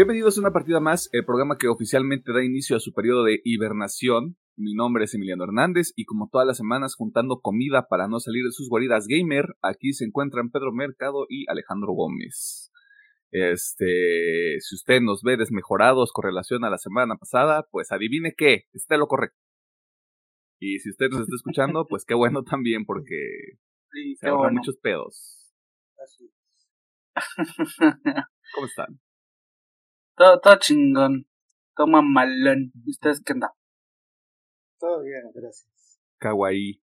Bienvenidos a una partida más, el programa que oficialmente da inicio a su periodo de hibernación. Mi nombre es Emiliano Hernández y como todas las semanas juntando comida para no salir de sus guaridas gamer, aquí se encuentran Pedro Mercado y Alejandro Gómez. Este, si usted nos ve desmejorados con relación a la semana pasada, pues adivine qué, esté lo correcto. Y si usted nos está escuchando, pues qué bueno también porque se ahorran muchos pedos. Así. ¿Cómo están? Todo, todo chingón. Toma malón. ¿Y ¿Ustedes qué onda? Todo bien, gracias. Kawaii,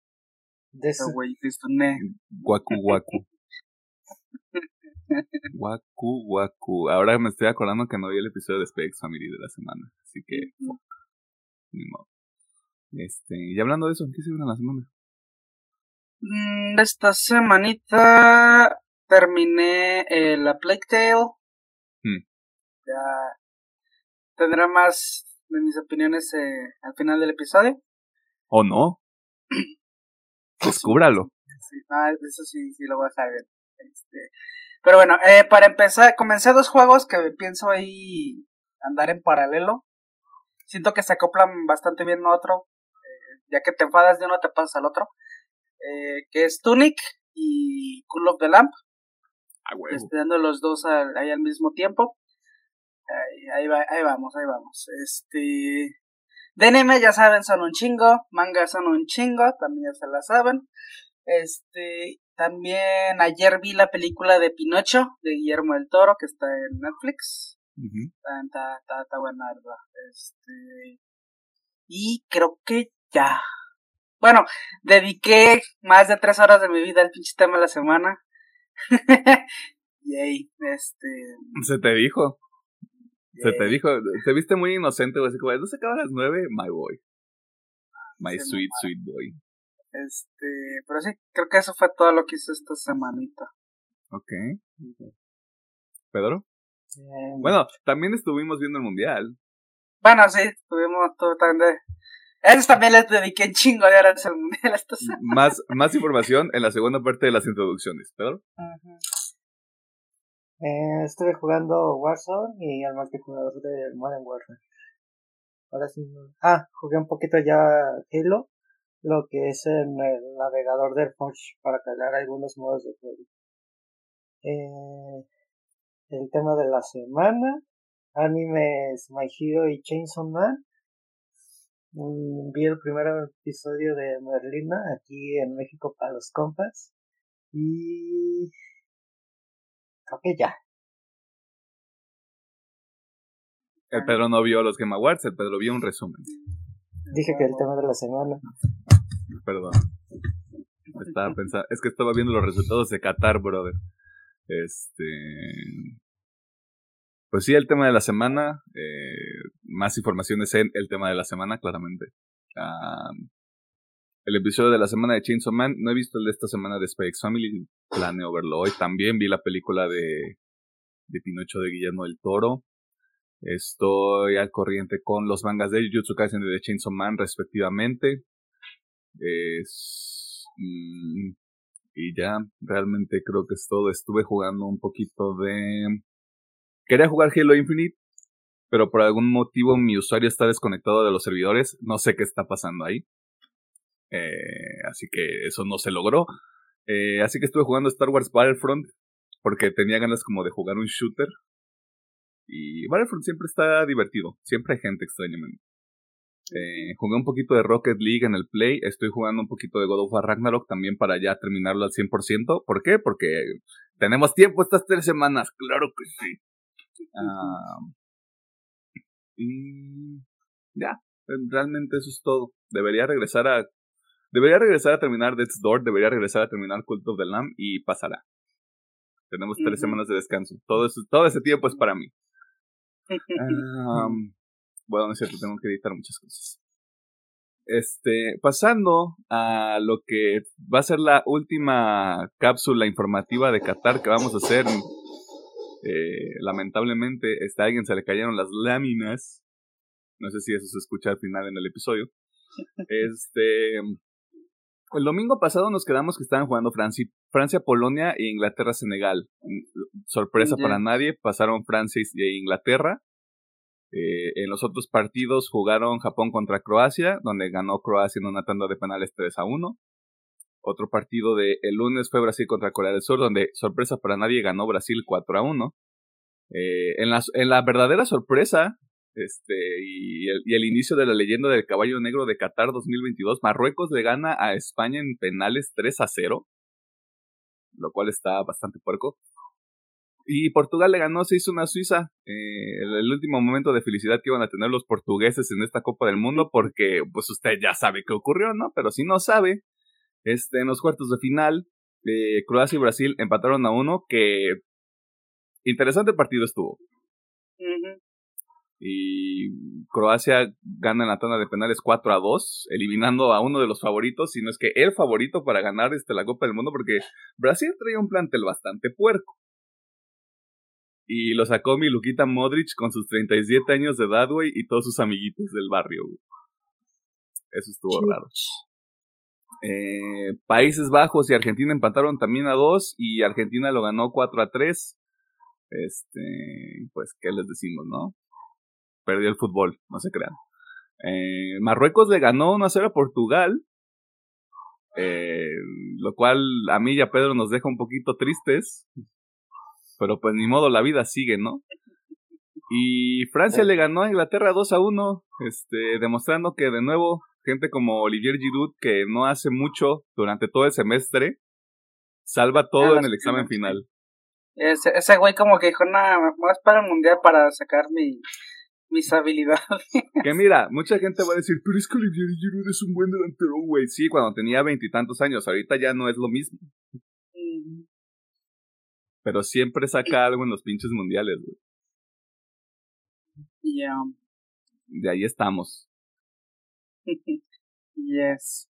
De eso, güey, Cristoné. guacu guacu. Guacu guacu. Ahora me estoy acordando que no vi el episodio de Specs Family de la semana, así que fuck, ni modo. Este, y hablando de eso, ¿qué se viene en la semana? Mm, Esta semanita terminé eh, la Plague Tale. Ya tendré más de mis opiniones eh, al final del episodio. ¿O no? Descúbralo. Sí, ah, eso sí, sí lo voy a dejar bien. Este, pero bueno, eh, para empezar, comencé dos juegos que pienso ahí andar en paralelo. Siento que se acoplan bastante bien uno a otro. eh, ya que te enfadas de uno, te pasas al otro. Eh, que es Tunic y Cool of the Lamp. A huevo. Este, dando los dos al- ahí al mismo tiempo. Ahí, ahí, va- ahí vamos, ahí vamos. Este. De anime ya saben, son un chingo. Manga son un chingo, también ya se la saben. Este. También ayer vi la película de Pinocho de Guillermo del Toro que está en Netflix. Está, está, está, está buena, ¿verdad? Este. Y creo que ya. Bueno, dediqué más de tres horas de mi vida al pinche tema de la semana. Yay, este. Se te dijo, se te dijo, te viste muy inocente, güey, así como, ¿no se acaba a las nueve? My boy. My Sí, sweet, sweet boy. Este, pero sí, creo que eso fue todo lo que hice esta semanita. Ok. ¿Pedro? Bueno, también estuvimos viendo el mundial. Bueno, sí, tuvimos todo también de. Eso también les dediqué un chingo de horas al mundial esta semana. Más, más información en la segunda parte de las introducciones. ¿Pedro? Eh, estuve jugando Warzone y el multijugador de Modern Warfare. Ahora sí. Ah, jugué un poquito ya Halo, lo que es en el navegador del Forge para cargar algunos modos de juego. Eh, el tema de la semana, animes My Hero y Chainsaw Man. Mm, Vi el primer episodio de Merlina aquí en México para los compas. Y ya. El Pedro no vio los Game Awards, el Pedro vio un resumen. Dije que el tema de la semana. Perdón. Estaba pensando, es que estaba viendo los resultados de Qatar, brother. Este. Pues sí, el tema de la semana. eh, más informaciones en el tema de la semana, claramente. Ah, el episodio de la semana de Chainsaw Man. No he visto el de esta semana de Spy X Family. Planeo verlo hoy. También vi la película de, de Pinocho de Guillermo del Toro. Estoy al corriente con los mangas de Jujutsu Kaisen y de Chainsaw Man, respectivamente. Es. mm, y ya, realmente creo que es todo. Estuve jugando un poquito de. Quería jugar Halo Infinite, pero por algún motivo mi usuario está desconectado de los servidores. No sé qué está pasando ahí. Eh, así que eso no se logró. Eh, así que estuve jugando Star Wars Battlefront porque tenía ganas como de jugar un shooter. Y Battlefront siempre está divertido. Siempre hay gente extrañamente. Eh, jugué un poquito de Rocket League en el Play. Estoy jugando un poquito de God of War Ragnarok también para ya terminarlo al 100%. ¿Por qué? Porque tenemos tiempo estas tres semanas. Claro que sí. Ah, y ya, realmente eso es todo. Debería regresar a. Debería regresar a terminar Death's Door. Debería regresar a terminar Cult of the Lamb y pasará. Tenemos tres semanas de descanso. Todo, eso, todo ese tiempo es para mí. Bueno, no es cierto, tengo que editar muchas cosas. Este, pasando a lo que va a ser la última cápsula informativa de Qatar que vamos a hacer. Eh, lamentablemente, este, a alguien se le cayeron las láminas. No sé si eso se escucha al final en el episodio. Este, El domingo pasado nos quedamos que estaban jugando Francia, Francia Polonia e Inglaterra, Senegal. Sorpresa para nadie, pasaron Francia e Inglaterra. Eh, en los otros partidos jugaron Japón contra Croacia, donde ganó Croacia en una tanda de penales 3 a 1. Otro partido de el lunes fue Brasil contra Corea del Sur, donde sorpresa para nadie ganó Brasil 4 a 1. Eh, en, la, en la verdadera sorpresa, este, y el, inicio de la leyenda del caballo negro de Qatar 2022, Marruecos le gana a España en penales 3 a 0, lo cual está bastante puerco. Y Portugal le ganó, se hizo una Suiza. Eh, el, último momento de felicidad que iban a tener los portugueses en esta Copa del Mundo, porque pues usted ya sabe qué ocurrió, ¿no? Pero si no sabe, este, en los cuartos de final, eh, Croacia y Brasil empataron a uno, que interesante partido estuvo. Y Croacia gana en la tanda de penales 4 a 2, eliminando a uno de los favoritos, si no es que el favorito para ganar este, la Copa del Mundo, porque Brasil traía un plantel bastante puerco. Y lo sacó mi Luquita Modric con sus 37 años de edad, güey, y todos sus amiguitos del barrio, Eso estuvo raro. Eh, Países Bajos y Argentina empataron también a 2 y Argentina lo ganó 4 a 3. Este, pues, ¿qué les decimos, no? Perdió el fútbol, no se crean. Eh, Marruecos le ganó 1 a 0 a Portugal. Eh, lo cual a mí y a Pedro nos deja un poquito tristes. Pero pues ni modo, la vida sigue, ¿no? Y Francia le ganó a Inglaterra 2 a 1, este, demostrando que de nuevo, gente como Olivier Giroud, que no hace mucho durante todo el semestre, salva todo en el examen final. Ese, ese güey como que dijo, nada, más para el mundial para sacar mi, mis habilidades. Que mira, mucha gente va a decir, pero es que Olivier Giroud es un buen delantero, güey. Sí, cuando tenía veintitantos años, ahorita ya no es lo mismo. Pero siempre saca algo en los pinches mundiales, güey. Ya. De ahí estamos. yes.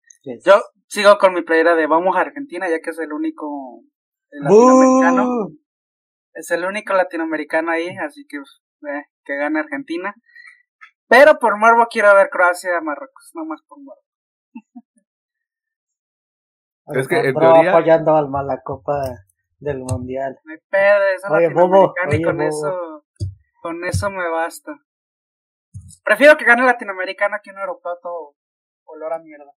Yo sigo con mi playera de Vamos a Argentina, ya que es el único latinoamericano. Es el único latinoamericano ahí, así que eh, que gane Argentina. Pero por morbo quiero ver Croacia Marruecos, no más por morbo. es que en teoría... apoyando al Malacopa del mundial. No hay pedo, es oye, bobo, y con eso, con eso me basta. Prefiero que gane latinoamericano que un europeo todo olor a mierda.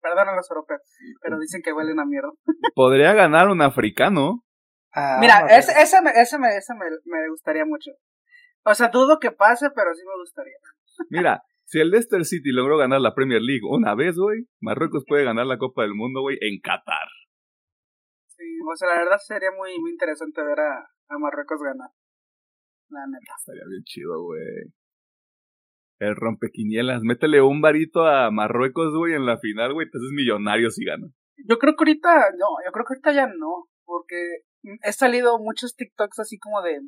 Perdón a los europeos, pero dicen que huelen a mierda. Podría ganar un africano. Ah, Mira, ese, ese, me, ese, me, ese me, me gustaría mucho. O sea, dudo que pase, pero sí me gustaría. Mira, si el Leicester City logró ganar la Premier League una vez, güey, Marruecos puede ganar la Copa del Mundo, güey, en Qatar. Sí, o sea, la verdad sería muy, muy interesante ver a, a Marruecos ganar. La neta. Estaría bien chido, güey. El rompequinielas. Métele un varito a Marruecos, güey, en la final, güey. Te haces millonario si gana. Yo creo que ahorita, no, yo creo que ahorita ya no. Porque he salido muchos TikToks así como de.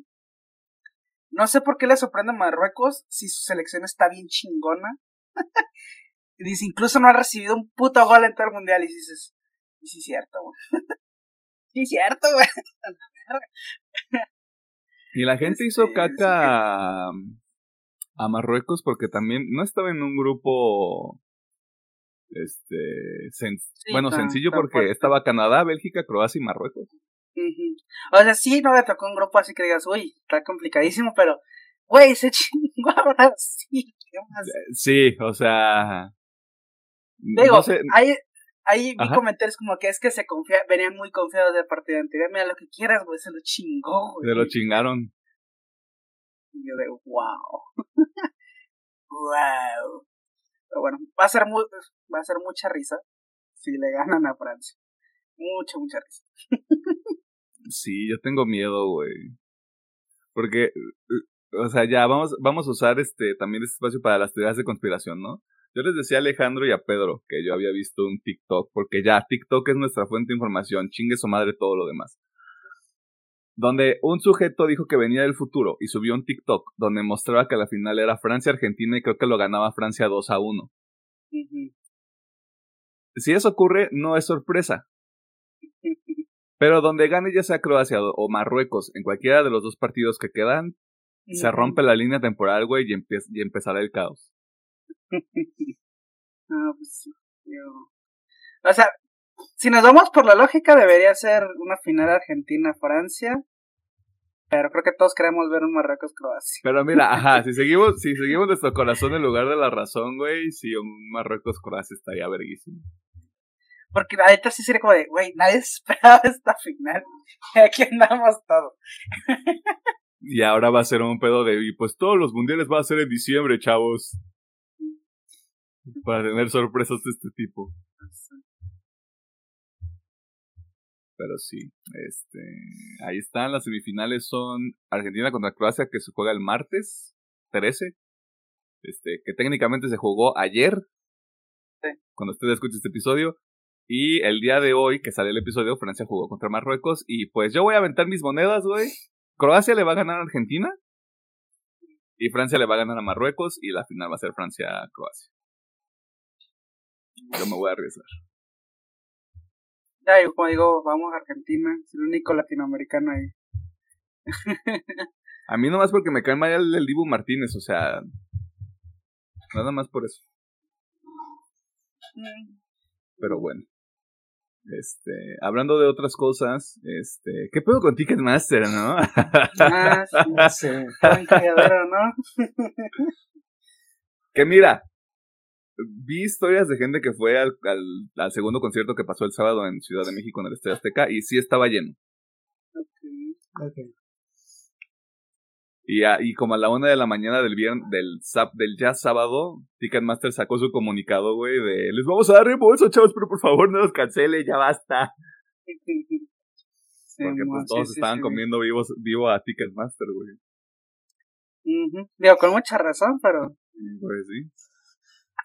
No sé por qué le sorprende a Marruecos si su selección está bien chingona. dice, incluso no ha recibido un puto gol en todo el mundial. Y dices, y sí, es cierto, güey. Sí, cierto, güey. y la gente hizo este, caca a, Marruecos porque también no estaba en un grupo este bueno sencillo porque estaba Canadá, Bélgica, Croacia y Marruecos. O sea, sí, no le tocó un grupo así que digas, uy, está complicadísimo, pero, güey, se chingó ahora sí. Sí, o sea. Digo, hay, Ahí mi comentario es como que es que se confía, venían muy confiados del partido anterior. Mira, lo que quieras, güey, se lo chingó, güey. Se lo chingaron. Y yo de, wow. wow. Pero bueno, va a ser muy, va a ser mucha risa si le ganan a Francia. Mucha, mucha risa. sí, yo tengo miedo, güey. Porque, o sea, ya vamos, vamos a usar este también este espacio para las teorías de conspiración, ¿no? Yo les decía a Alejandro y a Pedro que yo había visto un TikTok, porque ya TikTok es nuestra fuente de información, chingue su madre todo lo demás. Donde un sujeto dijo que venía del futuro y subió un TikTok donde mostraba que la final era Francia-Argentina y creo que lo ganaba Francia 2 a 1. Si eso ocurre, no es sorpresa. Pero donde gane ya sea Croacia o Marruecos, en cualquiera de los dos partidos que quedan, se rompe la línea temporal, güey, y, y empezará el caos. ah, pues, yo... O sea, Si nos vamos por la lógica, debería ser una final Argentina-Francia. Pero creo que todos queremos ver un Marruecos-Croacia. Pero mira, ajá, si seguimos, si seguimos nuestro corazón en lugar de la razón, güey, sí, un Marruecos-Croacia estaría verguísimo. Porque ahorita sí sería como de, güey, nadie esperaba esta final. Aquí andamos todos. y ahora va a ser un pedo de, y pues todos los mundiales van a ser en diciembre, chavos. Para tener sorpresas de este tipo. Pero sí, este, ahí están, las semifinales son Argentina contra Croacia que se juega el martes 13, este, que técnicamente se jugó ayer, cuando usted escuche este episodio, y el día de hoy que sale el episodio, Francia jugó contra Marruecos. Y pues yo voy a aventar mis monedas, güey. Croacia le va a ganar a Argentina. Y Francia le va a ganar a Marruecos. Y la final va a ser Francia-Croacia. Yo me voy a arriesgar. Ya, yo como digo, vamos a Argentina. Es el único latinoamericano ahí. a mí nomás porque me cae mal el Dibu Martínez, o sea. Nada más por eso. Mm. Pero bueno. Este, hablando de otras cosas, este, ¿qué pedo con Ticketmaster, no? ah, no sé, ¿no? que mira, vi historias de gente que fue al, al, segundo concierto que pasó el sábado en Ciudad de México en el Estadio Azteca y sí estaba lleno. Okay. Y, y como a la una de la mañana del viernes, del, del ya sábado, Ticketmaster sacó su comunicado, güey, de les vamos a dar reembolso, chavos, pero por favor no nos cancele, ya basta. Porque pues todos estaban comiendo vivos, vivo a Ticketmaster, güey. Digo, con mucha razón, pero... Pues sí.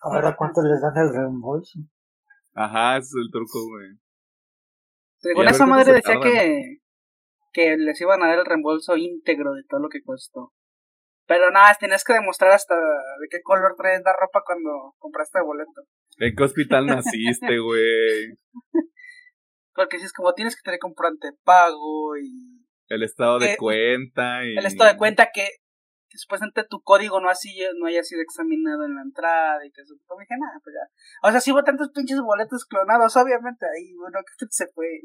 Ahora, ¿cuánto les dan el reembolso? Ajá, ese es el truco, güey. Según esa madre decía que que les iban a dar el reembolso íntegro de todo lo que costó. Pero nada, tienes que demostrar hasta de qué color traes la ropa cuando compraste el boleto. ¿En qué hospital naciste, güey? Porque si es como tienes que tener comprante pago y... El estado de cuenta y... El estado de cuenta que, supuestamente tu código no, así, no haya sido examinado en la entrada y que eso... Pues dije, nada, pues ya... O sea, si hubo tantos pinches boletos clonados, obviamente ahí, bueno, que se fue.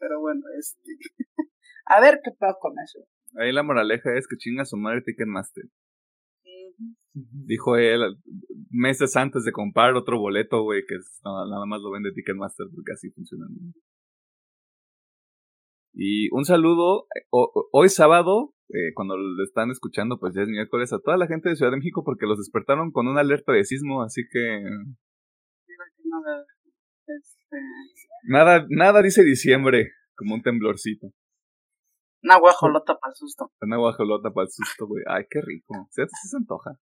Pero bueno, este... A ver qué puedo con eso. Ahí la moraleja es que chinga su madre Ticketmaster. Dijo él meses antes de comprar otro boleto, güey, que nada más lo vende Ticketmaster porque así funciona. Y un saludo, eh, hoy sábado, eh, cuando lo están escuchando, pues ya es miércoles, a toda la gente de Ciudad de México porque los despertaron con una alerta de sismo, así que... Nada, nada dice diciembre, como un temblorcito. Una guajolota para el susto. Una guajolota para el susto, güey. Ay, qué rico. ¿Sí, se antoja?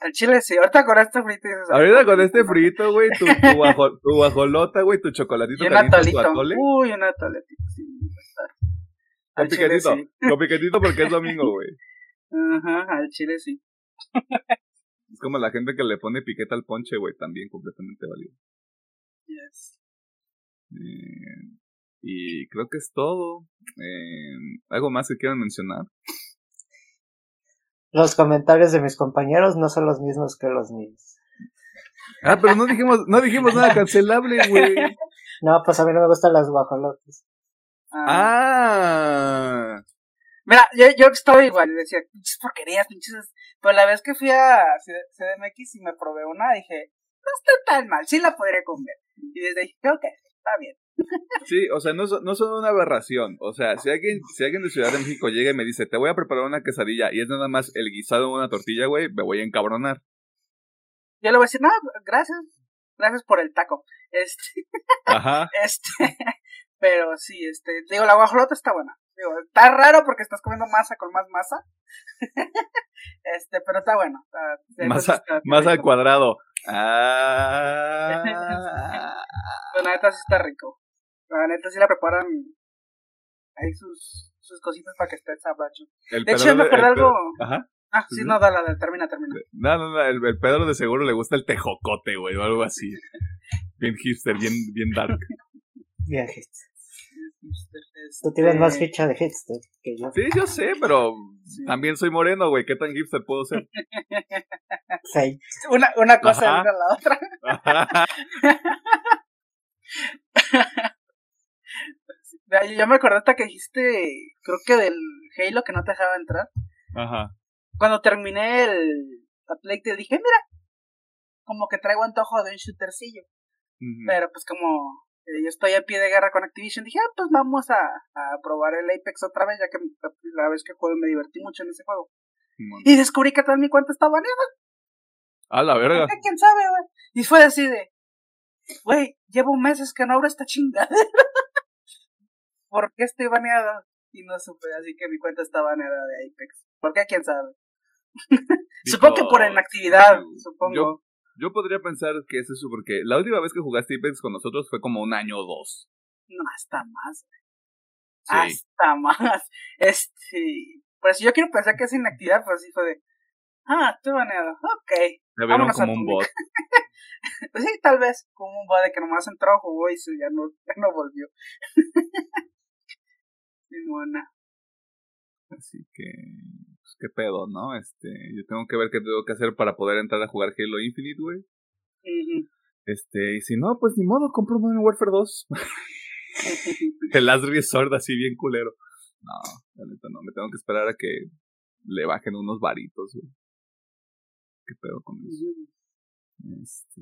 El chile sí. Ahorita con este frito. Ahorita con este frito, güey. Tu, tu, guajolota, güey. Tu chocolatito. Y un atolito. Uy, un atolito. Sí. Con piquetito. Con piquetito porque es domingo, güey. Ajá, al chile sí. Es como la gente que le pone piqueta al ponche, güey. También completamente válido. Yes. Eh, y creo que es todo. Eh, ¿Algo más que quieran mencionar? Los comentarios de mis compañeros no son los mismos que los míos. Ah, pero no dijimos, no dijimos nada cancelable, güey. No, pues a mí no me gustan las guajolotes. Ah. ah. Mira, yo, yo estaba igual y decía, pinches porquerías, pinches. Pero la vez que fui a CDMX y me probé una, dije, no está tan mal, sí la podría comer. Y desde ahí, que está bien. Sí, o sea, no, no son una aberración. O sea, si alguien, si alguien de Ciudad de México llega y me dice, te voy a preparar una quesadilla y es nada más el guisado de una tortilla, güey, me voy a encabronar. Yo le voy a decir, no, gracias, gracias por el taco. Este, Ajá. este, pero sí, este, digo, la guajolota está buena. Digo, está raro porque estás comiendo masa con más masa. este, pero está bueno. masa, masa al cuadrado. Ah. pues la neta sí está rico. La neta sí la preparan ahí sus, sus cositas para que esté sabroso. De hecho, me acordé algo. Ajá. Ah, sí, no, dale, dale, termina, termina. No, no, no, el, Pedro de seguro le gusta el tejocote, güey, o algo así. bien hipster, bien, bien dark. Bien hipster. Tú tienes más este, ficha de hipster que yo. Sí, yo sé, pero también soy moreno, güey. ¿Qué tan hipster puedo ser? Sí. Una, una cosa y una la otra. Yo me acordé hasta que dijiste, creo que del Halo que no te dejaba entrar. Ajá. Cuando terminé el Plate dije, mira, como que traigo antojo de un shootercillo. Pero pues como yo estoy a pie de guerra con Activision, dije, ah, pues vamos a, a, probar el Apex otra vez, ya que la vez que juego me divertí mucho en ese juego. Y descubrí que toda mi cuenta estaba baneada. A la verga. ¿Quién sabe, güey? Y fue así de, güey, llevo meses que no abro esta chingada. ¿Por qué estoy baneado? Y no supe, así que mi cuenta está baneada de Apex. ¿Por qué? ¿Quién sabe? supongo que por inactividad, supongo. Yo, podría pensar que es eso, porque la última vez que jugaste Apex con nosotros fue como un año o dos. No, hasta más. Hasta más. Este. Pues yo quiero pensar que es inactividad, pues sí fue de. Ah, estoy baneado. Ok. Me vieron como un bot. pues sí, tal vez. Como un bot de que nomás entró, jugó y ya no, ya no volvió. Simona. Así que, pues qué pedo, ¿no? Este, yo tengo que ver qué tengo que hacer para poder entrar a jugar Halo Infinite, güey. Este, y si no, pues ni modo, compro Modern Warfare 2. El Last Resort así bien culero. No, la neta no, me tengo que esperar a que le bajen unos varitos, güey. ¿Qué pedo con eso? Este,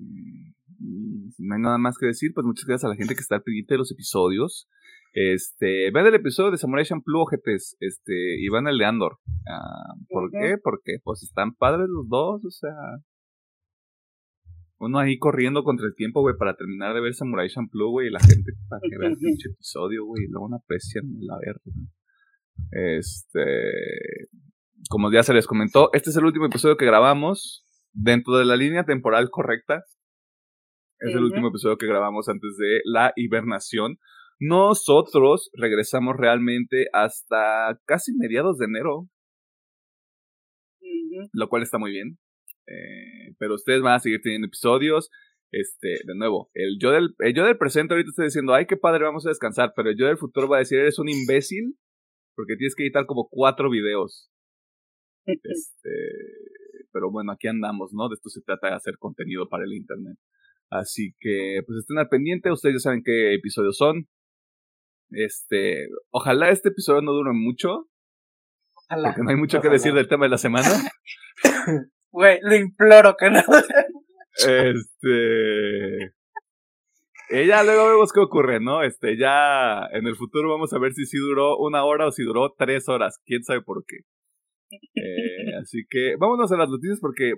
y si no hay nada más que decir, pues muchas gracias a la gente que está pendiente de los episodios. Este, ven el episodio de Samurai Champloo GTs, este, y van el de Andor. Ah, ¿Por qué? Porque pues están padres los dos, o sea. Uno ahí corriendo contra el tiempo, güey, para terminar de ver Samurai Champloo, güey, y la gente para que vea el episodio, güey, y luego no aprecian la verga. Este, como ya se les comentó, este es el último episodio que grabamos dentro de la línea temporal correcta. Es el último episodio que grabamos antes de la hibernación. Nosotros regresamos realmente hasta casi mediados de enero. Lo cual está muy bien. Eh, pero ustedes van a seguir teniendo episodios. Este, de nuevo, el yo del, el yo del presente ahorita está diciendo, ay, qué padre, vamos a descansar. Pero el yo del futuro va a decir, eres un imbécil. Porque tienes que editar como cuatro videos. este, pero bueno, aquí andamos, ¿no? De esto se trata de hacer contenido para el Internet. Así que, pues estén al pendiente, ustedes ya saben qué episodios son. Este, ojalá este episodio no dure mucho. Ojalá. Porque no hay mucho que decir del tema de la semana. Güey, lo imploro que no. este. Y ya luego vemos qué ocurre, ¿no? Este, ya en el futuro vamos a ver si sí duró una hora o si duró tres horas. Quién sabe por qué. Eh, así que vámonos a las noticias porque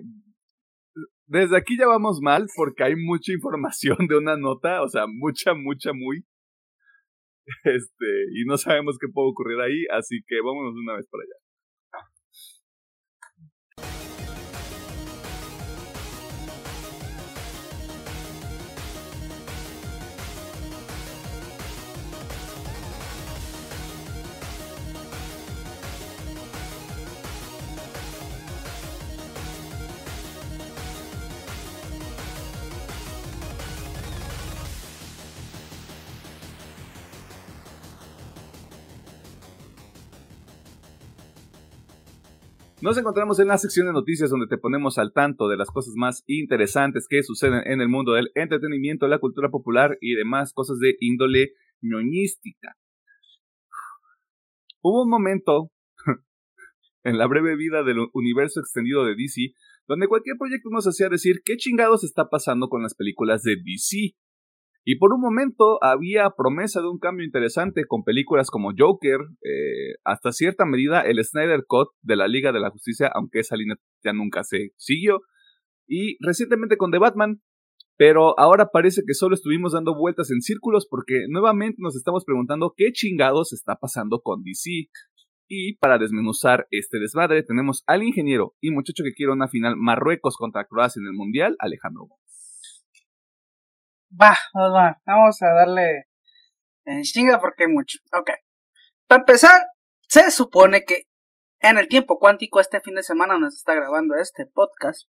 desde aquí ya vamos mal porque hay mucha información de una nota, o sea, mucha, mucha, muy. Este, y no sabemos qué puede ocurrir ahí, así que vámonos una vez para allá. Nos encontramos en la sección de noticias donde te ponemos al tanto de las cosas más interesantes que suceden en el mundo del entretenimiento, la cultura popular y demás cosas de índole ñoñística. Hubo un momento en la breve vida del universo extendido de DC donde cualquier proyecto nos hacía decir qué chingados está pasando con las películas de DC. Y por un momento había promesa de un cambio interesante con películas como Joker, eh, hasta cierta medida el Snyder Cut de la Liga de la Justicia, aunque esa línea ya nunca se siguió, y recientemente con The Batman, pero ahora parece que solo estuvimos dando vueltas en círculos porque nuevamente nos estamos preguntando qué chingados está pasando con DC. Y para desmenuzar este desmadre tenemos al ingeniero y muchacho que quiere una final Marruecos contra Croacia en el Mundial, Alejandro Va, va, vamos a darle en chinga porque hay mucho. Ok. Para empezar, se supone que en el tiempo cuántico este fin de semana nos está grabando este podcast.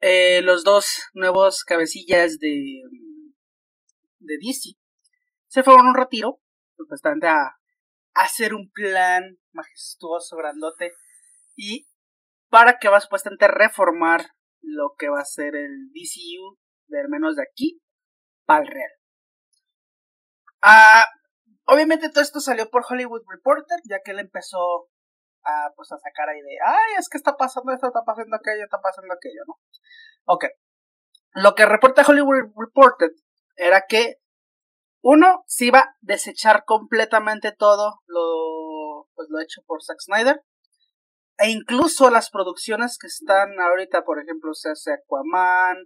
Eh, los dos nuevos cabecillas de, de DC se fueron a un retiro, supuestamente a, a hacer un plan majestuoso, grandote, y para que va supuestamente reformar lo que va a ser el DCU de menos de aquí para el real. Ah, obviamente todo esto salió por Hollywood Reporter, ya que él empezó a, pues, a sacar ahí de, ay, es que está pasando esto, está pasando aquello, está pasando aquello, ¿no? Ok. Lo que reporta Hollywood Reporter era que uno se iba a desechar completamente todo lo, pues, lo hecho por Zack Snyder. E incluso las producciones que están ahorita, por ejemplo, se hace Aquaman,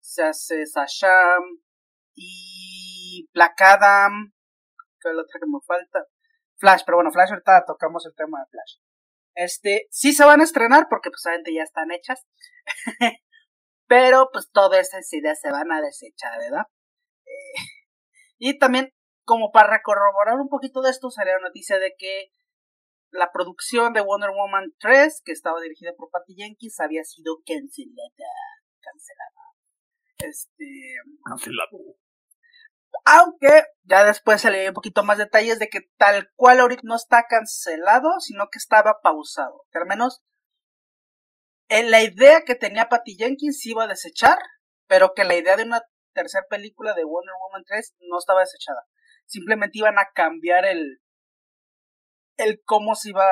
se hace Sasham y Black Adam, que es la otra que me falta. Flash, pero bueno, Flash ahorita tocamos el tema de Flash. Este, sí se van a estrenar porque pues obviamente ya están hechas. pero pues todas esas ideas se van a desechar, ¿verdad? Eh, y también, como para corroborar un poquito de esto, salió la noticia de que la producción de Wonder Woman 3, que estaba dirigida por Patty Jenkins, había sido cancelada. Cancelada. Este. Cancelado. Aunque ya después se le un poquito más detalles de que tal cual ahorita no está cancelado, sino que estaba pausado. Que al menos en la idea que tenía Patty Jenkins iba a desechar, pero que la idea de una tercera película de Wonder Woman 3 no estaba desechada. Simplemente iban a cambiar el, el cómo se iba,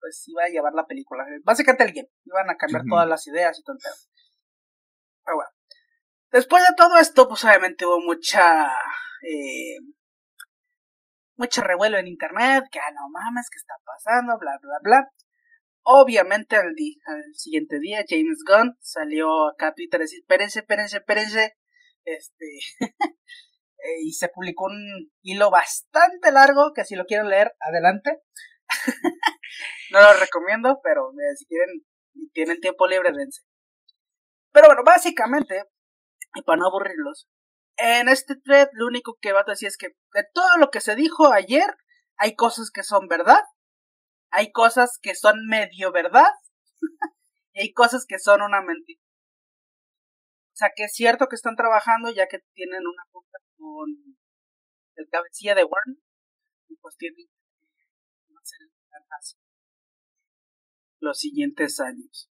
pues, iba a llevar la película. Básicamente el guion. Iban a cambiar todas las ideas y todo el. Pero bueno. Después de todo esto, pues obviamente hubo mucha... Eh, mucho revuelo en internet, que ah, no mames, ¿qué está pasando? Bla, bla, bla. Obviamente al, al siguiente día James Gunn salió acá a Twitter a decir, espérense, espérense, espérense. Este, eh, y se publicó un hilo bastante largo, que si lo quieren leer, adelante. no lo recomiendo, pero si quieren, tienen tiempo libre, dense. Pero bueno, básicamente, y para no aburrirlos, en este thread lo único que va a decir es que de todo lo que se dijo ayer, hay cosas que son verdad, hay cosas que son medio verdad, y hay cosas que son una mentira. O sea, que es cierto que están trabajando ya que tienen una junta con el cabecilla de Warner y pues tienen que hacer los siguientes años.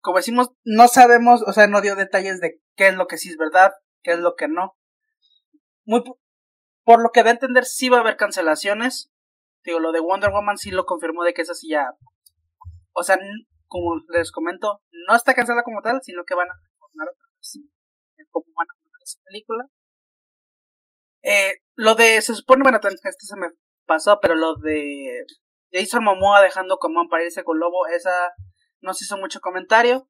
Como decimos, no sabemos, o sea, no dio detalles de qué es lo que sí es verdad, qué es lo que no. Muy por lo que da a entender sí va a haber cancelaciones. Digo, lo de Wonder Woman sí lo confirmó de que esa sí ya o sea, como les comento, no está cancelada como tal, sino que van a cómo van a poner esa película. Eh, lo de, se supone, bueno, esto se me pasó, pero lo de Jason Momoa dejando como para irse con Lobo, esa no se hizo mucho comentario.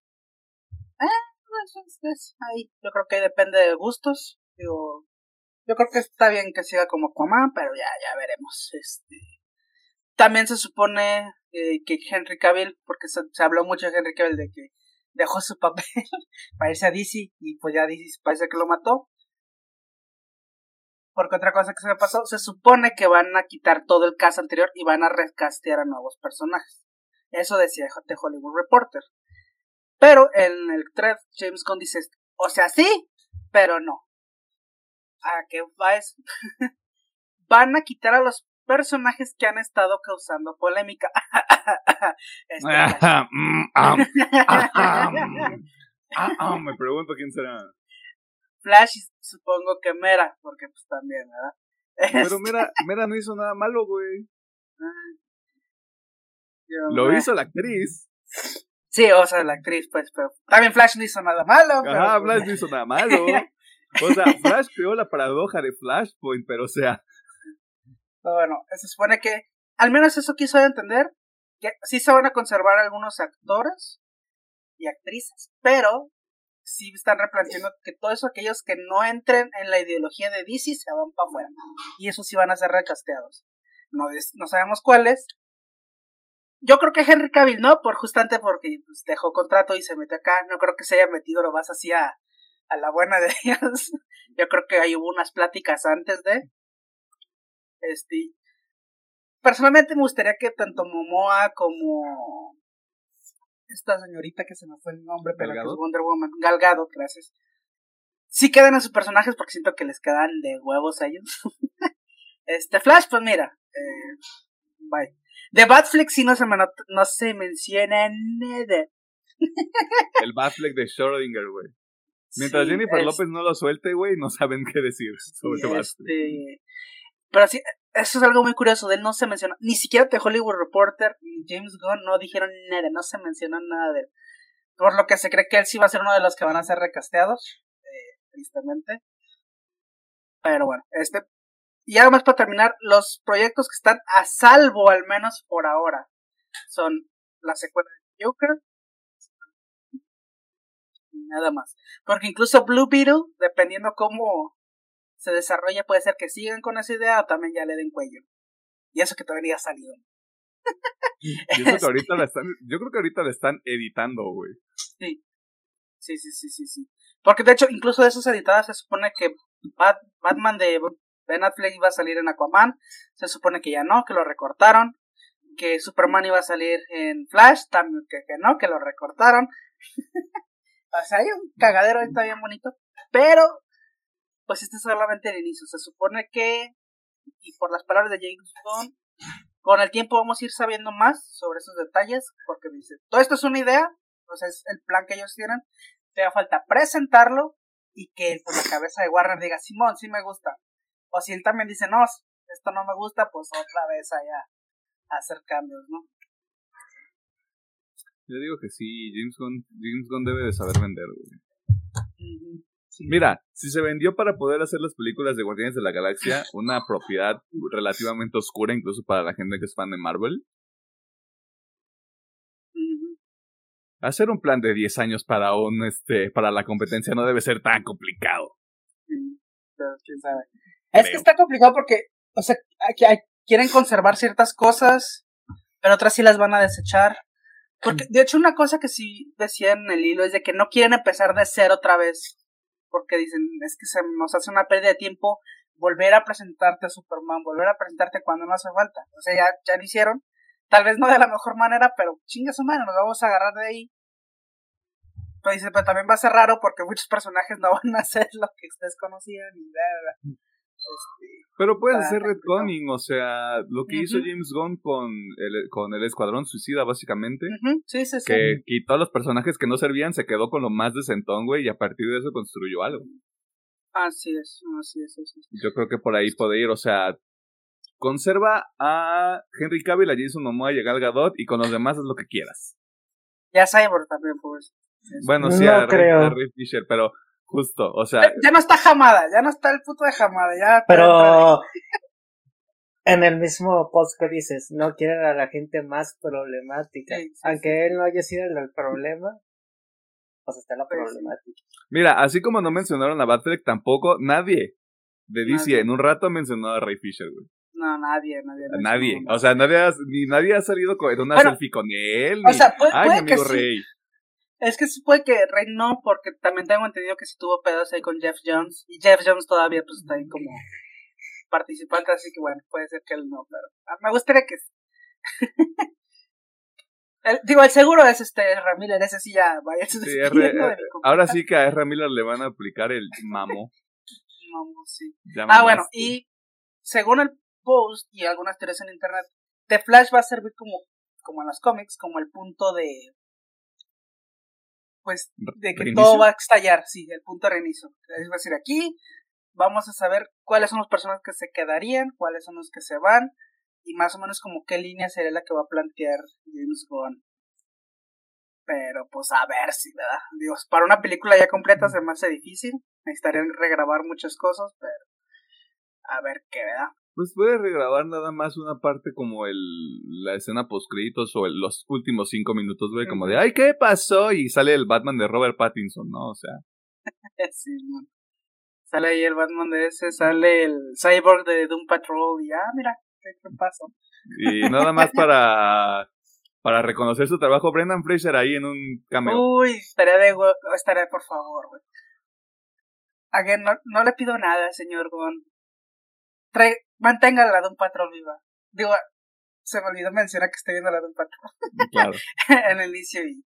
Eh, ahí, yo creo que depende de gustos. Digo, yo creo que está bien que siga como Aquaman, pero ya, ya veremos. Este, también se supone eh, que Henry Cavill, porque se, habló mucho de Henry Cavill de que dejó su papel para irse a DC y pues ya DC parece que lo mató. Porque otra cosa que se me pasó, se supone que van a quitar todo el caso anterior y van a recastear a nuevos personajes. Eso decía The Hollywood Reporter. Pero en el thread James Gunn dice, o sea, sí, pero no. ¿A qué va eso? van a quitar a los personajes que han estado causando polémica. Este, mm, ah, ah, ah, me pregunto quién será. Flash, supongo que Mera, porque pues también, ¿verdad? Pero este Mera, Mera no hizo nada malo, güey. Lo hizo la actriz. Sí, o sea, la actriz, pues, pero también Flash no hizo nada malo. Ajá, Flash no hizo nada malo. O sea, Flash creó la paradoja de Flashpoint, pero o sea. bueno, se supone que, al menos eso quiso entender, que sí se van a conservar algunos actores y actrices, pero sí están replanteando que todos aquellos que no entren en la ideología de DC se van para afuera. Y esos sí van a ser recasteados. No, no sabemos cuáles. Yo creo que Henry Cavill no, por justamente porque pues, dejó contrato y se metió acá. No creo que se haya metido lo más así a, a la buena de Dios. Yo creo que ahí hubo unas pláticas antes de. Este, personalmente me gustaría que tanto Momoa como esta señorita que se me fue el nombre, pero que es Wonder Woman, Galgado, gracias. Sí quedan a sus personajes porque siento que les quedan de huevos a ellos. este Flash, pues mira, eh, bye. De Batfleck sí no se, me no se menciona nada. el Batfleck de Schrödinger, güey. Mientras Sí, Jennifer es- López no lo suelte, güey, no saben qué decir sobre este, pero sí, eso es algo muy curioso, de él no se menciona, ni siquiera The Hollywood Reporter ni James Gunn no dijeron nada, no se mencionó nada de él. Por lo que se cree que él sí va a ser uno de los que van a ser recasteados, eh, tristemente. Pero bueno, este, y ya más para terminar, los proyectos que están a salvo, al menos por ahora, son la secuela de Joker, y nada más. Porque incluso Blue Beetle, dependiendo cómo se desarrolla, puede ser que sigan con esa idea o también ya le den cuello. Y eso que todavía ha salido. Yo creo que ahorita la están, yo creo que ahorita la están editando, güey. Sí. Sí, sí, sí, sí, sí. Porque de hecho, incluso de esas editadas se supone que Bat- Batman de Ben Affleck iba a salir en Aquaman. Se supone que ya no, que lo recortaron. Que Superman iba a salir en Flash, también que, no, que lo recortaron. o sea, hay un cagadero ahí está bonito. Pero, pues este es solamente el inicio. Se supone que, y por las palabras de James Gunn, con el tiempo vamos a ir sabiendo más sobre esos detalles. Porque dice, todo esto es una idea, o sea, es el plan que ellos tienen. Te da falta presentarlo y que pues, la cabeza de Warner diga, Simón, sí me gusta. O si él también dice, no, esto no me gusta, pues otra vez allá a hacer cambios, ¿no? Yo digo que sí, James Gunn, James Gunn debe de saber vender, güey. Mira, si se vendió para poder hacer las películas de Guardianes de la Galaxia, una propiedad relativamente oscura incluso para la gente que es fan de Marvel, hacer un plan de 10 años para un este para la competencia no debe ser tan complicado. Sí, pero quién sabe. Es que está complicado porque, o sea, aquí hay- quieren conservar ciertas cosas, pero otras sí las van a desechar. Porque, de hecho, una cosa que sí decía en el hilo es de que no quieren empezar de cero otra vez. Porque dicen, es que se nos hace una pérdida de tiempo volver a presentarte a Superman, volver a presentarte cuando no hace falta. O sea, ya, ya lo hicieron. Tal vez no de la mejor manera, pero chinga su madre, nos vamos a agarrar de ahí. Pero dice, pero también va a ser raro porque muchos personajes no van a hacer lo que ustedes conocían y bla, bla, bla. Este, Pero puedes hacer complicado. retconning, o sea, lo que hizo. James Gunn con el, con el Escuadrón Suicida, básicamente, sí, sí, sí. que quitó a los personajes que no servían, se quedó con lo más decentón, güey, y a partir de eso construyó algo. Así es, así es, así es. Yo creo que por ahí puede ir, o sea, conserva a Henry Cavill, a Jason Momoa y a Gal Gadot, y con los demás es lo que quieras. Ya Cyborg también, pues. Bueno, sí, No a, Ray, creo. a Ray Fisher, pero justo, o sea, Ya, ya no está jamada, ya no está el puto de jamada, ya. Pero en el mismo post que dices, no quieren a la gente más problemática. Sí, sí, Aunque él no haya sido el del problema, pues está la problemática. mira, así como no mencionaron a Batfleck, tampoco nadie de DC Nadie. en un rato mencionó a Ray Fisher, güey. No, nadie, nadie. Nadie. O sea, nadie ha, ni nadie ha salido con en una Bueno, selfie con él. o ni, sea, puede- Ay, puede mi que amigo sí. Rey. Es que sí puede que Rey no, porque también tengo entendido que sí tuvo pedos ahí con Jeff Jones. Y Jeff Jones todavía pues está ahí como participante, así que bueno, puede ser que él no, pero ah, me gustaría que... El- digo, el seguro es este Ramírez, ese sí ya vaya Sí, R- ahora sí que a Miller le van a aplicar el mamo. sí. Ya Ah, bueno, y según el post y algunas teorías en internet, The Flash va a servir como, como en los cómics, como el punto de. Pues, de que ¿Reinicio? todo va a estallar, sí, el punto de reinicio. Es decir, aquí vamos a saber cuáles son los personajes que se quedarían, cuáles son los que se van, y más o menos como qué línea sería la que va a plantear James Gunn. Pero pues a ver si, ¿verdad? Dios, para una película ya completa se me hace difícil. Necesitarían regrabar muchas cosas, pero a ver qué, ¿verdad? Pues puede regrabar nada más una parte como el la escena post créditos o el- los últimos cinco minutos, güey, como de ay, ¿qué pasó? Y sale el Batman de Robert Pattinson, ¿no? O sea, Sí, man. Sale ahí el Batman de ese, sale el Cyborg de Doom Patrol y ah, mira, qué, qué pasó. y nada más para para reconocer su trabajo, Brendan Fraser ahí en un cameo. Uy, estaría de estaría por favor, güey. Again, no, no le pido nada, señor Gon. Trae, mantenga la Doom Patrol viva. Digo, se me olvidó mencionar que estoy viendo la Doom Patrol Claro. en el inicio y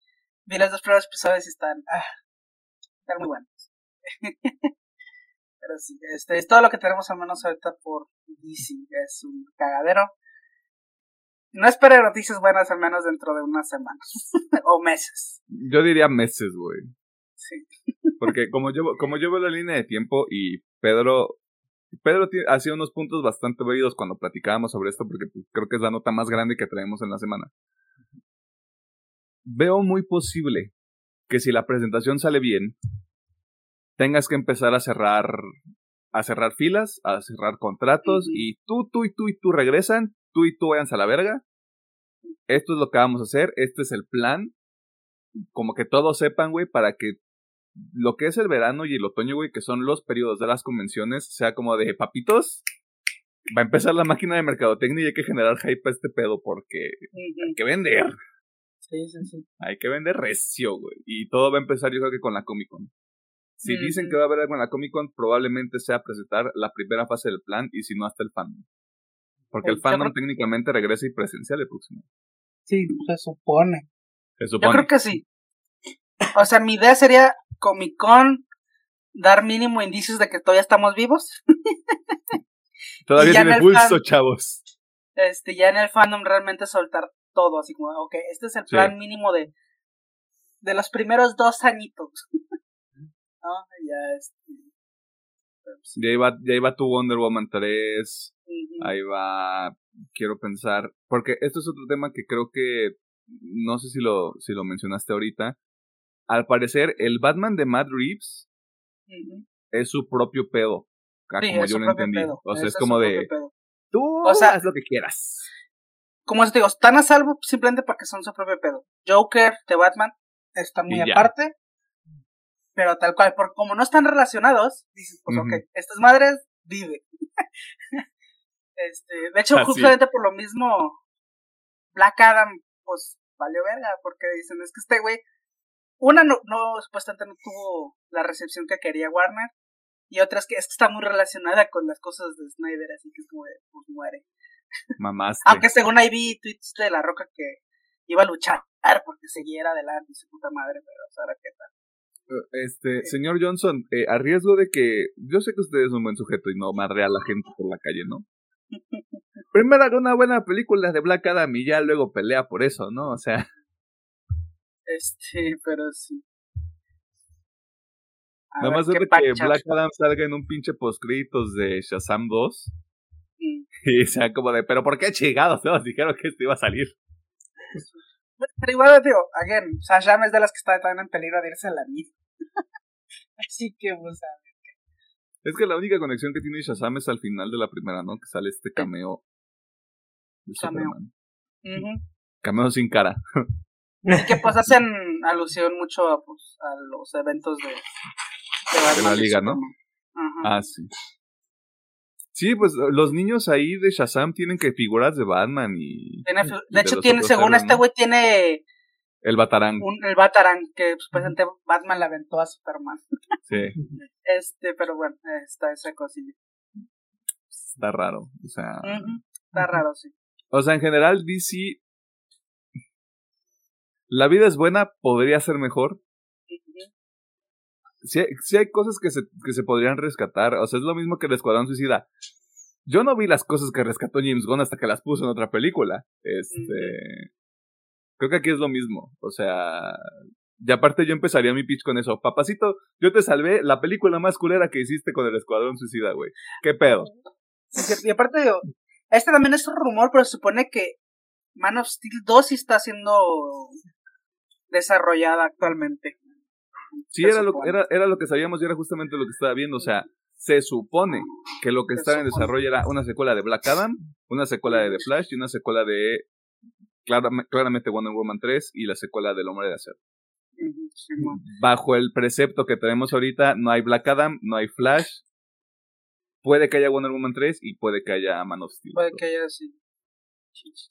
vi los dos primeros episodios y están, ah, están muy buenos. Pero sí, este es todo lo que tenemos al menos ahorita por DC. Es un cagadero. No espere noticias buenas al menos dentro de unas semanas o meses. Yo diría meses, güey. Sí. Porque como yo, como yo veo la línea de tiempo y Pedro, Pedro hacía unos puntos bastante válidos cuando platicábamos sobre esto, porque pues, creo que es la nota más grande que traemos en la semana. Veo muy posible que si la presentación sale bien, tengas que empezar a cerrar, a cerrar filas, a cerrar contratos, y tú, tú y tú y tú regresan, tú y tú vayan a la verga. Esto es lo que vamos a hacer, este es el plan. Como que todos sepan, güey, para que lo que es el verano y el otoño, güey, que son los periodos de las convenciones, sea como de papitos. Va a empezar la máquina de mercadotecnia y hay que generar hype a este pedo porque hay que vender. Sí, sí, sí. Hay que vender recio, güey. Y todo va a empezar, yo creo que con la Comic Con. Si dicen que va a haber algo en la Comic Con, probablemente sea presentar la primera fase del plan y si no, hasta el fandom. Porque el fandom técnicamente regresa y presencial el próximo. Sí, se supone. Se supone. Yo creo que sí. O sea, mi idea sería Comic Con dar mínimo indicios de que todavía estamos vivos. todavía tiene pulso, chavos. Este, ya en el fandom realmente soltar todo, así como, ok, este es el plan mínimo de, de los primeros dos añitos. Ya, este, ya, iba, ya iba tu Wonder Woman 3. Ahí va. Quiero pensar. Porque esto es otro tema que creo que. No sé si lo, si lo mencionaste ahorita. Al parecer, el Batman de Matt Reeves es su propio pedo. como yo lo entendí. O sea, es, como de. Tú o sea, haz lo que quieras. Como te digo, están a salvo simplemente porque son su propio pedo. Joker de Batman están muy aparte. Pero tal cual, por como no están relacionados, dices, pues ok, estas madres vive. este, de hecho, justamente por lo mismo, Black Adam, pues valió verga, porque dicen, es que este güey, una no, no, supuestamente no tuvo la recepción que quería Warner, y otra es que, es que está muy relacionada con las cosas de Snyder, así que es como de, pues muere. Mamás. Aunque según ahí vi tweets de La Roca que iba a luchar porque siguiera adelante y su puta madre, pero ahora qué tal. Este, señor Johnson, eh, a riesgo de que yo sé que usted es un buen sujeto y no madre a la gente por la calle, ¿no? Primero haga una buena película de Black Adam y ya luego pelea por eso, ¿no? O sea. Este, pero sí. Nada más de que Black Adam salga en un pinche postcritos de Shazam 2. Mm. Y sea como de, pero ¿por qué chingados? No, dijeron que esto iba a salir. Pero igual, digo, again, Shazam es de las que está también en peligro de irse a la misma. Así que, pues, a ver. Es que la única conexión que tiene Shazam es al final de la primera, ¿no? Que sale este cameo de cameo. Cameo sin cara. Y que pues hacen alusión mucho a, pues, a los eventos de, de, la liga, ¿no? Ah, sí. Sí, pues los niños ahí de Shazam tienen que figuras de Batman y. de hecho, tiene, según este güey, tiene. El Batarang. el Batarang, que supuestamente Batman le aventó a Superman. Sí. este, pero bueno, está esa cosilla. Está raro, o sea. Está raro, sí. O sea, en general, DC. La vida es buena, podría ser mejor, sí, hay cosas que se, que se podrían rescatar. O sea, es lo mismo que el Escuadrón Suicida. Yo no vi las cosas que rescató James Gunn hasta que las puso en otra película. Este. Creo que aquí es lo mismo. O sea. Y aparte yo empezaría mi pitch con eso. Papacito, yo te salvé la película más culera que hiciste con el Escuadrón Suicida, güey. ¿Qué pedo? Y aparte digo, este también es un rumor, pero se supone que Man of Steel 2 sí está siendo desarrollada actualmente. Sí, era lo, era, era lo que sabíamos y era justamente lo que estaba viendo. O sea, se supone que lo que estaba en desarrollo era una secuela de Black Adam, una secuela de The Flash y una secuela de claramente Wonder Woman 3 y la secuela del Hombre de Acero. Bajo el precepto que tenemos ahorita, no hay Black Adam, no hay Flash. Puede que haya Wonder Woman 3 y puede que haya Man of Steel. Puede que haya, sí.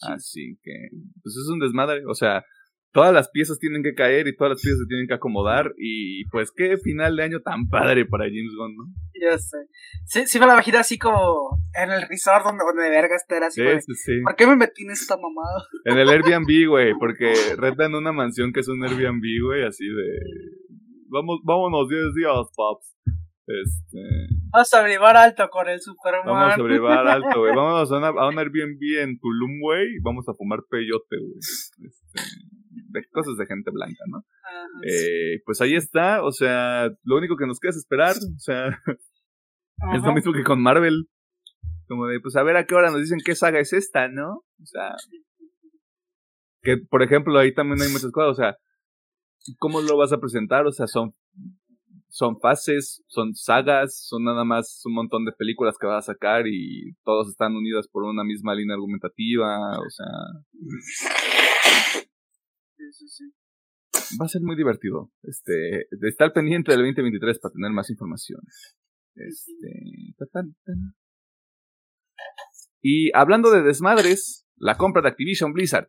Así que, pues es un desmadre. O sea, todas las piezas tienen que caer y todas las piezas se tienen que acomodar y pues qué final de año tan padre para James Gunn, ¿no? Ya sé. Sí, sí me la imagino así como en el resort donde, donde verga era así. Sí, sí, sí. ¿Por qué me metí en esta mamada? En el Airbnb, güey, porque rentan una mansión que es un Airbnb, güey, así de... Vamos, vámonos 10 días, pops. Este... Vamos a sobrevivar alto con el Superman. Vamos a sobrevivar alto, güey. Vamos a, una, a un Airbnb en Tulum, güey. Vamos a fumar peyote, güey. Este de cosas de gente blanca, ¿no? Eh, pues ahí está, o sea, lo único que nos queda es esperar, o sea, es lo mismo que con Marvel. Como de, pues a ver a qué hora nos dicen qué saga es esta, ¿no? O sea, que por ejemplo ahí también hay muchas cosas, o sea, ¿cómo lo vas a presentar? O sea, son son fases, son sagas, son nada más un montón de películas que vas a sacar y todos están unidas por una misma línea argumentativa, o sea... Va a ser muy divertido. Este, estar pendiente del 2023 para tener más información. Este, y hablando de desmadres, la compra de Activision Blizzard.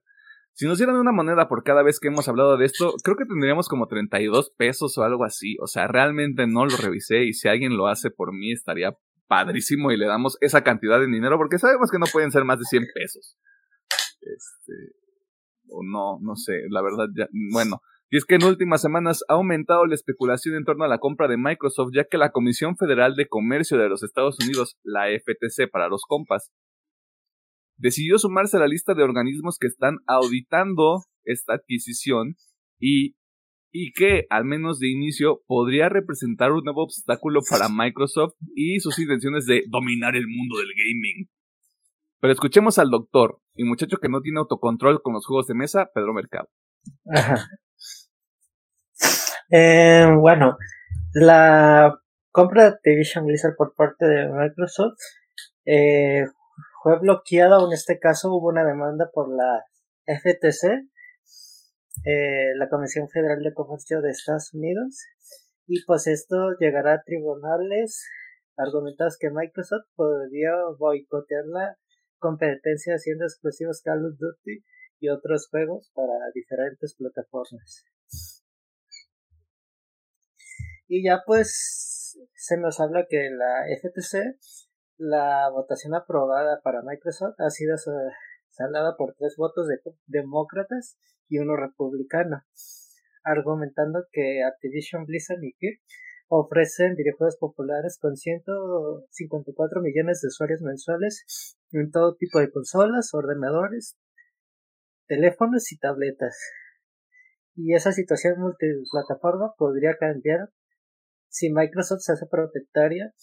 Si nos dieran una moneda por cada vez que hemos hablado de esto, creo que tendríamos como 32 pesos o algo así. O sea, realmente no lo revisé y si alguien lo hace por mí estaría padrísimo y le damos esa cantidad de dinero porque sabemos que no pueden ser más de 100 pesos. Este, o no, no sé, la verdad ya, bueno. Y es que en últimas semanas ha aumentado la especulación en torno a la compra de Microsoft, ya que la Comisión Federal de Comercio de los Estados Unidos, la FTC para los compas, decidió sumarse a la lista de organismos que están auditando esta adquisición y, y que, al menos de inicio, podría representar un nuevo obstáculo para Microsoft y sus intenciones de dominar el mundo del gaming. Pero escuchemos al doctor y muchacho que no tiene autocontrol con los juegos de mesa, Pedro Mercado. Eh, bueno, la compra de Activision Blizzard por parte de Microsoft eh, fue bloqueada o en este caso hubo una demanda por la FTC, eh, la Comisión Federal de Comercio de Estados Unidos, y pues esto llegará a tribunales argumentados que Microsoft podría boicotear la competencia haciendo exclusivos Call of Duty y otros juegos para diferentes plataformas. Y ya pues se nos habla que la FTC la votación aprobada para Microsoft ha sido saldada por tres votos de demócratas y uno republicano, argumentando que Activision Blizzard y Kirk ofrecen videojuegos populares con 154 millones de usuarios mensuales en todo tipo de consolas, ordenadores, teléfonos y tabletas. Y esa situación multiplataforma podría cambiar si Microsoft se hace propietaria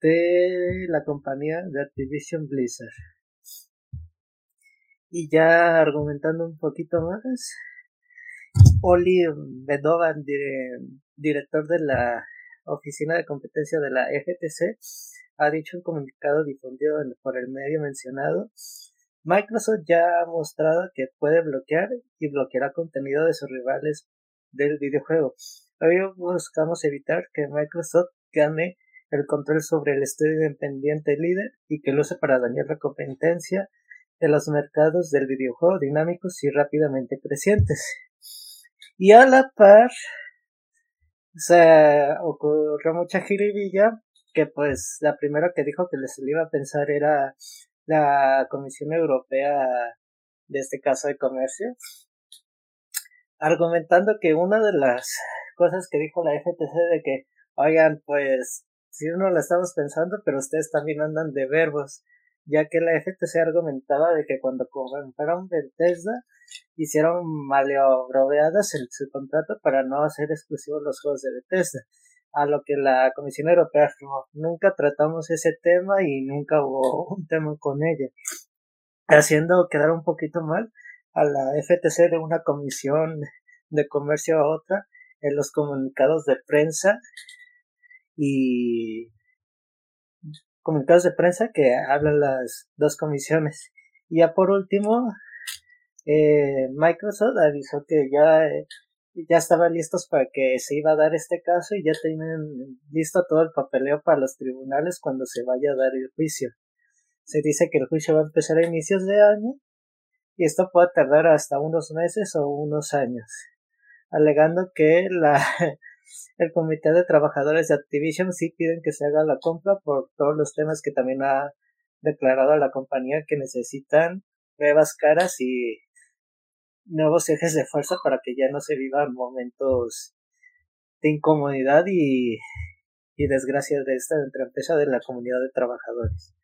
de la compañía de Activision Blizzard. Y ya argumentando un poquito más, Oli Bedovan, director de la Oficina de Competencia de la FTC, ha dicho un comunicado difundido por el medio mencionado. Microsoft ya ha mostrado que puede bloquear y bloqueará contenido de sus rivales del videojuego. Hoy buscamos evitar que Microsoft gane el control sobre el estudio independiente líder y que lo use para dañar la competencia de los mercados del videojuego dinámicos y rápidamente crecientes. Y a la par, se ocurrió mucha jiribilla que pues la primera que dijo que les iba a pensar era la Comisión Europea de este caso de comercio, argumentando que una de las cosas que dijo la FTC de que, oigan, pues si uno lo estamos pensando, pero ustedes también andan de verbos, ya que la FTC argumentaba de que cuando compraron Bethesda hicieron maleobroveadas en su contrato para no hacer exclusivos los juegos de Bethesda, a lo que la Comisión Europea afirmó, nunca tratamos ese tema y nunca hubo un tema con ello, haciendo quedar un poquito mal a la FTC de una comisión de comercio a otra en los comunicados de prensa y comunicados de prensa que hablan las dos comisiones. Y ya por último, eh, Microsoft avisó que ya, ya estaban listos para que se iba a dar este caso y ya tienen listo todo el papeleo para los tribunales cuando se vaya a dar el juicio. Se dice que el juicio va a empezar a inicios de año y esto puede tardar hasta unos meses o unos años, alegando que la el comité de trabajadores de Activision sí piden que se haga la compra por todos los temas que también ha declarado la compañía que necesitan nuevas caras y nuevos ejes de fuerza para que ya no se vivan momentos de incomodidad y, y desgracia de esta entre empresa de la comunidad de trabajadores.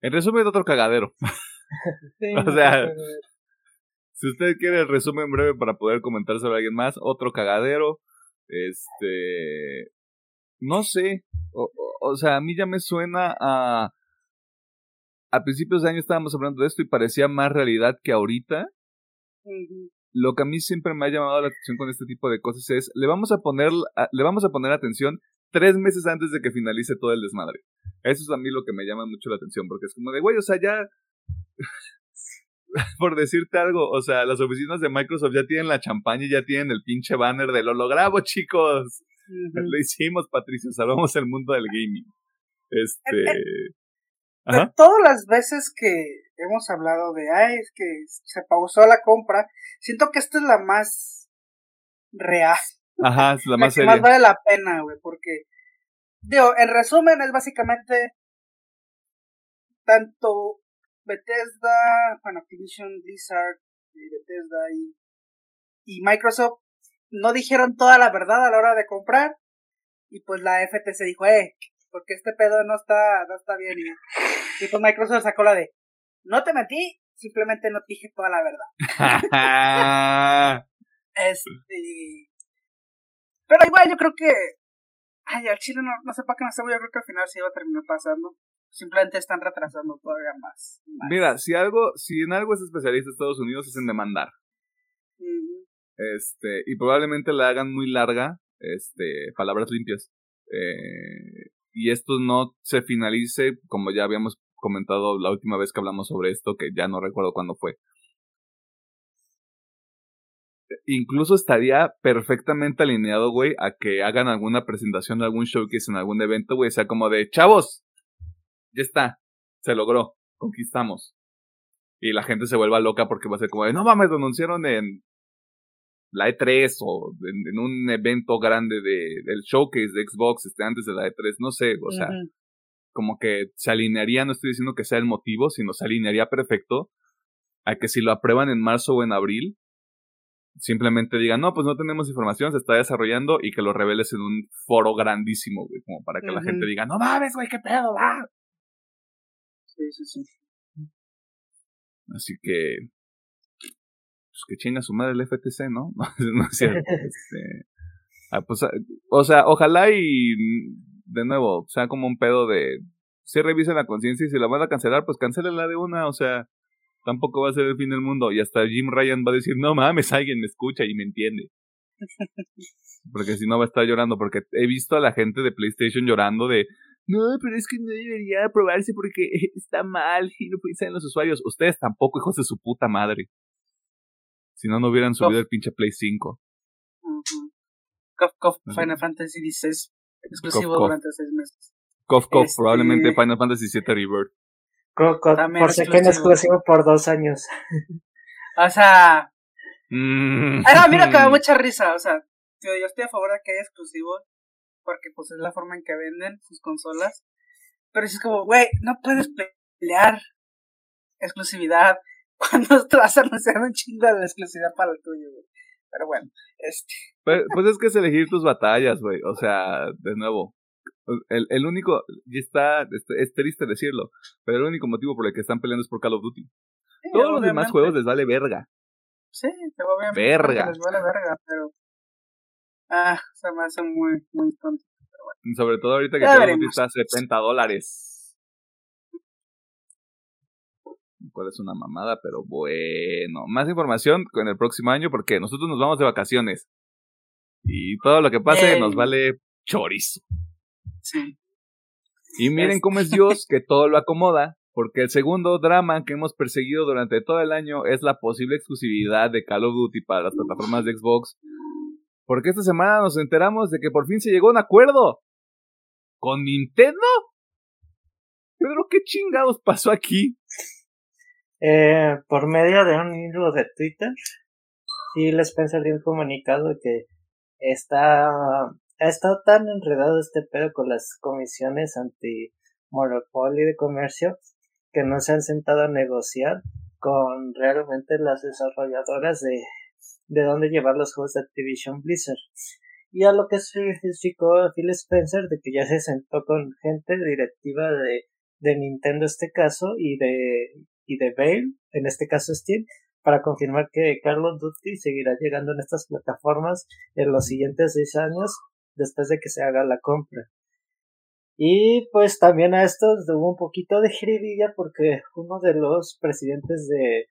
En resumen, otro cagadero. o sea, si usted quiere el resumen breve para poder comentar sobre alguien más, otro cagadero, este, no sé, o, o, sea, a mí ya me suena a, a principios de año estábamos hablando de esto y parecía más realidad que ahorita. Lo que a mí siempre me ha llamado la atención con este tipo de cosas es, le vamos a poner, le vamos a poner atención tres meses antes de que finalice todo el desmadre. Eso es a mí lo que me llama mucho la atención, porque es como de, güey, o sea, ya, por decirte algo, o sea, las oficinas de Microsoft ya tienen la champaña y ya tienen el pinche banner de lo logramos, chicos. Lo hicimos, Patricio, salvamos el mundo del gaming. Este. De todas las veces que hemos hablado de, ay, es que se pausó la compra, siento que esta es la más real. Ajá, es la, más que más vale la pena, güey, porque, digo, en resumen es básicamente tanto Bethesda, bueno, Activision, Blizzard, Bethesda y, y Microsoft no dijeron toda la verdad a la hora de comprar y pues la FTC dijo, eh, porque este pedo no está, no está bien y, y pues Microsoft sacó la de, no te metí, simplemente no dije toda la verdad. este, pero igual yo creo que, ay, al Chile no, no sé para qué no sé, yo creo que al final se iba a terminar pasando. Simplemente están retrasando todavía más, Mira, si algo, si en algo es especialista Estados Unidos es en demandar. Este, y probablemente la hagan muy larga, este, palabras limpias. Eh, y esto no se finalice, como ya habíamos comentado la última vez que hablamos sobre esto, que ya no recuerdo cuándo fue. Incluso estaría perfectamente alineado, güey, a que hagan alguna presentación, algún showcase en algún evento, güey, sea como de, chavos, ya está, se logró, conquistamos. Y la gente se vuelva loca porque va a ser como de, no mames, lo anunciaron en la E3 o en, un evento grande de, del showcase de Xbox este, antes de la E3, no sé, o sea, como que se alinearía, no estoy diciendo que sea el motivo, sino se alinearía perfecto a que si lo aprueban en marzo o en abril, simplemente digan, no, pues no tenemos información, se está desarrollando y que lo reveles en un foro grandísimo, güey, como para que la gente diga, no mames, güey, qué pedo, va. Sí, sí, sí. Así que, pues que chinga su madre el FTC, ¿no? no es cierto. Este, ah, pues, ah, o sea, ojalá y de nuevo sea como un pedo de si revisen la conciencia y si la van a cancelar, pues la de una, o sea, tampoco va a ser el fin del mundo. Y hasta Jim Ryan va a decir, no mames, alguien me escucha y me entiende. Porque si no va a estar llorando, porque he visto a la gente de PlayStation llorando de, no, pero es que no debería aprobarse porque está mal y no pueden los usuarios. Ustedes tampoco, hijos de su puta madre. Si no, no hubieran subido el pinche Play 5. Uh Final Fantasy XVI exclusivo durante seis meses. Cof, cof, este, probablemente Final Fantasy VII Rebirth. por si que exclusivo por dos años. O sea. Mm. Era, mira que da mucha risa. O sea, yo, estoy a favor de que haya exclusivos. Porque pues es la forma en que venden sus consolas. Pero es como, güey, no puedes pelear exclusividad cuando te vas a anunciar un chingo de exclusividad para el tuyo, güey. Pero bueno, este. Pues, pues es que es elegir tus batallas, güey. O sea, de nuevo. El, el único, y está, es, triste decirlo, pero el único motivo por el que están peleando es por Call of Duty. Todos los demás juegos les vale verga. Sí, obviamente verga. les vale verga, pero. Ah, se me hace muy, muy tonto. Sobre todo ahorita que Call of Duty está a 70 dólares. cuál es una mamada, pero bueno. Más información en el próximo año porque nosotros nos vamos de vacaciones. Y todo lo que pase nos vale chorizo. Sí. Y miren cómo es Dios que todo lo acomoda, porque el segundo drama que hemos perseguido durante todo el año es la posible exclusividad de Call of Duty para las plataformas de Xbox. Porque esta semana nos enteramos de que por fin se llegó a un acuerdo con Nintendo. Pedro, ¿qué chingados pasó aquí? Eh, por medio de un hilo de Twitter, Phil Spencer dio un comunicado de que está, ha estado tan enredado este pedo con las comisiones anti monopolio de comercio que no se han sentado a negociar con realmente las desarrolladoras de, de dónde llevar los juegos de Activision Blizzard. Y a lo que se explicó Phil Spencer de que ya se sentó con gente directiva de, de Nintendo este caso y de y de Bale, en este caso Steam, para confirmar que Carlos Duty seguirá llegando en estas plataformas en los siguientes seis años después de que se haga la compra. Y pues también a esto hubo un poquito de jiribilla porque uno de los presidentes de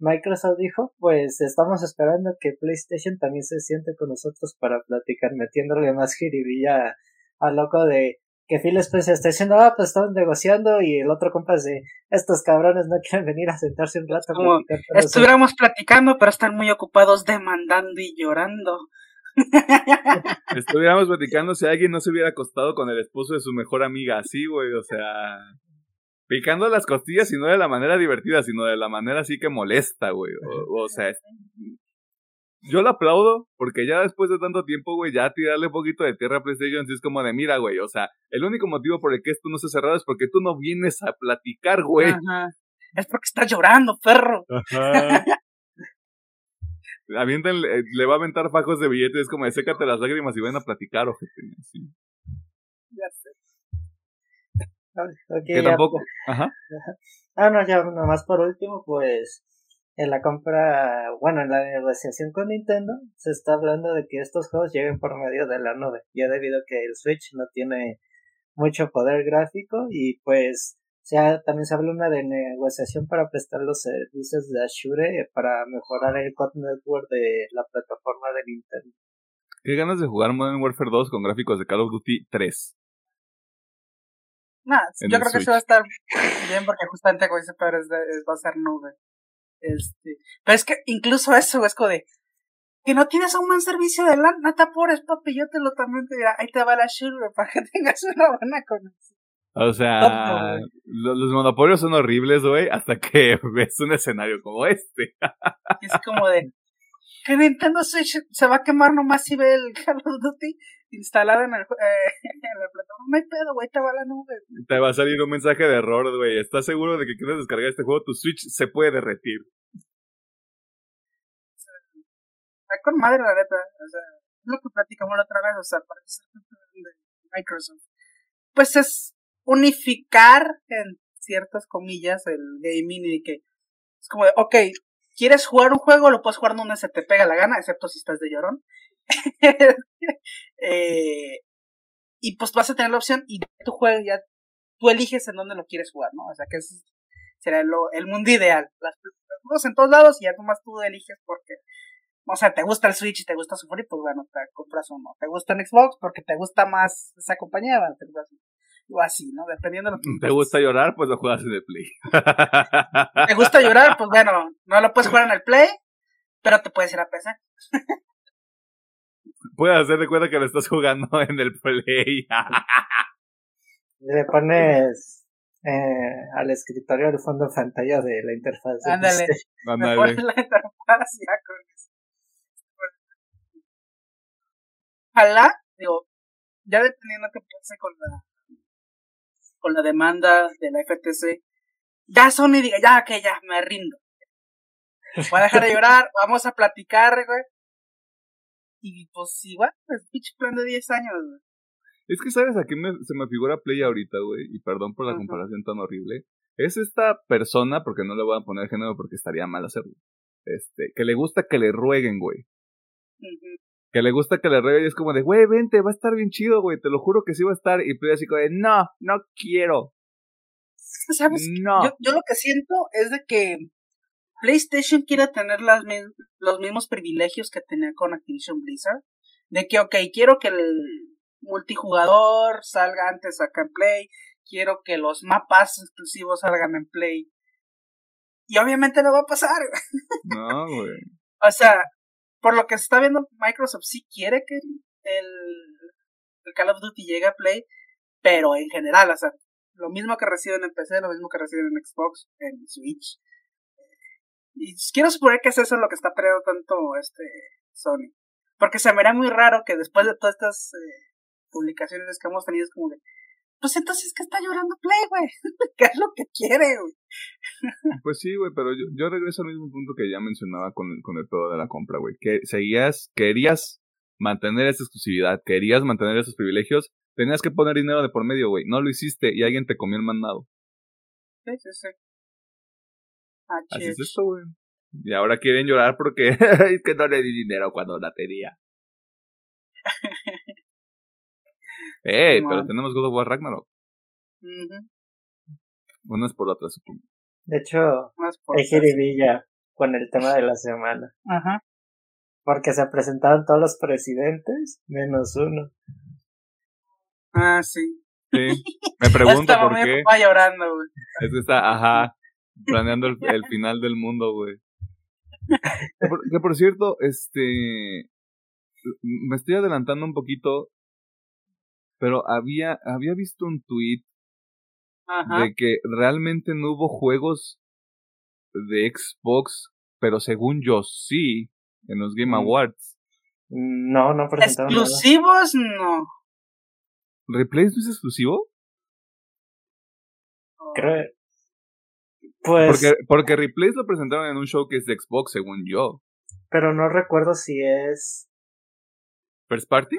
Microsoft dijo, pues estamos esperando que PlayStation también se siente con nosotros para platicar, metiéndole más jiribilla al loco de que Phil Spencer está diciendo, ah, pues estamos negociando y el otro compa de, estos cabrones no quieren venir a sentarse un rato. Como estuviéramos platicando, pero están muy ocupados demandando y llorando. Estuviéramos platicando si alguien no se hubiera acostado con el esposo de su mejor amiga, así, güey, o sea, picando las costillas y no de la manera divertida, sino de la manera así que molesta, güey, o, sea, yo lo aplaudo porque ya después de tanto tiempo, güey, ya tirarle un poquito de tierra a PlayStation es como de, mira, güey, o sea, el único motivo por el que esto no se ha cerrado es porque tú no vienes a platicar, güey. Ajá. Es porque estás llorando, perro. Ajá. le, le, va a aventar fajos de billetes, es como de sécate las lágrimas y ven a platicar, ojete. Sí. Ya sé. Que tampoco. Ajá. Ah, no, ya nomás por último, pues en la compra, bueno, en la negociación con Nintendo, se está hablando de que estos juegos lleguen por medio de la nube, ya debido a que el Switch no tiene mucho poder gráfico y pues sea, también se habla una de negociación para prestar los servicios de Azure para mejorar el Code Network de la plataforma de Nintendo. Qué ganas de jugar Modern Warfare 2 con gráficos de Call of Duty 3. Nah, yo creo que eso va a estar bien porque justamente como dice Pedro va a ser nube. Este, pero es que incluso eso es como de que no tienes un buen servicio de LAN, no te apures, papi, yo te lo también te dirá, ahí te va la Azure para que tengas una buena conexión. O sea, los, monopolios son horribles, güey, hasta que ves un escenario como este. es como de que Nintendo Switch se va a quemar nomás si ve el Call of Duty instalado en, el, eh, en la plataforma. No hay pedo, güey, te va a la nube. Te va a salir un mensaje de error, güey. ¿Estás seguro de que quieres descargar este juego? Tu Switch se puede derretir. Está con madre, la neta. O sea, es lo que platicamos la otra vez, o sea, de Microsoft. Pues es unificar, en ciertas comillas, el gaming y que es como de, ok, ¿quieres jugar un juego? Lo puedes jugar donde se te pega la gana, excepto si estás de llorón. eh, y pues vas a tener la opción y tu juego ya, tú eliges en dónde lo quieres jugar, ¿no? O sea que ese será el mundo ideal. Las juegos en todos lados y ya más tú eliges porque, o sea, te gusta el Switch y te gusta sufrir, pues bueno, te compras uno. Te gusta el Xbox porque te gusta más esa compañía, te o así, ¿no? Dependiendo de lo que ¿Te gusta llorar? Pues lo juegas en el Play. ¿Te gusta llorar? Pues bueno, no lo puedes jugar en el Play, pero te puedes ir a PC. Puedes hacer de cuenta que lo estás jugando en el Play. Le pones eh, al escritorio el fondo de pantalla de la interfaz. Ándale. Ándale. la interfaz ya con eso. Ojalá, digo, ya dependiendo qué piense con la con la demanda de la FTC, ya Sony diga, ya, que ya, me rindo. Voy a dejar de llorar, vamos a platicar, güey. Y pues igual, es pinche plan de 10 años, güey. Es que, ¿sabes? Aquí me, se me figura Play ahorita, güey, y perdón por la comparación tan horrible. Es esta persona, porque no le voy a poner género porque estaría mal hacerlo, este, que le gusta que le rueguen, güey que le gusta que le ruegue y es como de, güey, vente, va a estar bien chido, güey, te lo juro que sí va a estar. Y tú así como de, no, no quiero. ¿Sabes? No. Yo, lo que siento es de que PlayStation quiere tener las, los mismos privilegios que tenía con Activision Blizzard. De que, ok, quiero que el multijugador salga antes acá en Play. Quiero que los mapas exclusivos salgan en Play. Y obviamente no va a pasar. No, güey. o sea, por lo que se está viendo, Microsoft sí quiere que el, el Call of Duty llegue a Play, pero en general, o sea, lo mismo que reciben en PC, lo mismo que reciben en Xbox, en Switch. Y quiero suponer que es eso lo que está perdiendo tanto este Sony. Porque se me era muy raro que después de todas estas eh, publicaciones que hemos tenido, es como de, pues entonces que está llorando Play, güey. ¿Qué es lo que quiere, güey? pues sí, güey, pero yo, yo, regreso al mismo punto que ya mencionaba con, con el todo de la compra, güey. Que seguías, querías mantener esa exclusividad, querías mantener esos privilegios, tenías que poner dinero de por medio, güey. No lo hiciste y alguien te comió el mandado. Sí, sí, sí. Ah, Así es esto, güey. Y ahora quieren llorar porque es que no le di dinero cuando la tenía. Ey, pero tenemos God of War Ragnarok. Ujú, Unas por otras, supongo. De hecho, hay jiribilla con el tema de la semana. Ajá. Porque se presentaron todos los presidentes, menos uno. Ah, sí. Sí. Me pregunto por mi qué. papá llorando, güey. Es que está, ajá, planeando el, el final del mundo, güey. Que por, que por cierto, este. Me estoy adelantando un poquito. Pero había, había visto un tweet Ajá. de que realmente no hubo juegos de Xbox, pero según yo sí, en los Game Mm. Awards. No, no presentaron nada. Exclusivos, no. ¿Replays no es exclusivo? Creo. Pues, Porque, porque Replays lo presentaron en un showcase de Xbox, según yo. pero no recuerdo si es ¿First Party?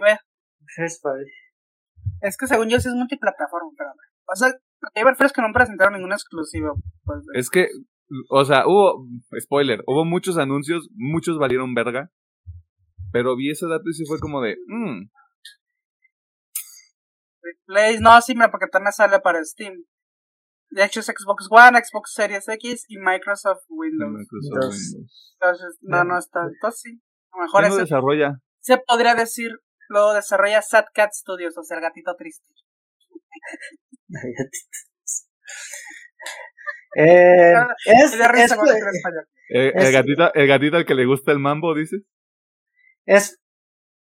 First Party. Es que según yo sí es multiplataforma, pero O sea, que refiero es que no presentaron ningún exclusivo. Pues, Es que, o sea, hubo, spoiler, hubo muchos anuncios, muchos valieron verga. Pero vi ese dato y sí fue como de, Replays, no, sí, mira, porque también sale para Steam. De hecho es Xbox One, Xbox Series X y Microsoft Windows. Microsoft. Windows. Entonces, no, no está. Entonces sí. A lo mejor ¿Quién lo ese- desarrolla? se podría decir, lo desarrolla Sad Cat Studios, o sea, el gatito triste. Eh, es, Me da risa es, español. El, el gatito, el gatito al que le gusta el mambo, dices. es,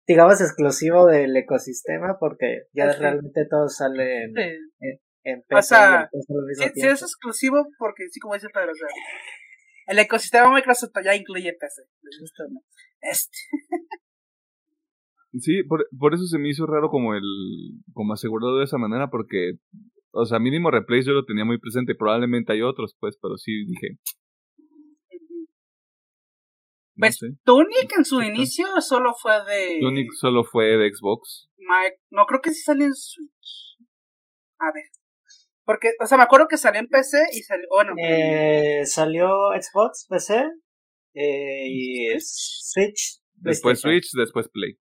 digamos, exclusivo del ecosistema porque ya Sí. realmente todo sale en, Sí. en en PC al mismo Sí, es exclusivo porque sí, como dice Pedro, o sea, el ecosistema Microsoft ya incluye PC. ¿Les gusta o no? Este. Sí, por, por eso se me hizo raro como el, como asegurado de esa manera, porque, o sea, mínimo replays yo lo tenía muy presente, probablemente hay otros, pues, pero sí dije, no Pues, sé. Tunic en su inicio solo fue de. Sonic solo fue de Xbox. Mike- No, creo que sí salió en Switch. A ver. Porque, o sea, me acuerdo que salió en PC y salió. Bueno, Eh, salió Xbox, PC eh, y Switch. Después. Switch, después Play.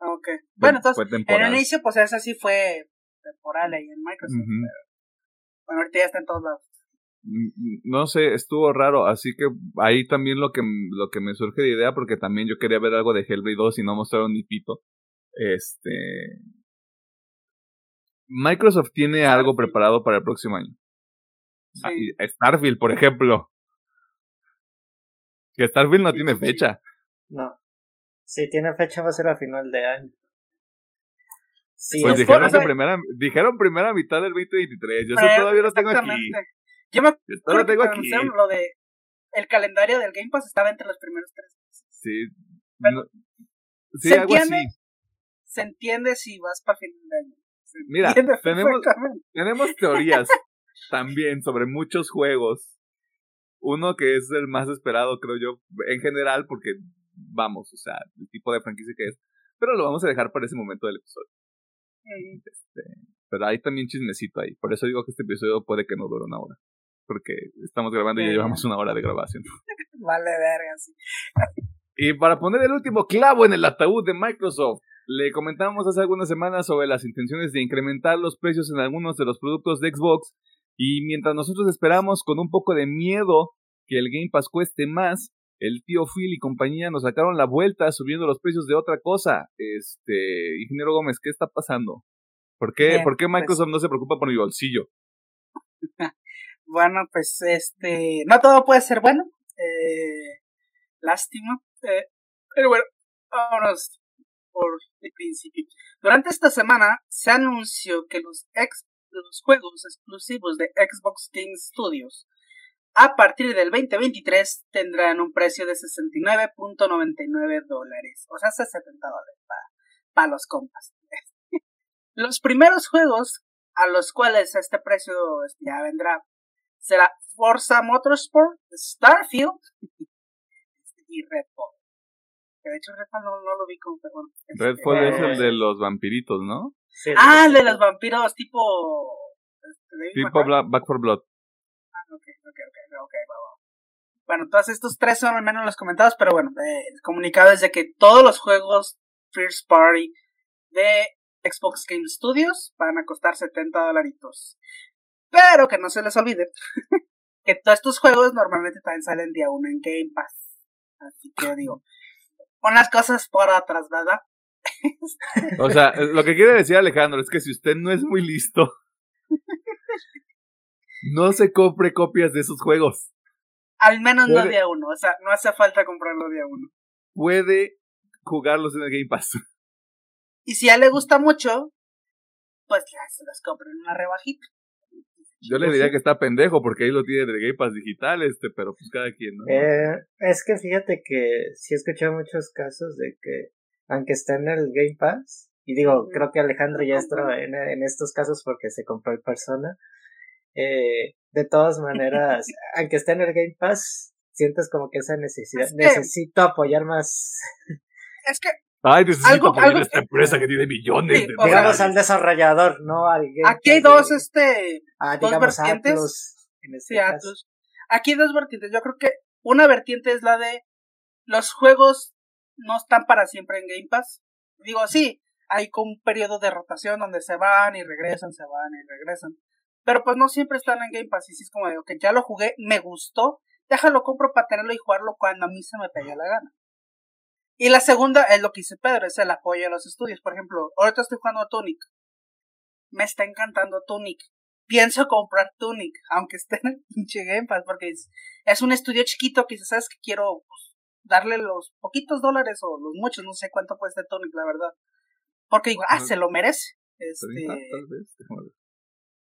ok. Bueno, entonces, en el inicio, pues esa sí fue temporal ahí en Microsoft. Bueno, ahorita ya está en todos lados. Mm, No sé, estuvo raro, así que ahí también lo que, lo que me surge de idea, porque también yo quería ver algo de Hellblade 2 y no mostraron ni pito. Este. Microsoft tiene algo preparado para el próximo año. Sí. Ah, Starfield, por ejemplo. Que Starfield no Sí, tiene fecha. No. Si tiene fecha va a ser a final de año. Sí, Pues es- dijeron, que primera, dijeron primera mitad del 2023. Yo eso todavía lo tengo aquí. Yo me Yo todavía tengo aquí. lo de. El calendario del Game Pass estaba entre los primeros tres. Sí. Pero- no- sí, ¿Se algo entiende? así. Se entiende si vas para final de año. Mira, tenemos- teorías también sobre muchos juegos. Uno que es el más esperado, creo yo, en general, porque vamos, o sea, el tipo de franquicia que es. Pero lo vamos a dejar para ese momento del episodio. Mm, Pero hay también chismecito ahí. Por eso digo que este episodio puede que no dure una hora. Porque estamos grabando y ya llevamos una hora de grabación. Vale, verga, sí. Y para poner el último clavo en el ataúd de Microsoft, le comentamos hace algunas semanas sobre las intenciones de incrementar los precios en algunos de los productos de Xbox. Y mientras nosotros esperamos con un poco de miedo que el Game Pass cueste más, el tío Phil y compañía nos sacaron la vuelta subiendo los precios de otra cosa. Este, ingeniero Gómez, ¿qué está pasando? ¿Por qué, Bien, ¿por qué pues- Microsoft no se preocupa por mi bolsillo? Bueno, pues este. No todo puede ser bueno. Eh, lástima. Eh, pero bueno, vámonos por principio. Durante esta semana se anunció que los, ex, los juegos exclusivos de Xbox Game Studios a partir del 2023 tendrán un precio de 69.99 dólares. O sea, 70 dólares para los compas. los primeros juegos a los cuales este precio este, ya vendrá será Forza Motorsport, Starfield y Redfall. Que de hecho Redfall no, no lo vi como, pero bueno. este, Redfall es eh, el de los vampiritos, ¿no? Sí, Ah, el de los vampiros tipo... este, Tipo. Bla- Back for Blood. Ah, ok, ok, ok, ok, va, va. Bueno, todos estos tres son al menos los comentados, pero bueno, eh, el comunicado es de que todos los juegos First Party de Xbox Game Studios van a costar 70 dolaritos. Pero que no se les olvide que todos estos juegos normalmente también salen día uno en Game Pass. Así que digo, unas cosas por otras, ¿verdad? o sea, lo que quiere decir Alejandro es que si usted no es muy listo, no se compre copias de esos juegos. Al menos no día uno, o sea, no hace falta comprarlo día uno. Puede jugarlos en el Game Pass. Y si a él le gusta mucho, pues ya se los compra en una rebajita. Yo le diría que está pendejo porque ahí lo tiene de Game Pass digital, este, pero pues cada quien, ¿no? Eh, es que fíjate que sí he escuchado muchos casos de que, aunque esté en el Game Pass, y digo, creo que Alejandro ya está en, en estos casos porque se compró el Persona, eh, de todas maneras, aunque esté en el Game Pass, sientes como que esa necesidad, necesito apoyar más. Es que Ay, necesito apoyar a esta empresa que tiene millones de Digamos al desarrollador, no al game Aquí hay dos, este, ah, dos vertientes. Este Aquí hay dos vertientes. Yo creo que una vertiente es la de los juegos no están para siempre en Game Pass. Digo, sí, hay como un periodo de rotación donde se van y regresan, se van y regresan. Pero pues no siempre están en Game Pass y si es como de, ok, ya lo jugué, me gustó, déjalo compro para tenerlo y jugarlo cuando a mí se me pegue la gana. Y la segunda es lo que dice Pedro, es el apoyo a los estudios. Por ejemplo, ahorita estoy jugando a Tunic. Me está encantando Tunic. Pienso comprar Tunic, aunque esté en el pinche Game Pass, porque es, un estudio chiquito que sabes que quiero pues, darle los poquitos dólares o los muchos, no sé cuánto cuesta Tunic, la verdad. Porque digo, ah, se lo merece. Este,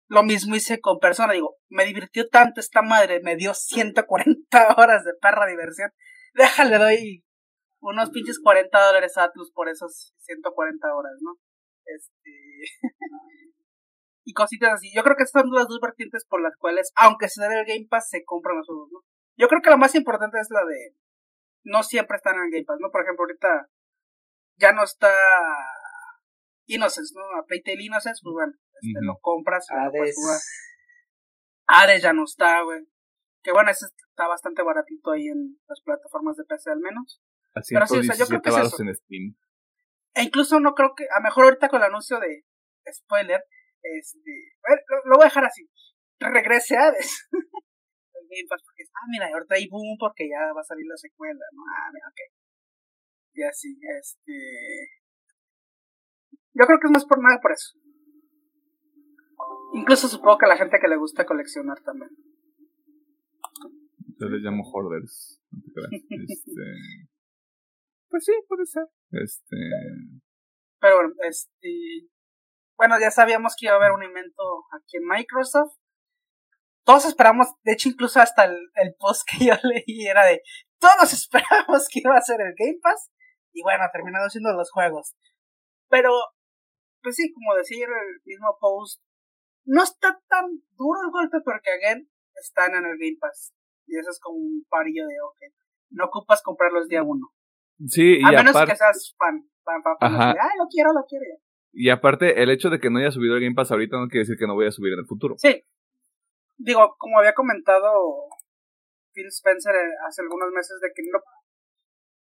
lo mismo hice con Persona, digo, me divirtió tanto esta madre, me dio 140 horas de perra diversión. Déjale, doy unos pinches 40 dólares Atlus por esas 140 horas, ¿no? Este. y cositas así. Yo creo que estas son las dos vertientes por las cuales, aunque se den el Game Pass, se compran los juegos, ¿no? Yo creo que la más importante es la de. No siempre están en el Game Pass, ¿no? Por ejemplo, ahorita ya no está Innocence, ¿no? A Playtale Innocence, pues bueno, este, lo compras. Hades. Hades ya no está, güey. Que bueno, ese está bastante baratito ahí en las plataformas de PC al menos. Pero sí, o sea, que es. En Steam. E incluso no creo que, a mejor ahorita con el anuncio de spoiler, este, lo, voy a dejar así. Regrese a Hades. porque, ah, mira, ahorita hay boom porque ya va a salir la secuela, ¿no? Ah, mira, ok. Y así, este. Yo creo que es más por nada por eso. Incluso supongo que a la gente que le gusta coleccionar también. Yo les llamo hoarders. Este... Pues sí, puede ser. Este. Pero bueno, este. Bueno, ya sabíamos que iba a haber un evento aquí en Microsoft. Todos esperamos, de hecho, incluso hasta el, post que yo leí era de. Todos esperamos que iba a ser el Game Pass. Y bueno, terminado siendo los juegos. Pero, pues sí, como decía el mismo post, no está tan duro el golpe porque, again, están en el Game Pass. Y eso es como un parillo de, ok, no ocupas comprarlos día uno. Sí, y A menos que seas fan. fan, fan, Ajá. Ay, lo quiero, lo quiero. Y aparte, el hecho de que no haya subido el Game Pass ahorita no quiere decir que no voy a subir en el futuro. Sí. Digo, como había comentado Phil Spencer eh, hace algunos meses de que no...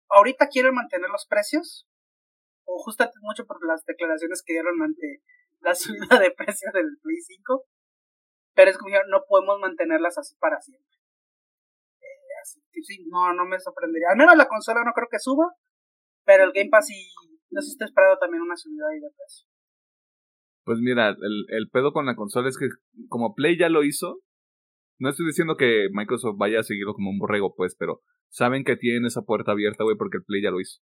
Ahorita quieren mantener los precios. O justamente mucho por las declaraciones que dieron ante la subida de precio del Play 5. Pero es como no podemos mantenerlas así para siempre. Así que sí, no, no me sorprendería. Al menos la consola no creo que suba. Pero el Game Pass sí, no se está esperando también una subida ahí de precio. Pues mira, el, el pedo con la consola es que como Play ya lo hizo, no estoy diciendo que Microsoft vaya a seguirlo como un borrego, pues, pero saben que tienen esa puerta abierta, güey, porque el Play ya lo hizo.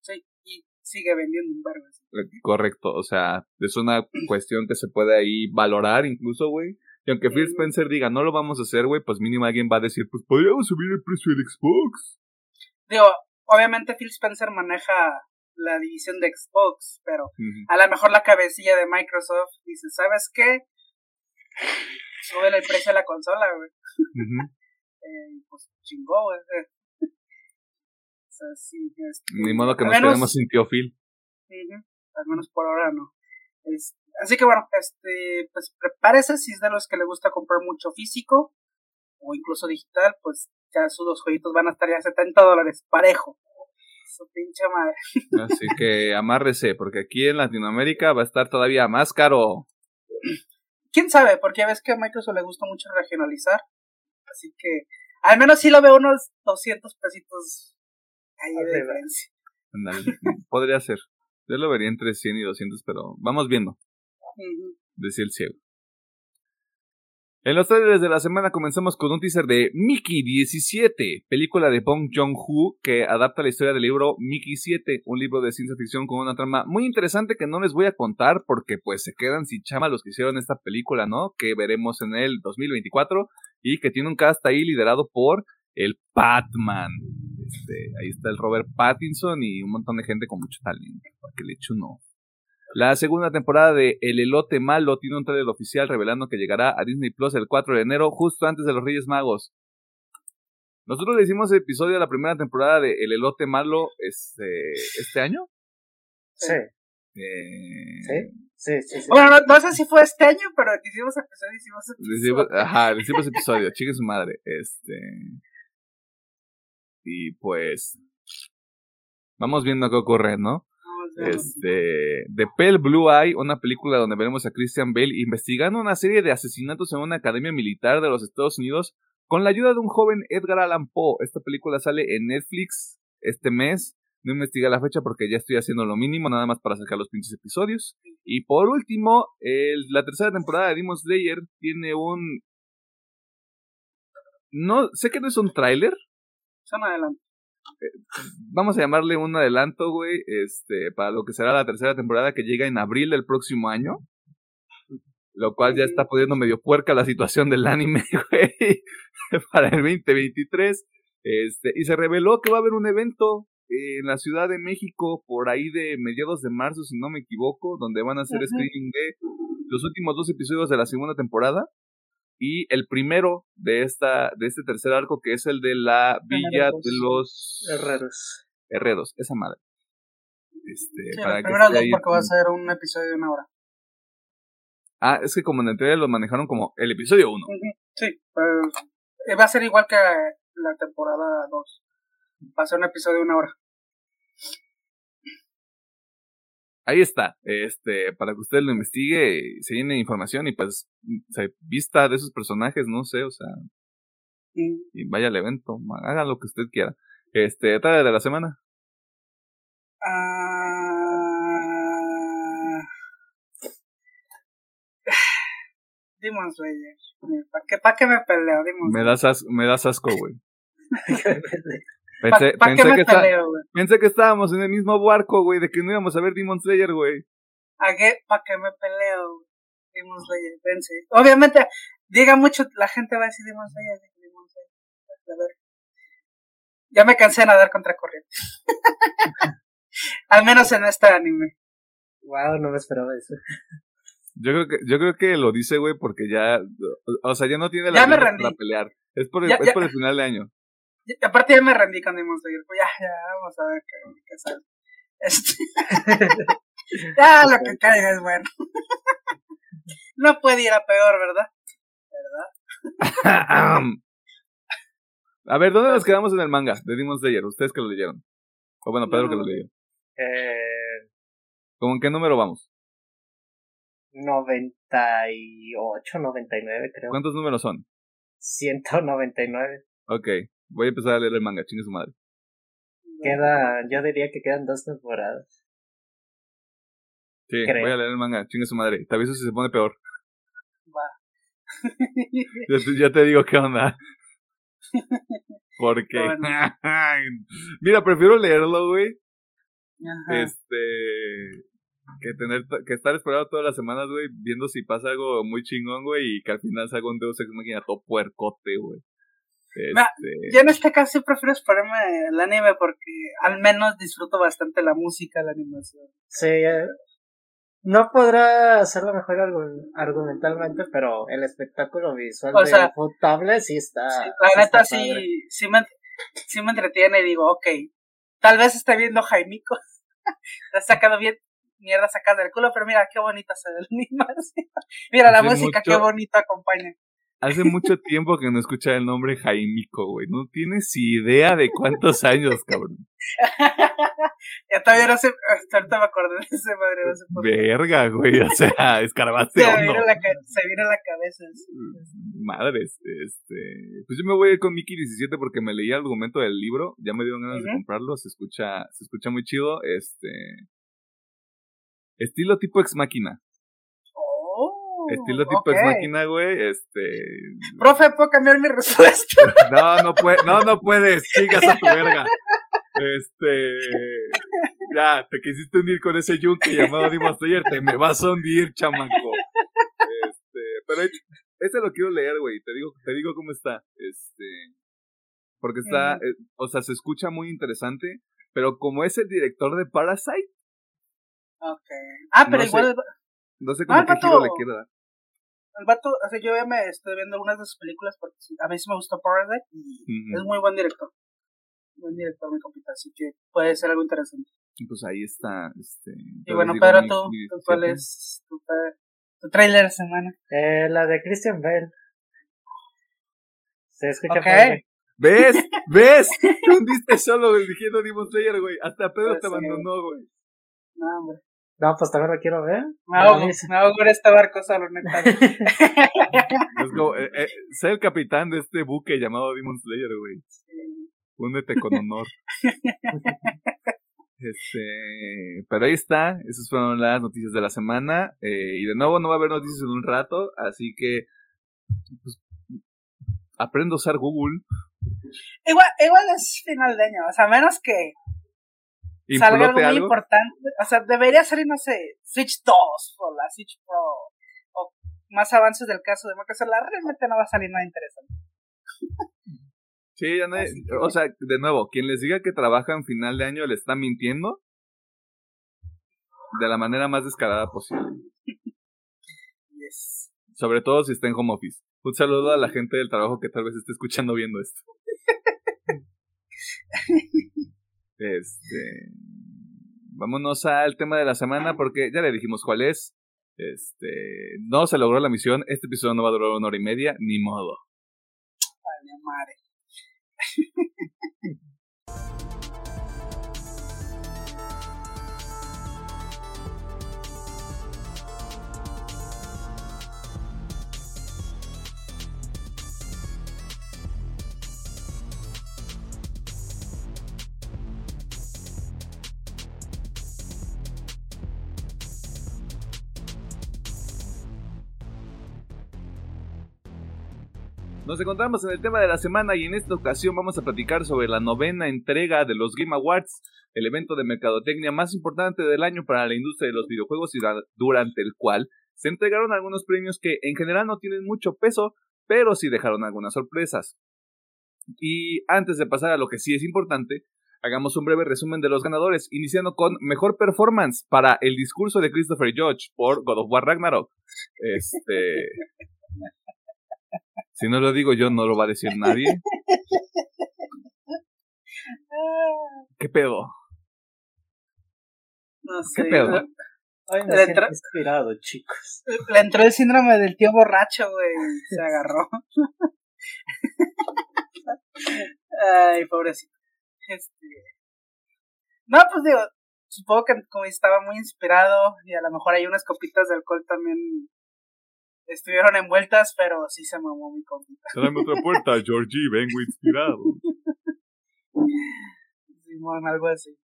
Sí, y sigue vendiendo un barrio. Eh, correcto, o sea, es una cuestión que se puede ahí valorar incluso, güey. Y aunque Phil Spencer diga, no lo vamos a hacer, güey, pues mínimo alguien va a decir, pues podríamos subir el precio del Xbox. Digo, obviamente Phil Spencer maneja la división de Xbox, pero a lo mejor la cabecilla de Microsoft dice, ¿sabes qué? Sube el precio de la consola, güey. eh, pues chingó, güey. Este, Ni modo que nos quedemos sin tío Phil. al menos por ahora no. Así que bueno, este, pues prepárese si es de los que le gusta comprar mucho físico o incluso digital, pues ya sus dos jueguitos van a estar ya 70 dólares, parejo. Su pinche madre. Así que amárrese, porque aquí en Latinoamérica va a estar todavía más caro. ¿Quién sabe? Porque ya ves que a Microsoft le gusta mucho regionalizar. Así que al menos sí lo veo unos 200 pesitos ahí de diferencia. podría ser. Yo lo vería entre 100 y 200, pero vamos viendo. Decía el ciego. En los trailers de la semana comenzamos con un teaser de Mickey 17, película de Bong Joon-ho que adapta la historia del libro Mickey 7, un libro de ciencia ficción con una trama muy interesante que no les voy a contar porque pues se quedan sin chama los que hicieron esta película, ¿no? Que veremos en el 2024 y que tiene un cast ahí liderado por el Batman. Este, ahí está el Robert Pattinson y un montón de gente con mucho talento, para que le eche. La segunda temporada de El Elote Malo tiene un trailer oficial revelando que llegará a Disney Plus el 4 de enero, justo antes de los Reyes Magos. Nosotros le hicimos el episodio de la primera temporada de El Elote Malo este, este año. Sí. Eh, ¿Sí? Sí, sí, Bueno, no, sé si fue este año, pero hicimos episodio, hicimos episodio. ajá, hicimos episodio, chique su madre. Este. Y pues. Vamos viendo qué ocurre, ¿no? Este, The Pale Blue Eye, una película donde veremos a Christian Bale investigando una serie de asesinatos en una academia militar de los Estados Unidos con la ayuda de un joven Edgar Allan Poe. Esta película sale en Netflix este mes. No investiga la fecha porque ya estoy haciendo lo mínimo, nada más para sacar los pinches episodios. Y por último, la tercera temporada de Demon Slayer tiene un. No, sé que no es un tráiler. Son adelante vamos a llamarle un adelanto, güey, este, para lo que será la tercera temporada que llega en abril del próximo año. Lo cual ya está poniendo medio puerca la situación del anime, güey, para el 2023. Este, y se reveló que va a haber un evento en la Ciudad de México por ahí de mediados de marzo, si no me equivoco, donde van a hacer screening de los últimos dos episodios de la segunda temporada y el primero de esta de este tercer arco que es el de la villa de los herreros. Herreros esa madre. Este sí, para el primero dos porque va a ser un episodio de una hora. Ah es que como en el trailer lo manejaron como el episodio 1 sí pues, va a ser igual que la temporada 2 va a ser un episodio de una hora ahí está, este, para que usted lo investigue, se llene información y pues se vista de esos personajes, no sé, o sea, y vaya al evento, haga lo que usted quiera. Este, tarde de la semana. Uh... Demon Slayer. ¿Para qué, pa qué me peleo? Demon me das, me das asco, güey. Pensé, pensé, que pensé, que estábamos en el mismo barco, güey, de que no íbamos a ver Demon Slayer, güey. ¿A qué? ¿Para qué me peleo? Demon Slayer, pensé. Obviamente, diga mucho, la gente va a decir Demon Slayer, Demon Slayer. A ver. Ya me cansé de nadar contra corriente. Al menos en este anime. Wow, no me esperaba eso. Yo creo que, yo creo que lo dice, güey, porque ya, o sea, ya no tiene la para pelear. Es por es por el final de año aparte ya me rendí con Demon Slayer. Pues ya, ya, vamos a ver qué, qué sale. Este... ya, lo que caiga es bueno. no puede ir a peor, ¿verdad? ¿Verdad? a ver, ¿dónde nos quedamos en el manga de Demon Slayer? Ustedes que lo leyeron. O bueno, Pedro que lo leyó. Eh... ¿Cómo en qué número vamos? 98, 99 creo. ¿Cuántos números son? 199. Ok. Voy a empezar a leer el manga, chingue su madre. Queda, yo diría que quedan dos temporadas. Sí, voy a leer el manga, chingue su madre. Te aviso si se pone peor. Va. ya, te, digo qué onda. Porque. Mira, prefiero leerlo, güey. Este. Que tener que estar esperando todas las semanas, güey, viendo si pasa algo muy chingón, güey, y que al final salga un Deus Ex Machina todo puercote, güey. Este... Yo en este caso sí prefiero esperarme el anime porque al menos disfruto bastante la música, la animación. Sí, eh, no podrá hacerlo mejor argumentalmente, pero el espectáculo visual o sea, potable sí está. la neta sí, sí me, sí me entretiene y digo, ok, tal vez esté viendo Jaimico, ha sacado bien mierda sacada del culo, pero mira qué bonita se ve el animación. mira la música, qué bonita acompaña. Hace mucho tiempo que no escucha el nombre Jaimico, güey. No tienes idea de cuántos años, cabrón. ya todavía no sé, hasta ahorita me acordé de ese madre. No sé por qué. Verga, güey. O sea, escarbaste Se vino, la, se vino la cabeza. Madres, este. Pues yo me voy a ir con Mickey 17 porque me leí el argumento del libro. Ya me dieron ganas de comprarlo. Se escucha, se escucha muy chido. Este. Estilo tipo ex máquina. Estilo tipo ok. ex máquina, güey. Este. Profe, ¿puedo cambiar mi respuesta? No, no puedes, no, no puedes, chicas a tu verga. Este, ya, te quisiste unir con ese yunque llamado Demon Slayer, te me vas a hundir, chamaco. Este, pero este lo quiero leer, güey, te digo, te digo cómo está, este, porque está, eh, o sea, se escucha muy interesante, pero como es el director de Parasite, Ok. Ah, pero No igual no sé cómo Ah, qué giro le quiero dar. El vato, o sea, yo ya me estoy viendo algunas de sus películas porque a mí sí me gustó Parasite y Ujú. es muy buen director. Buen director, mi compita, así que puede ser algo interesante. Y Pues ahí está, este. Y bueno, Pedro, mi- tú, mi tú ¿cuál 17. es tu, tu trailer de semana? Eh, la de Christian Bale. Se escucha Ok. padre. ¿Ves? ¿Ves? Te hundiste solo güey, diciendo Demon Slayer, güey. Hasta Pedro Pues te sí. abandonó, güey. No, hombre. No, pues también la quiero ver. Me ahogo, me ahogo en este barco solo, neta. Es como, eh, eh, sé el capitán de este buque llamado Demon Slayer, güey. Únete con honor. Este, pero ahí está, esas fueron las noticias de la semana. eh, y de nuevo no va a haber noticias en un rato, así que pues, aprendo a usar Google. igual, igual es final de año, o sea, a menos que salga algo muy algo. importante. O sea, debería salir, no sé, Switch 2 o la Switch Pro o más avances del caso de Microsoft. La realmente no va a salir nada interesante. Sí, ya o sea, de nuevo, quien les diga que trabaja en final de año le está mintiendo de la manera más descarada posible. Yes. Sobre todo si está en home office. Un saludo a la gente del trabajo que tal vez esté escuchando viendo esto. Este. Vámonos al tema de la semana porque ya le dijimos cuál es. Este. No se logró la misión. Este episodio no va a durar una hora y media, ni modo. Vale, madre. Nos encontramos en el tema de la semana y en esta ocasión vamos a platicar sobre la novena entrega de los Game Awards, el evento de mercadotecnia más importante del año para la industria de los videojuegos y durante el cual se entregaron algunos premios que en general no tienen mucho peso, pero sí dejaron algunas sorpresas. Y antes de pasar a lo que sí es importante, hagamos un breve resumen de los ganadores, iniciando con mejor performance para el discurso de Christopher Judge por God of War Ragnarok. Este. Si no lo digo yo, no lo va a decir nadie. Ah, ¿Qué pedo? No sé. ¿Qué pedo? Hoy me siento inspirado, chicos. Le entró el síndrome del tío borracho, güey. Se agarró. Ay, pobrecito. Este. No, pues digo, supongo que como estaba muy inspirado y a lo mejor hay unas copitas de alcohol también estuvieron envueltas, pero sí se mamó mi compita. Tráeme otra puerta, Georgie, vengo inspirado. Simón, algo así.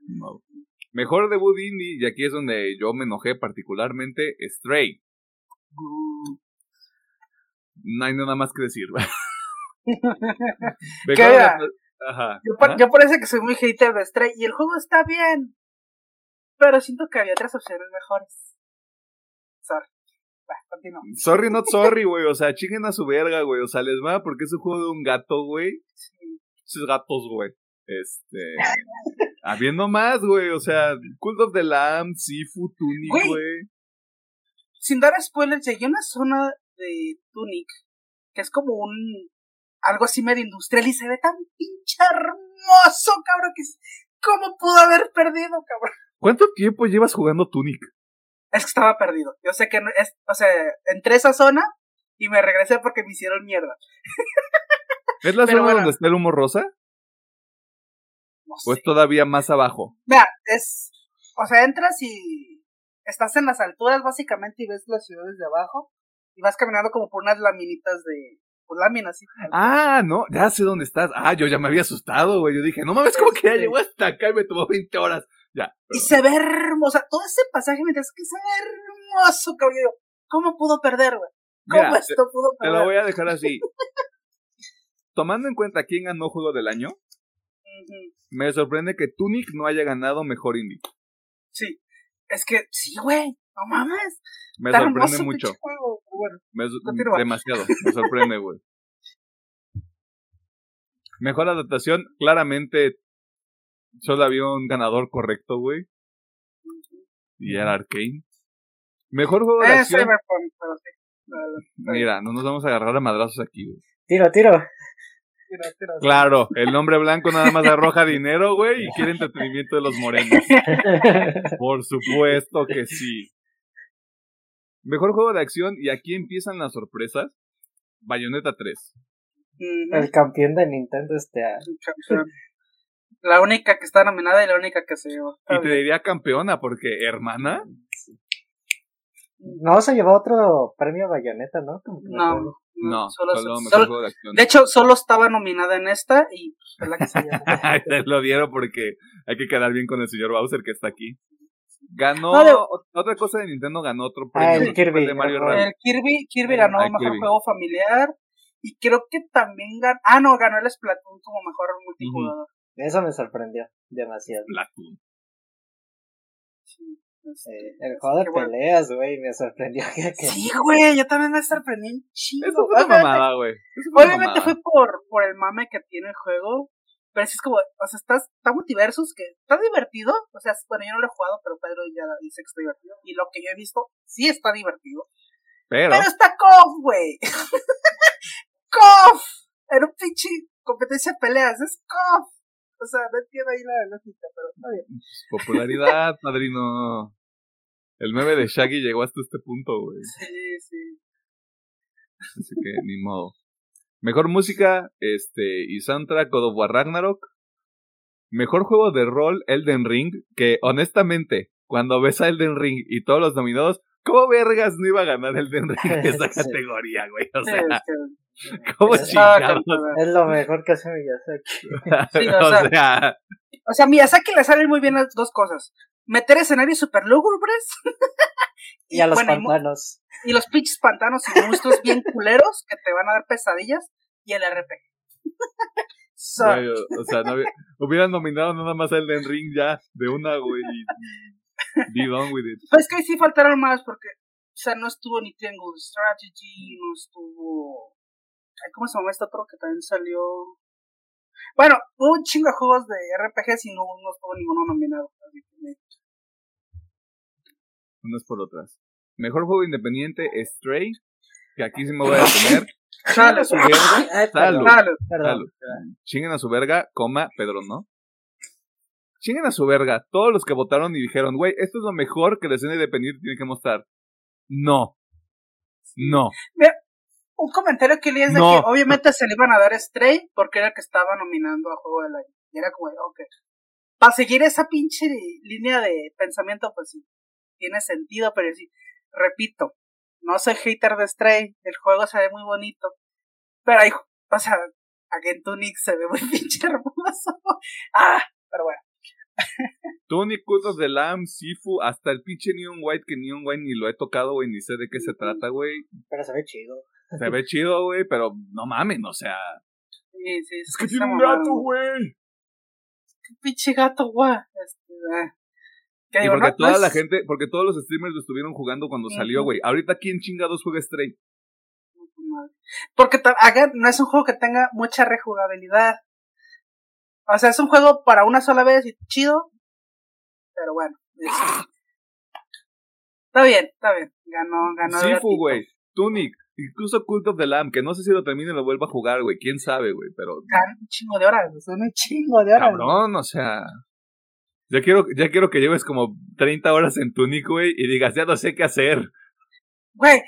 No. Mejor debut indie, y aquí es donde yo me enojé particularmente, Stray. Mm. No hay nada más que decir. ¿Qué era? Ajá. Yo, Ajá. yo parece que soy muy hater de Stray y el juego está bien. Pero siento que había otras opciones mejores. Sorry. Not sorry, güey. O sea, chinguen a su verga, güey. O sea, les va porque es un juego de un gato, güey. Sí. Esos gatos, güey. Este. Habiendo más, güey. O sea, Cult of the Lamb, Sifu, Tunic, Güey. Sin dar spoilers, llegué a una zona de Tunic que es como un. algo así medio industrial y se ve tan pinche hermoso, cabrón, que es- ¿Cómo pudo haber perdido, cabrón? ¿Cuánto tiempo llevas jugando Tunic? Es que estaba perdido. Yo sé que no es. O sea, entré a esa zona y me regresé porque me hicieron mierda. ¿Es la Pero zona bueno. donde está el humo rosa? No ¿O sé. es todavía más abajo? Mira, es. O sea, entras y estás en las alturas básicamente y ves las ciudades de abajo y vas caminando como por unas laminitas de. Pues láminas, sí. Ah, no, ya sé dónde estás. Ah, yo ya me había asustado, güey. Yo dije, no mames, ¿cómo que ya llegó hasta acá y me tomó 20 horas? Ya. Y se ve hermoso. Todo ese pasaje me dice que se ve hermoso, cabrón. Yo, ¿Cómo pudo perder, güey? ¿Cómo Mira, esto pudo Te lo perder? voy a dejar así. Tomando en cuenta quién ganó Juego del Año, me sorprende que Tunic no haya ganado Mejor Indie. Sí. Es que, sí, güey. No mames. Me Está sorprende mucho. juego. Bueno, Me demasiado. Me sorprende, güey. Mejor adaptación, claramente solo había un ganador correcto, güey. Y era Arkane. Mejor juego de eh, acción. Mira, no nos vamos a agarrar a madrazos aquí, güey. Tiro, tiro. Tira, tira. Claro, el hombre blanco nada más arroja dinero, güey, y quiere entretenimiento de los morenos. Por supuesto que sí. Mejor juego de acción, y aquí empiezan las sorpresas. Bayonetta 3. Ujú. El campeón de Nintendo este año. La única que está nominada y la única que se llevó. Y te diría campeona, porque hermana, No, se llevó otro premio Bayonetta, ¿no? No, no, solo, solo de acción. de hecho, solo estaba nominada en esta y es la que se llevó. Se lo dieron porque hay que quedar bien con el señor Bowser que está aquí. Ganó No, de- ot- otra cosa de Nintendo, ganó otro premio. Ah, el que fue Kirby, de Mario. Rabbit. El Kirby, Kirby ganó Ay, mejor Kirby. juego familiar y creo que también ganó, ah no, ganó el Splatoon como mejor multijugador. Eso me sorprendió demasiado. Splatoon. Sí, este, Eh, el juego de peleas, güey, me sorprendió que, que- Sí, güey, yo también me sorprendí un chingo. Eso fue una Obviamente- mamada, güey. Obviamente mamada. fue por, por el mame que tiene el juego. Pero sí es como, o sea, está, está multiversus, que está divertido. O sea, bueno, yo no lo he jugado, pero Pedro ya dice que está divertido. Y lo que yo he visto, sí está divertido. Pero, Pero está KOF, güey. KOF. Era un pinche competencia de peleas, es KOF. O sea, no entiendo ahí la lógica, pero está bien. popularidad, padrino. El meme de Shaggy llegó hasta este punto, güey. Sí, sí. Así que ni modo. Mejor música, este, y soundtrack God of War Ragnarok. Mejor juego de rol, Elden Ring, que honestamente, cuando ves a Elden Ring y todos los nominados, ¿cómo vergas no iba a ganar Elden Ring en esa categoría, güey? O sea, ¿cómo cansada. es lo mejor que hace Miyazaki. Sí, o o sea, O sea, Miyazaki le salen muy bien las dos cosas. Meter escenarios super lúgubres Y a los bueno, pantanos. y los pinches pantanos y monstruos bien culeros que te van a dar pesadillas y el RPG. So, o, o sea, no había- hubieran nominado nada más a Elden Ring ya, de una, güey, be done with it. pues que ahí sí faltaron más porque, o sea, no estuvo ni Triangle Strategy, no estuvo... Ay, ¿Cómo se llama este otro que también salió? Bueno, hubo un chingo de juegos de RPGs y no, no estuvo ninguno nominado. unas por otras. Mejor juego independiente, Stray, que aquí sí me voy a detener. Chale, su verga, salud. salud. Chinguen a su verga, coma, Pedro, ¿no? Chinguen a su verga, todos los que votaron y dijeron, güey, esto es lo mejor que la escena independiente tiene que mostrar. No. No. Un comentario que leí es de No. que obviamente se le iban a dar a Stray porque era el que estaba nominando a Juego del Año. Y era como, ok. Para seguir esa pinche línea de pensamiento, pues sí, tiene sentido, pero sí, repito, no soy hater de Stray, el juego se ve muy bonito, pero hay, o sea, Agent Tunic se ve muy pinche hermoso. Ah, pero bueno. Tony, Cultos de Lamb, Sifu, hasta el pinche Neon White, que Neon White ni lo he tocado, güey, ni sé de qué se trata, güey. Pero se ve chido. Se ve chido, güey, pero no mamen, o sea. Sí, sí, Es que está tiene un gato, güey. Qué pinche gato, guau. Este, ah. Que Y digo, porque no- toda es- la gente, porque todos los streamers lo estuvieron jugando cuando salió, güey. Ahorita, ¿quién chingados juega Stray? Porque again, no es un juego que tenga mucha rejugabilidad. O sea, es un juego para una sola vez y chido. Pero bueno. es- Está bien, está bien. Ganó, ganó. gatito. güey. Tunic. Incluso Cult of the Lamb, que no sé si lo termine y lo vuelva a jugar, güey. ¿Quién sabe, güey? Pero, Ganó un chingo de horas. Son un chingo de horas. cabrón, o sea... Ya quiero, ya quiero que lleves como 30 horas en Tunic, güey, y digas, ya no sé qué hacer. Güey,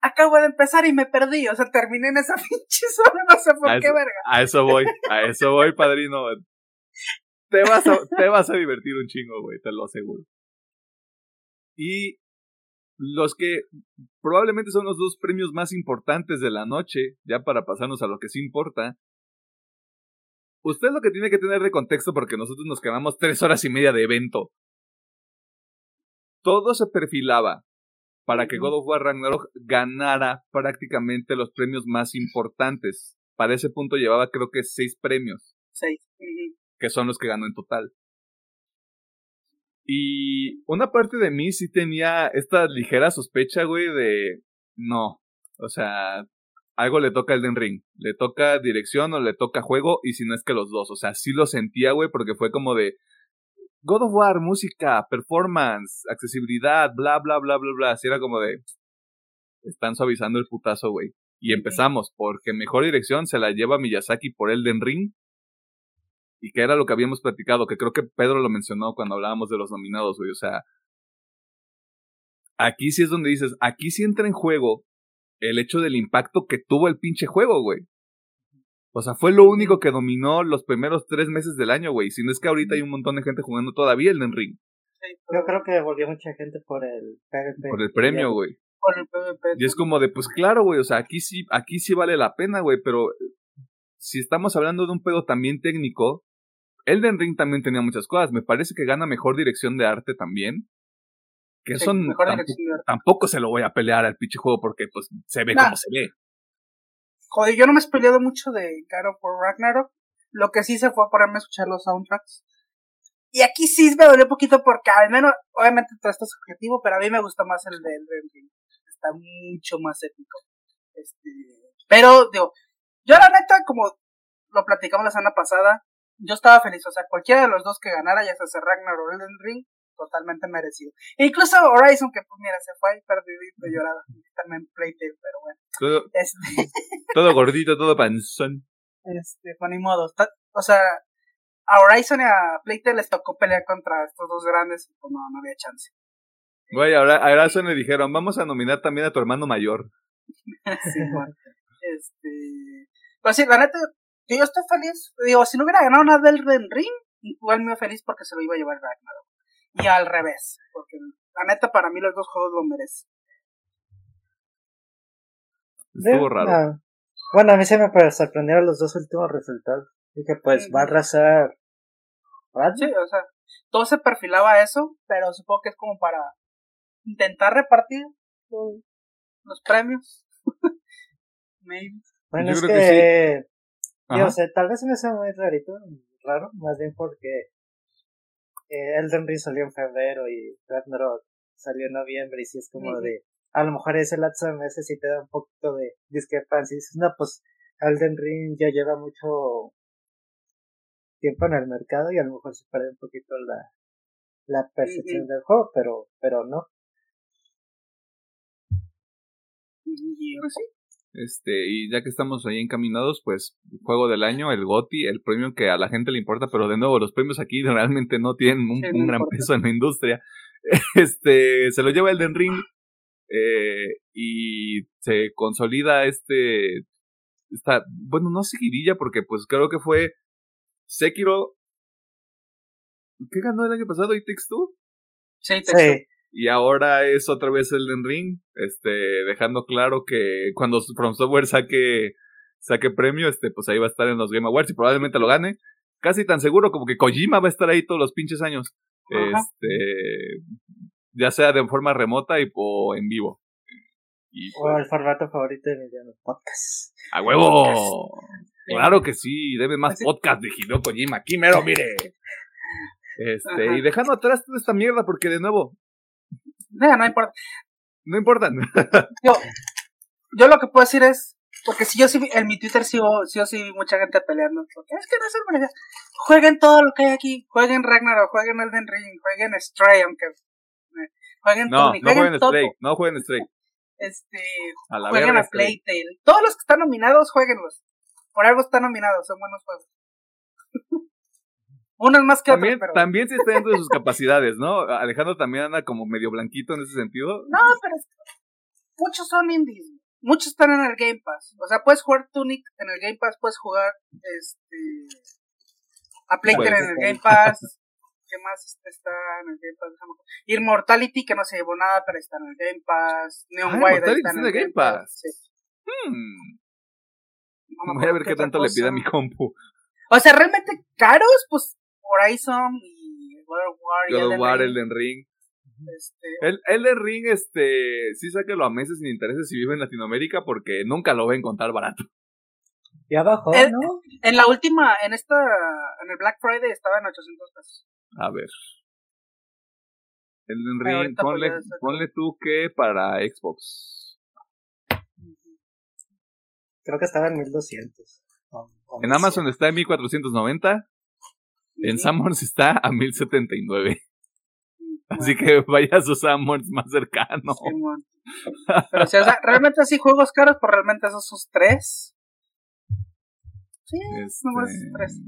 acabo de empezar y me perdí. O sea, terminé en esa pinche zona, no sé por qué verga. A eso voy, a eso voy, padrino. Te vas a, te vas a divertir un chingo, güey, te lo aseguro. Y los que probablemente son los dos premios más importantes de la noche, ya para pasarnos a lo que sí importa. Usted lo que tiene que tener de contexto porque nosotros nos quedamos tres horas y media de evento. Todo se perfilaba para que God of War Ragnarok ganara prácticamente los premios más importantes. Para ese punto llevaba creo que seis premios. Seis. Que son los que ganó en total. Y una parte de mí sí tenía esta ligera sospecha, güey, de no. O sea, algo le toca al Den Ring. Le toca dirección o le toca juego, y si no es que los dos. O sea, sí lo sentía, güey, porque fue como de God of War, música, performance, accesibilidad, bla, bla, bla, bla, bla. Así era como de. Están suavizando el putazo, güey. Y empezamos, porque mejor dirección se la lleva Miyazaki por Elden Ring y que era lo que habíamos platicado, que creo que Pedro lo mencionó cuando hablábamos de los nominados, güey. O sea, aquí sí es donde dices, aquí sí entra en juego el hecho del impacto que tuvo el pinche juego, güey. O sea, fue lo único que dominó los primeros tres meses del año, güey. Si no es que ahorita hay un montón de gente jugando todavía el Den Ring. Yo creo que volvió mucha gente por el Por el premio, güey. Y es como de, pues claro, güey, o sea, aquí sí, aquí sí vale la pena, güey, pero si estamos hablando de un pedo también técnico, Elden Ring también tenía muchas cosas. Me parece que gana mejor dirección de arte también. Que son tampoco, se lo voy a pelear al pinche juego porque pues se ve como se ve. Joder, yo no me he peleado mucho de God of Ragnarok. Lo que sí se fue a ponerme a escuchar los soundtracks. Y aquí sí me dolió un poquito porque al menos, obviamente todo esto es objetivo, pero a mí me gusta más el de Elden Ring. Está mucho más épico. Este, pero, digo, yo la neta, como lo platicamos la semana pasada, yo estaba feliz, o sea, cualquiera de los dos que ganara, ya sea Ragnar o Elden Ring, totalmente merecido. E incluso Horizon, que pues mira, se fue ahí perdidito llorado, también Playtale, pero bueno. Todo, este... todo gordito, todo panzón. Este, con ni modo, o sea, a Horizon y a Playtale les tocó pelear contra estos dos grandes, pues no, no había chance. Güey, ahora a Horizon le dijeron, vamos a nominar también a tu hermano mayor. sí, bueno. Este, pues sí, la neta, yo estoy feliz. Digo, si no hubiera ganado nada del Ring, igual me iba feliz porque se lo iba a llevar Ragnarok. Y al revés, porque la neta para mí los dos juegos lo merecen. Estuvo raro. Bueno, a mí se me sorprendieron los dos últimos resultados. Dije, pues va a arrasar. Sí, o sea, todo se perfilaba a eso, pero supongo que es como para intentar repartir los premios. Maybe. Bueno, es que, yo sé, tal vez me sea muy rarito, raro, más bien porque eh, Elden Ring salió en febrero y Ragnarok salió en noviembre y si es como de, a lo mejor ese lapso de meses y te da un poquito de discrepancia y dices, no, pues Elden Ring ya lleva mucho tiempo en el mercado y a lo mejor se pierde un poquito la, la percepción del juego, pero, pero no. Pues sí, este, y ya que estamos ahí encaminados, pues, juego del año, el GOTI, el premio que a la gente le importa, pero de nuevo, los premios aquí realmente no tienen un, gran peso en la industria. Este, se lo lleva el Den Ring, eh, y se consolida este, esta, bueno, no seguidilla, porque pues creo que fue Sekiro, ¿qué ganó el año pasado? ¿Y Takes Two? Sí, sí. Y ahora es otra vez el Den Ring, este, dejando claro que cuando From Software saque, saque premio, este, pues ahí va a estar en los Game Awards y probablemente lo gane. Casi tan seguro como que Kojima va a estar ahí todos los pinches años. Este, ya sea de forma remota y, o en vivo. Y, o el formato favorito de los podcast. ¡A huevo! Claro que sí, debe más podcast de Hideo Kojima. Aquí mero, mire. Este, y dejando atrás toda esta mierda, porque de nuevo, no, no importa. No importa. yo, yo lo que puedo decir es, porque si yo sí, en mi Twitter sí, sí, sí vi mucha gente peleando, porque es que no es el Jueguen todo lo que hay aquí, jueguen Ragnarok, jueguen Elden Ring, jueguen Stray, aunque eh, jueguen no, no jueguen, Stray, no jueguen Stray. Este, a jueguen a Playtale. Todos los que están nominados, jueguenlos. Por algo están nominados, son buenos juegos. Uno más que también, pero... También sí está dentro de sus capacidades, ¿no? Alejandro también anda como medio blanquito en ese sentido. No, pero muchos son indies, muchos están en el Game Pass. O sea, puedes jugar Tunic en el Game Pass, puedes jugar este a Plague en el Game Pass. ¿Qué más está en el Game Pass? Immortality, que no se llevó nada, pero está en el Game Pass. Neon ah, White está en el Game Pass. Hmm. Voy a ver qué tanto le pide a mi compu. O sea, realmente caros, pues Horizon y World War. God of War, Elden Ring. Este... El Elden Ring, este, sí lo a meses sin intereses si vive en Latinoamérica porque nunca lo voy a encontrar barato. Y abajo, ¿no? En la última, en esta, en el Black Friday estaba en 800 pesos. A ver. Elden Ring, ponle, ponle tú que para Xbox. Creo que estaba en 1200. en Amazon está en 1490. En Summers está a 1079. Así que vaya a sus Summers más cercanos. Pero si, o sea, realmente así juegos caros, pues realmente esos son tres. Sí, este... tres.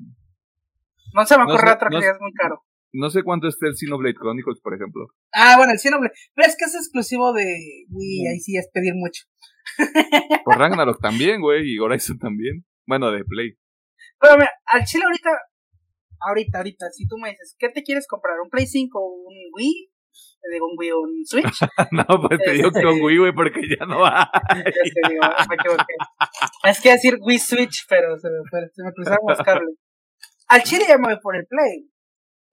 No se me ocurre otra que es muy caro. No sé cuánto esté el Xenoblade Chronicles, por ejemplo. Ah, bueno, el Xenoblade. Pero es que es exclusivo de Wii, ahí sí es pedir mucho. Por Ragnarok también, güey, y Horizon también. Bueno, de Play. Pero mira, al chile ahorita, ahorita, ahorita, si tú me dices, ¿qué te quieres comprar? ¿Un Play 5 o un Wii? Te digo un Wii o un Switch. no, pues te digo que un Wii, güey, porque ya no va. Es que decir Wii Switch, pero se me, se me cruzaron los cables. Al chile ya me voy por el Play.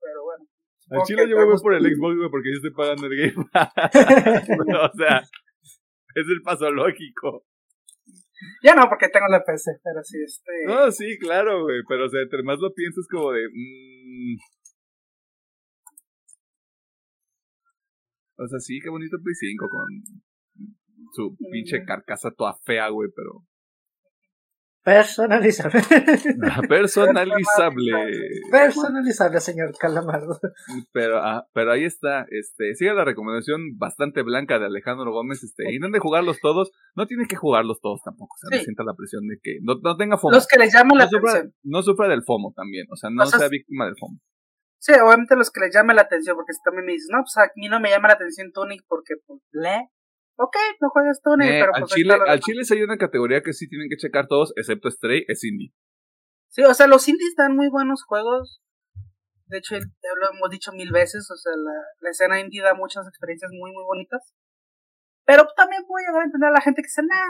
Pero bueno. Al chile yo me voy por el Xbox, güey, porque yo estoy pagando el Game o sea, es el paso lógico. Ya no, porque tengo la PC, pero sí, este... No, sí, claro, güey, pero o sea, entre más lo piensas como de... Mmm... O sea, sí, qué bonito Play 5 con su pinche carcasa toda fea, güey, pero... Personalizable. Ah, personalizable. Personalizable, señor Calamardo. Pero, ah, pero ahí está. Este, sigue la recomendación bastante blanca de Alejandro Gómez. Este, y no de jugarlos todos. No tiene que jugarlos todos tampoco. O sea, no sienta la presión de que no, no tenga FOMO. Los que le llaman la atención. no sufra del FOMO también. O sea, no sea, víctima del FOMO. Sí, obviamente los que le llamen la atención, porque si también me dices, no, pues a mí no me llama la atención Tunic porque, pues, le, ok, no juegas tú, eh, pero al pues Chile, al Chile hay una categoría que sí tienen que checar todos, excepto Stray, es indie. Sí, o sea, los indies dan muy buenos juegos. De hecho, lo hemos dicho mil veces, o sea, la, la escena indie da muchas experiencias muy, muy bonitas. Pero también puedo llegar a entender a la gente que dice, nah,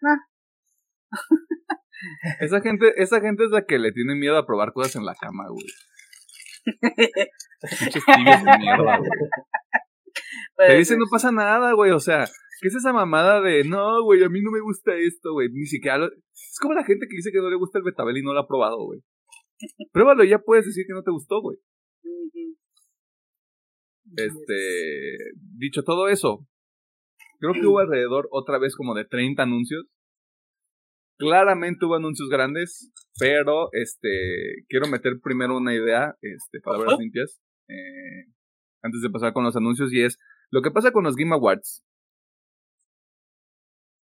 nah. esa gente, esa gente es la que le tiene miedo a probar cosas en la cama, güey. Muchos de mierda, güey. Te dice, no pasa nada, güey, o sea, ¿qué es esa mamada de, no, güey, a mí no me gusta esto, güey? Ni siquiera, es como la gente que dice que no le gusta el betabel y no lo ha probado, güey. Pruébalo y ya puedes decir que no te gustó, güey. Este, dicho todo eso, creo que hubo alrededor otra vez como de 30 anuncios. Claramente hubo anuncios grandes, pero este, quiero meter primero una idea, este, palabras limpias, eh, antes de pasar con los anuncios, y es, lo que pasa con los Game Awards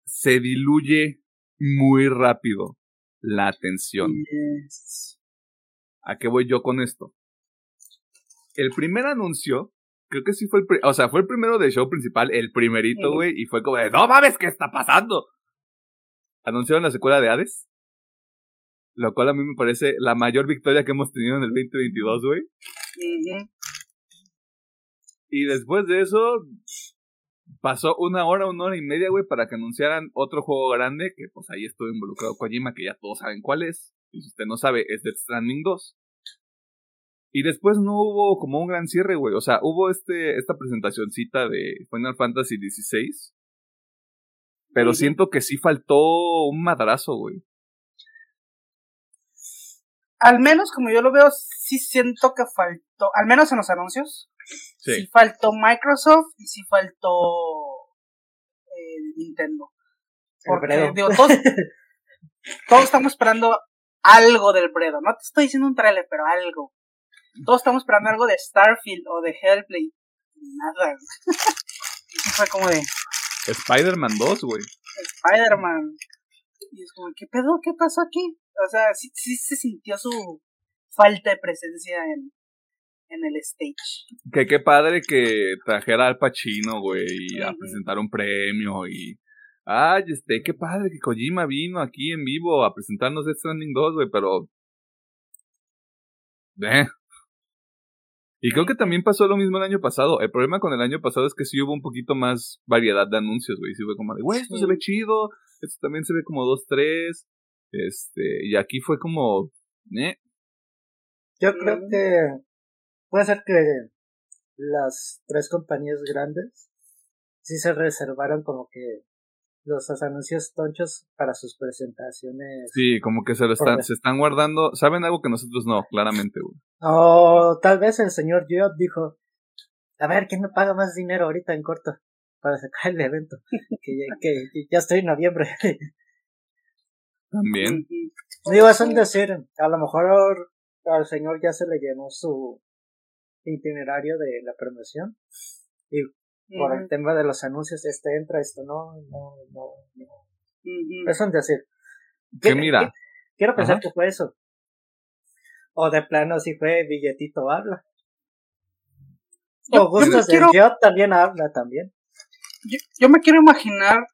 se diluye muy rápido la atención. ¿A qué voy yo con esto? El primer anuncio, creo que sí fue el, o sea, fue el primero del show principal, el primerito, güey, y fue como de, no mames, ¿qué está pasando? Anunciaron la secuela de Hades, lo cual a mí me parece la mayor victoria que hemos tenido en el 2022, güey. Y después de eso, pasó una hora, una hora y media, güey, para que anunciaran otro juego grande, que pues ahí estuvo involucrado Kojima, que ya todos saben cuál es. Y si usted no sabe, es Death Stranding 2. Y después no hubo como un gran cierre, güey. O sea, hubo este, esta presentacioncita de Final Fantasy XVI. Pero siento que sí faltó un madrazo, güey. Al menos como yo lo veo, sí siento que faltó, al menos en los anuncios, Sí. faltó Microsoft y sí faltó eh, Nintendo. Porque, digo, todos, todos estamos esperando algo del Bredo. No te estoy diciendo un trailer, pero algo. Todos estamos esperando algo de Starfield o de Hellblade. Nada. y fue como de. Spider-Man 2, güey. Spider-Man. Y es como, ¿qué pedo? ¿Qué pasó aquí? O sea, sí, sí se sintió su falta de presencia en, en el stage. Que qué padre que trajera al Pacino, güey, a presentar un premio y... Ay, este, qué padre que Kojima vino aquí en vivo a presentarnos Death Stranding 2, güey, pero... Eh. Y creo que también pasó lo mismo el año pasado. El problema con el año pasado es que sí hubo un poquito más variedad de anuncios, güey. Sí fue como de, güey, esto se ve chido, esto también se ve como dos, tres. Este, y aquí fue como, eh. Yo creo que puede ser que las tres compañías grandes sí se reservaron como que los anuncios tonchos para sus presentaciones. Sí, como que se lo están, se están guardando. Saben algo que nosotros no, claramente, güey. O tal vez el señor Geoff dijo, a ver, ¿quién me paga más dinero ahorita en corto para sacar el evento? que, que, ya estoy en noviembre. También. Digo, eso es decir, a lo mejor al señor ya se le llenó su itinerario de la promoción. Y por el tema de los anuncios, este entra, esto no, no, no, no. Eso es decir. Que mira. quiero pensar que fue eso. O de plano si fue billetito habla. o Gustos de yo también habla también. Yo, yo me quiero imaginar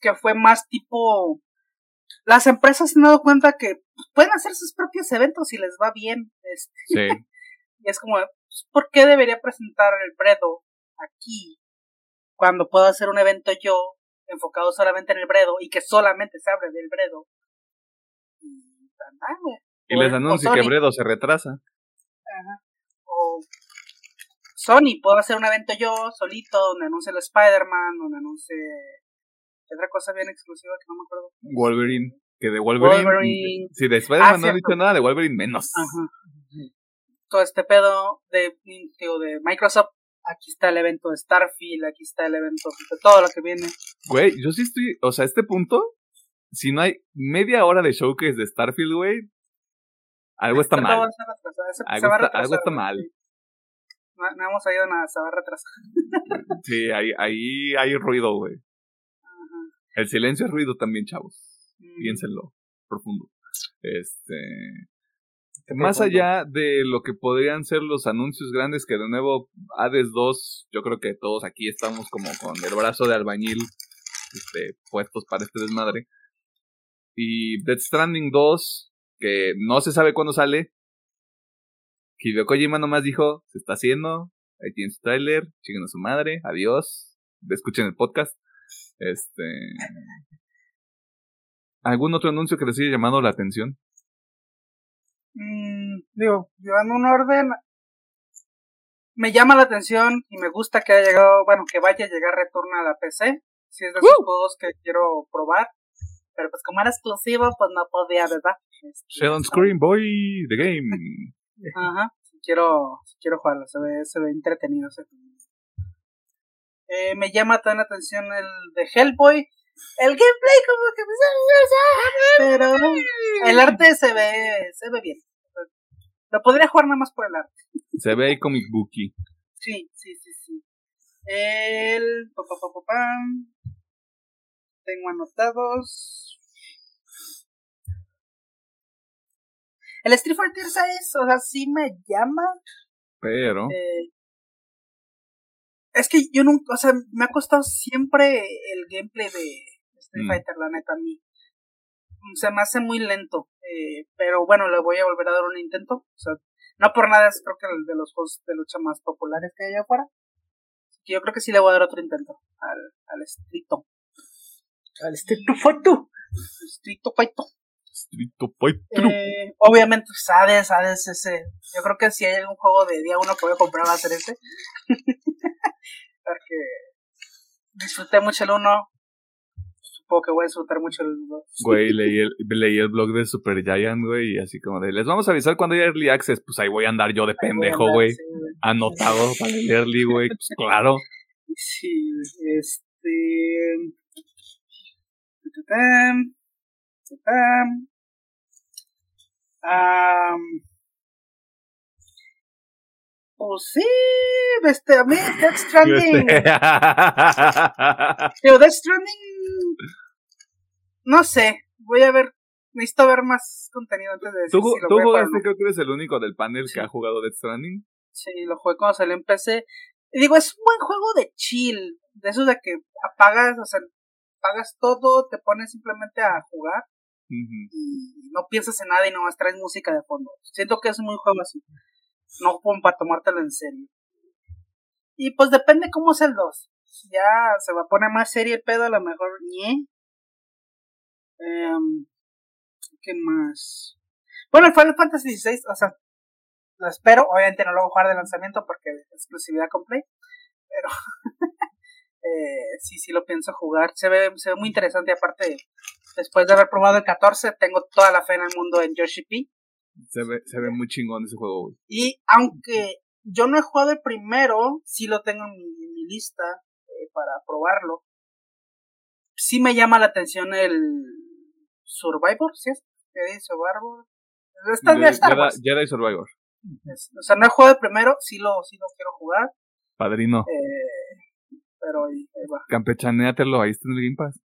que fue más tipo las empresas se han dado cuenta que pueden hacer sus propios eventos si les va bien. Este. Sí. y es como, pues, ¿por qué debería presentar el Bredo aquí cuando puedo hacer un evento yo enfocado solamente en el Bredo y que solamente se abre del Bredo? Y, les anuncio que Bredo se retrasa. Ajá. O Sony, puedo hacer un evento yo solito donde anuncie el Spider-Man, donde anuncie otra cosa bien exclusiva que no me acuerdo. Wolverine. Que de Wolverine. Si de Spider-Man ah, no ha dicho nada, de Wolverine menos. Ajá. Todo este pedo de, de Microsoft. Aquí está el evento de Starfield, aquí está el evento de todo lo que viene. Güey, yo sí estoy. O sea, a este punto, si no hay media hora de showcase de Starfield, güey, algo está mal. Algo está, algo está mal. No, hemos oído nada, se va a retrasar. sí, ahí, ahí hay ruido, güey. El silencio es ruido también, chavos. Mm. Piénsenlo, profundo. Este. Más allá de lo que podrían ser los anuncios grandes, que de nuevo, Hades 2, yo creo que todos aquí estamos como con el brazo de albañil este, puestos para este desmadre. Y Death Stranding 2, que no se sabe cuándo sale. Hideo Kojima nomás dijo, se está haciendo, ahí tiene su trailer, chinguen a su madre, adiós, escuchen el podcast. Este. ¿Algún otro anuncio que les haya llamado la atención? Mm, digo, llevando un orden, me llama la atención y me gusta que haya llegado, bueno, que vaya a llegar retorno a la PC. Si es de esos juegos que quiero probar. Pero pues como era exclusivo, pues no podía, ¿verdad? Este, Screen Boy, The Game. Ajá, quiero, quiero jugarlo, se ve, se ve entretenido ese eh, me llama tan la atención el de Hellboy. El gameplay como que me pero el arte se ve, se ve bien. Lo podría jugar nada más por el arte. Se ve comic booky. Sí, sí, sí, sí. El pa, pa, tengo anotados. El Street Fighter 6, o sea, sí me llama. Pero. Eh, es que yo nunca, o sea, me ha costado siempre el gameplay de Street mm. Fighter, la neta, a mí. Se me hace muy lento. Eh, pero bueno, le voy a volver a dar un intento. O sea, no por nada es creo que el de los juegos de lucha más populares que hay allá afuera. yo creo que sí le voy a dar otro intento al, al Street Al Street Fighter. Street Fighter. Street Fighter. Eh, obviamente, sabes, sabes ese. Yo creo que si hay algún juego de día uno que voy a comprar va a ser ese. Porque disfruté mucho el 1. Supongo que voy a disfrutar mucho el 2. Güey, leí el, leí el blog de Super Giant, güey, y así como de, les vamos a avisar cuando haya Early Access. Pues ahí voy a andar yo de pendejo, güey. Anotado para el Early, güey. Pues claro. Sí, este... Um, pues sí, este, a mí Death Stranding. Pero Death Stranding. No sé, voy a ver. Necesito ver más contenido antes de decir ¿Tú, si lo ¿tú jugaste, creo que eres el único del panel que ha jugado Death Stranding? Sí, lo jugué cuando salió en PC. Y digo, es un buen juego de chill. De esos de que apagas, o sea, apagas todo, te pones simplemente a jugar. Y no piensas en nada y nomás traes música de fondo. Siento que es un buen juego así. No como para tomártelo en serio. Y pues depende cómo es el 2. Ya se va a poner más serio el pedo, a lo mejor ñe. Em, ¿Qué más? Bueno, el Final Fantasy XVI, o sea, lo espero. Obviamente no lo voy a jugar de lanzamiento porque exclusividad con Play. Pero eh, sí, sí lo pienso jugar. Se ve, se ve muy interesante. Aparte, después de haber probado el 14, tengo toda la fe en el mundo en Yoshi P. Se ve, se ve muy chingón ese juego, Y aunque yo no he jugado el primero, sí lo tengo en mi, lista eh, para probarlo. Sí me llama la atención el Survivor, ¿sí es? Survivor. Está, Jedi, Survivor. o sea, no he jugado el primero, sí lo, sí lo quiero jugar. Padrino. Eh, pero ahí, va. Campechaneatelo, ahí está en el Game Pass.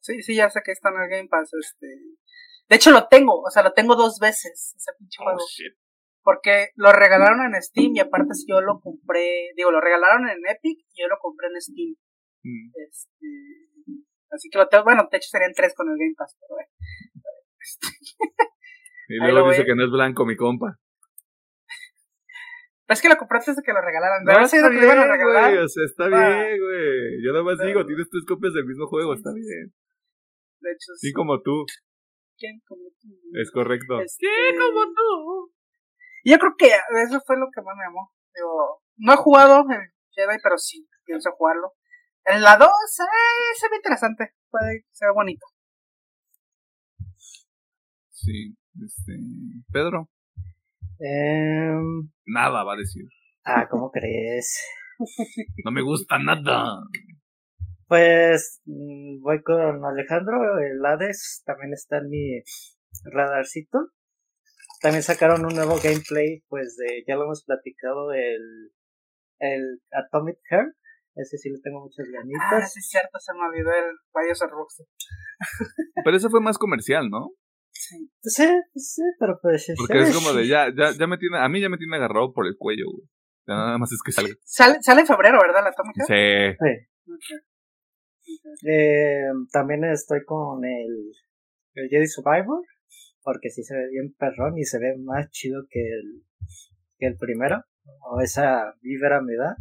Sí, sí, ya sé que está en el Game Pass. Este. De hecho, lo tengo, o sea, lo tengo dos veces, ese pinche oh, juego. Porque lo regalaron en Steam y aparte yo lo compré, digo, lo regalaron en Epic y yo lo compré en Steam. Mm. Este, así que lo tengo, bueno, de hecho serían tres con el Game Pass, pero bueno. y luego dice que no es blanco mi compa. Pero es que lo compraste desde que lo regalaron. No, está bien, güey, o sea, está bien, güey. Yo nada más digo, tienes tres copias del mismo juego, está bien. De hecho, sí. como tú. ¿Quién como tú? Es correcto. Este... ¿Quién como tú? Yo creo que eso fue lo que más me llamó. Digo, no he jugado el Jedi, pero sí pienso jugarlo. En la 2, eh, se ve interesante. Puede ser bonito. Sí, este. Pedro. Eh... Nada va a decir. Ah, ¿cómo crees? no me gusta nada. Pues mm, voy con Alejandro, el Hades también está en mi radarcito. También sacaron un nuevo gameplay, pues de, ya lo hemos platicado, el, el Atomic Heart. Ese sí le tengo muchas ganitas. Ah, sí es cierto, se me olvidó el Bioshock Roxy. Pero ese fue más comercial, ¿no? Sí. Sí, sí, pero pues... Porque es como de, ya, ya, ya me tiene, a mí ya me tiene agarrado por el cuello, güey. Nada más es que salga. Sale, sale en febrero, ¿verdad? La Atomic Heart. Sí. sí. Eh, también estoy con el, el Jedi Survivor porque sí se ve bien perrón y se ve más chido que el, que el primero, o esa vibra me da.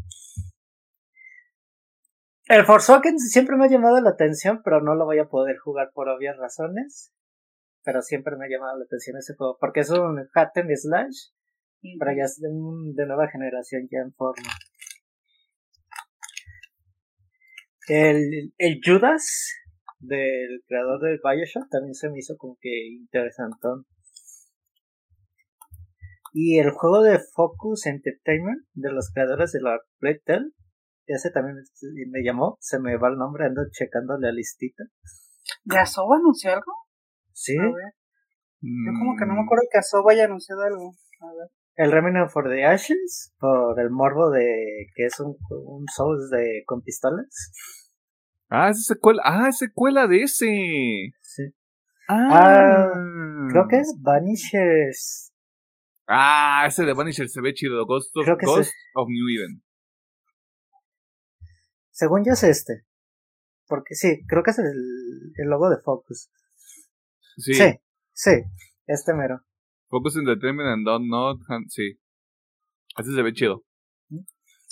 El Forspoken siempre me ha llamado la atención, pero no lo voy a poder jugar por obvias razones. Pero siempre me ha llamado la atención ese juego, porque es un hat and slash, pero ya es de nueva generación ya en forma. El, el Judas del creador del Bioshock también se me hizo como que interesantón. Y el juego de Focus Entertainment de los creadores de la Playtel, ese también me llamó, se me va el nombre, ando checando la listita. ¿De Asoba anunció algo? Sí. Yo como que no me acuerdo que Asoba haya anunciado algo. A ver. El Remnant for the Ashes, por el morbo de que es un, un Souls de, con pistolas. Ah, es secuela. Ah, es secuela de ese. Sí. Ah. creo que es Vanishers. Ah, ese de Vanishers se ve chido. Ghost of, Ghost of New Eden. Según yo es este. Porque sí, creo que es el, el logo de Focus. Sí. Sí, sí, este mero. Focus Entertainment and Don't Not. Sí. Ese se ve chido.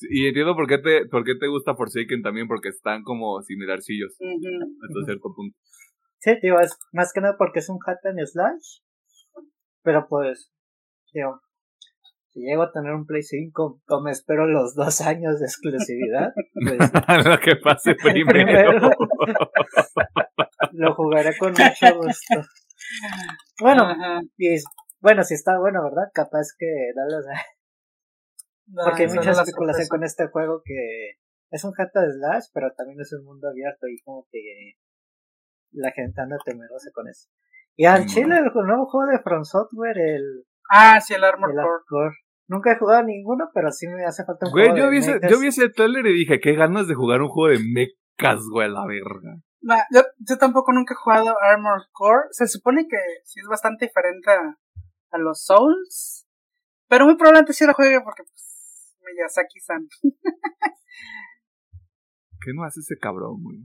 Y entiendo por qué te, por qué te gusta Forsaken también, porque están como similarcillos hasta cierto punto. Sí, digo, es más que nada porque es un hat and slash. Pero pues, digo, si llego a tener un Play 5, como me espero los dos años de exclusividad, pues. Lo que pase primero. lo jugaré con mucho gusto. Bueno, y, bueno, si está bueno, ¿verdad? Capaz que porque hay mucha especulación con este juego que es un hack de slash, pero también es un mundo abierto y como que la gente anda temerosa con eso. Y al chile, el nuevo juego de From Software, el... Ah, sí, el Armor Core. Nunca he jugado ninguno, pero sí me hace falta un güey, juego yo vi ese, Yo vi ese trailer y dije, qué ganas de jugar un juego de mechas, güey, la verga. yo, yo tampoco nunca he jugado Armor Core. Se supone que sí es bastante diferente a, a los Souls. Pero muy probablemente sí lo juegue porque pues, Miyazaki-san. ¿Qué no hace ese cabrón, güey?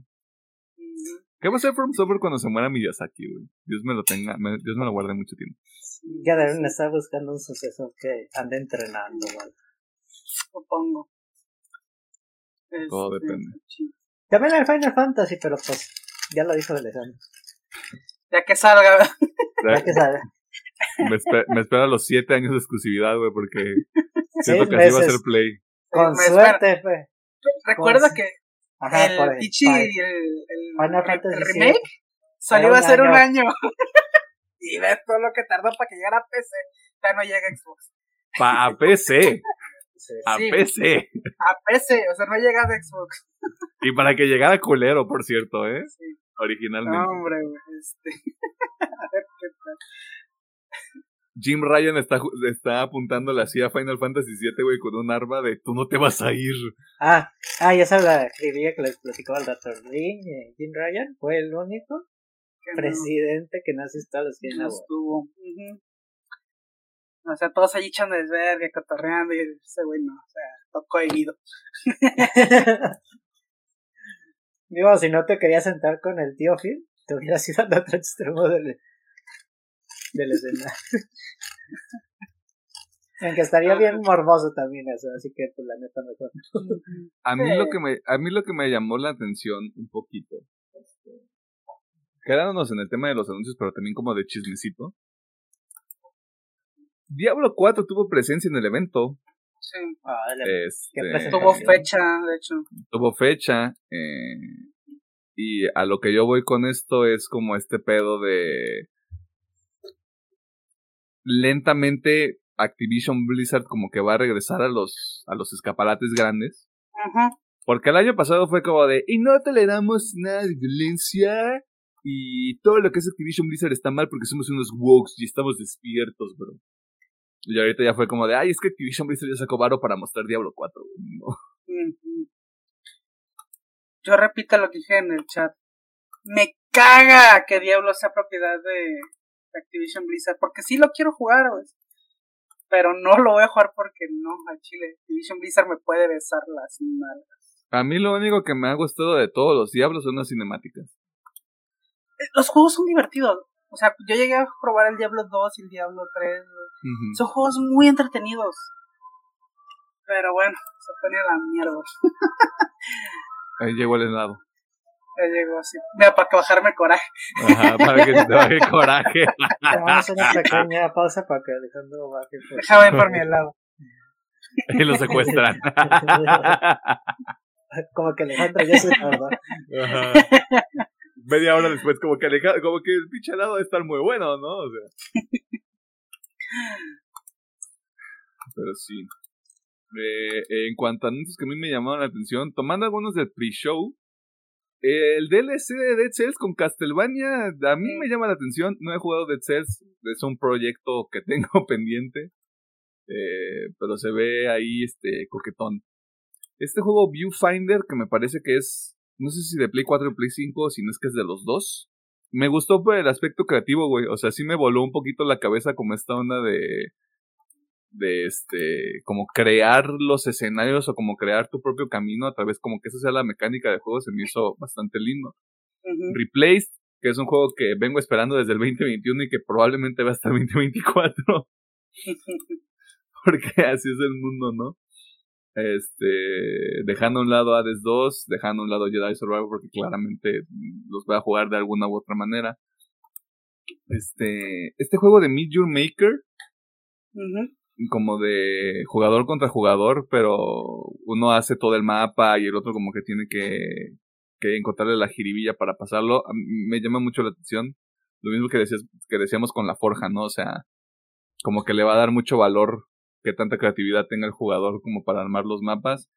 ¿Qué va a hacer From Software cuando se muera Miyazaki, güey? Dios me lo tenga, me- Dios me lo guarde mucho tiempo. Ya deben estar buscando un sucesor que ande entrenando, güey. Supongo. Todo Este, depende. sí. También el Final Fantasy, pero pues ya lo dijo Alejandro. Ya que salga, Ya que sabe. Me, me espera los siete años de exclusividad, güey, porque siento que así va a ser Play. Con suerte, fe. Recuerda Con- que Ajá, por el por el, el- remake salió a un ser un año. y ves todo lo que tardó para que llegara a PC. Ya no llega a Xbox. Pa a PC, Sí. a Sí. PC. A PC, o sea, no llega a Xbox. Y para que llegara culero, por cierto, ¿eh? Sí. Originalmente. No, hombre, güey. Este. a ver qué tal. Jim Ryan está, ju- está apuntándole así a Final Fantasy VII, güey, con un arma de tú no te vas a ir. Ah, ah, ya esa la escribía que les platicaba el Dr. Lee, eh, Jim Ryan, fue el único Que no- presidente que no asistió a los Game no estuvo. O sea, todos ahí echando desvergue, cotorreando y ese güey no. O sea, tocó herido. Digo, si no te querías sentar con el tío Phil, te hubieras ido al otro extremo del, del escenario. Aunque estaría bien morboso también eso, así que pues la neta mejor. A mí lo que me, a mí lo que me llamó la atención un poquito, este, quedándonos en el tema de los anuncios, pero también como de chismecito. Diablo 4 tuvo presencia en el evento. Sí. Ah, Este. Tuvo fecha, de hecho. tuvo fecha. eh, y a lo que yo voy con esto es como este pedo de. Lentamente Activision Blizzard como que va a regresar a los, a los escaparates grandes. Ajá. Porque el año pasado fue como de, y no toleramos nada de violencia. Y todo lo que es Activision Blizzard está mal porque somos unos wokes y estamos despiertos, bro. Y ahorita ya fue como de, ay, es que Activision Blizzard ya sacó varo para mostrar Diablo 4. güey". No. Yo repito lo que dije en el chat. Me caga que Diablo sea propiedad de Activision Blizzard. Porque sí lo quiero jugar, güey. Pero no lo voy a jugar porque no, a Chile. Activision Blizzard me puede besar las nalgas. A mí lo único que me ha gustado de todos los Diablos son las cinemáticas. Eh, Los juegos son divertidos. O sea, yo llegué a probar el Diablo 2 y el Diablo 3. güey. Ujú. Son juegos muy entretenidos. Pero bueno, se pone a la mierda. Ahí llegó el helado. Ya llegó así. Mira, para que bajarme el coraje. Ajá, para que te baje coraje. Vamos a hacer una pequeña pausa para que Alejandro baje. pues. Déjame ir por mi helado. y lo secuestran. Como que Alejandro ya se tardó. Ajá. Media hora después, como que aleja- como que el pinche helado debe estar muy bueno, ¿no? O sea. Pero sí. Eh, en cuanto a anuncios que a mí me llamaron la atención, tomando algunos del pre-show, el DLC de Dead Cells con Castlevania a mí me llama la atención. No he jugado Dead Cells, es un proyecto que tengo pendiente, eh, pero se ve ahí este coquetón. Este juego Viewfinder, que me parece que es, no sé si de Play 4 o Play 5, si no es que es de los dos. Me gustó por el aspecto creativo, güey. O sea, sí me voló un poquito la cabeza como esta onda de de este como crear los escenarios o como crear tu propio camino a través como que esa sea la mecánica de juego se me hizo bastante lindo. Ujú. Replaced, que es un juego que vengo esperando desde el 2021 y que probablemente va hasta el 2024, porque así es el mundo, ¿no? Este, dejando a un lado Hades 2, dejando a un lado Jedi Survivor porque claramente los voy a jugar de alguna u otra manera. Este, este juego de Meet Your Maker, Ujú. Como de jugador contra jugador, pero uno hace todo el mapa y el otro como que tiene que, que encontrarle la jiribilla para pasarlo. Me llama mucho la atención. Lo mismo que, decías, que decíamos con la forja, ¿no? O sea, como que le va a dar mucho valor que tanta creatividad tenga el jugador como para armar los mapas.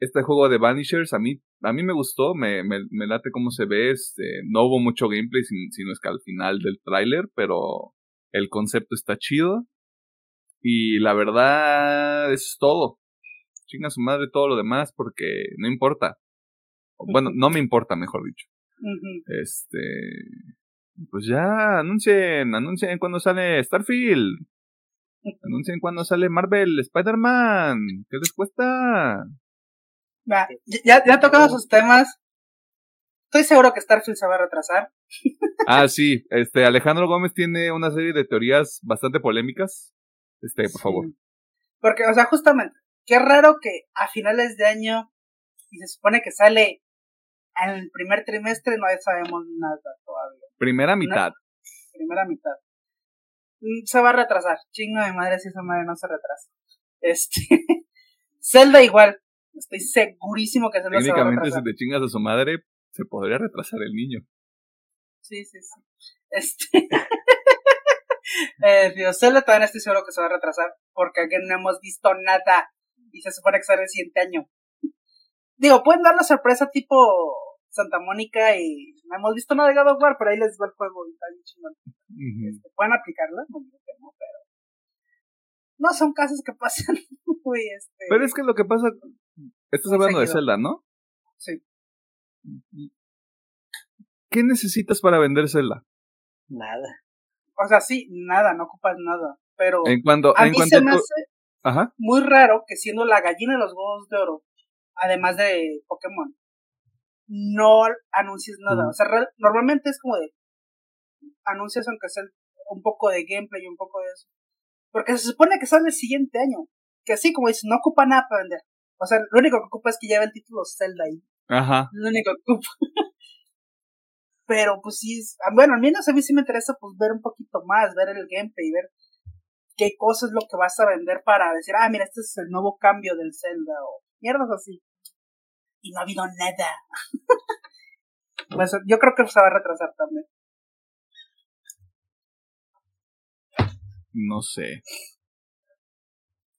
Este juego de Vanishers a mí, a mí me gustó, me, me, me late cómo se ve. Este, no hubo mucho gameplay, sin- sino es que al final del tráiler, pero el concepto está chido. Y la verdad, eso es todo. Chinga su madre todo lo demás porque no importa. Bueno, no me importa, mejor dicho. Este. Pues ya, anuncien, anuncien cuando sale Starfield. Anuncien cuando sale Marvel, Spider-Man. ¿Qué les cuesta? Ya, ya tocamos sus temas. Estoy seguro que Starfield se va a retrasar. Ah, sí. Este, Alejandro Gómez tiene una serie de teorías bastante polémicas. Este, por favor. Porque, o sea, justamente, qué raro que a finales de año, y se supone que sale en el primer trimestre, no sabemos nada todavía. Primera mitad. primera mitad. Mm, se va a retrasar. Chingo de madre si esa madre no se retrasa. Este. Zelda igual. Estoy segurísimo que Zelda se va a Técnicamente, si te chingas a su madre, se podría retrasar el niño. Sí, sí, sí. Este. eh, Dios, Zelda todavía no estoy seguro que se va a retrasar. Porque aquí no hemos visto nada. Y se supone que sale el siguiente año. Digo, pueden dar la sorpresa tipo Santa Mónica y no hemos visto nada de God of War, pero ahí les va el juego y está bien chingón. Este, pueden aplicarla, no no, pero no son casos que pasan muy este. Pero es que lo que pasa, estás hablando de Zelda, ¿no? Sí. ¿Qué necesitas para vender Zelda? Nada. O sea, sí, nada, no ocupas nada, pero en cuanto, a en mí cuanto se me tú- hace Ajá. muy raro que siendo la gallina de los huevos de oro, además de Pokémon, no anuncies nada. O sea, real- normalmente es como de anuncias aunque sea un poco de gameplay y un poco de eso. Porque se supone que sale el siguiente año. Que así como dices, no ocupa nada para vender. O sea, lo único que ocupa es que lleve el título Zelda ahí. Ajá. Lo único que ocupa. Pero pues sí, es, ah, bueno, al menos a mí sí me interesa pues ver un poquito más, ver el gameplay, ver qué cosa es lo que vas a vender para decir, ah, mira, este es el nuevo cambio del Zelda o mierdas así. Y no ha habido nada. pues yo creo que se va a retrasar también. No sé.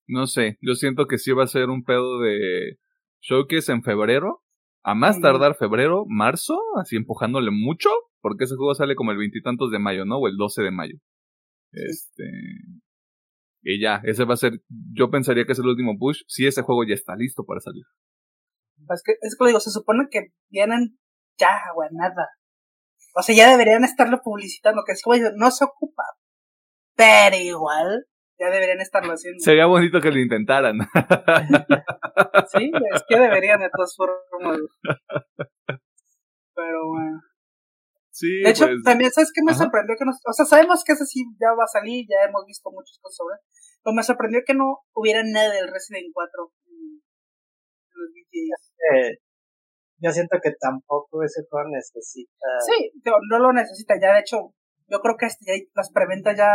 No sé. Yo siento que sí va a ser un pedo de showcase en febrero. A más tardar febrero, marzo, así empujándole mucho, porque ese juego sale como el veintitantos de mayo, ¿no? O el 12 de mayo. Este. Y ya, ese va a ser. Yo pensaría que es el último push. Si ese juego ya está listo para salir. Pues que, es que lo digo, se supone que vienen ya, güey, nada. O sea, ya deberían estarlo publicitando, que es güey, no se ocupa. Pero igual, ya deberían estarlo haciendo. Sería bonito que lo intentaran. Sí, es que deberían de todas formas. Pero bueno. sí, De hecho, pues. también, ¿sabes qué me ajá. sorprendió? que nos, O sea, sabemos que ese sí ya va a salir, ya hemos visto muchas cosas sobre él, Pero me sorprendió que no hubiera nada del Resident 4 en, en los VGAs. Eh, yo siento que tampoco ese juego necesita. Sí, no lo necesita. Ya, de hecho, yo creo que este, ya las preventas ya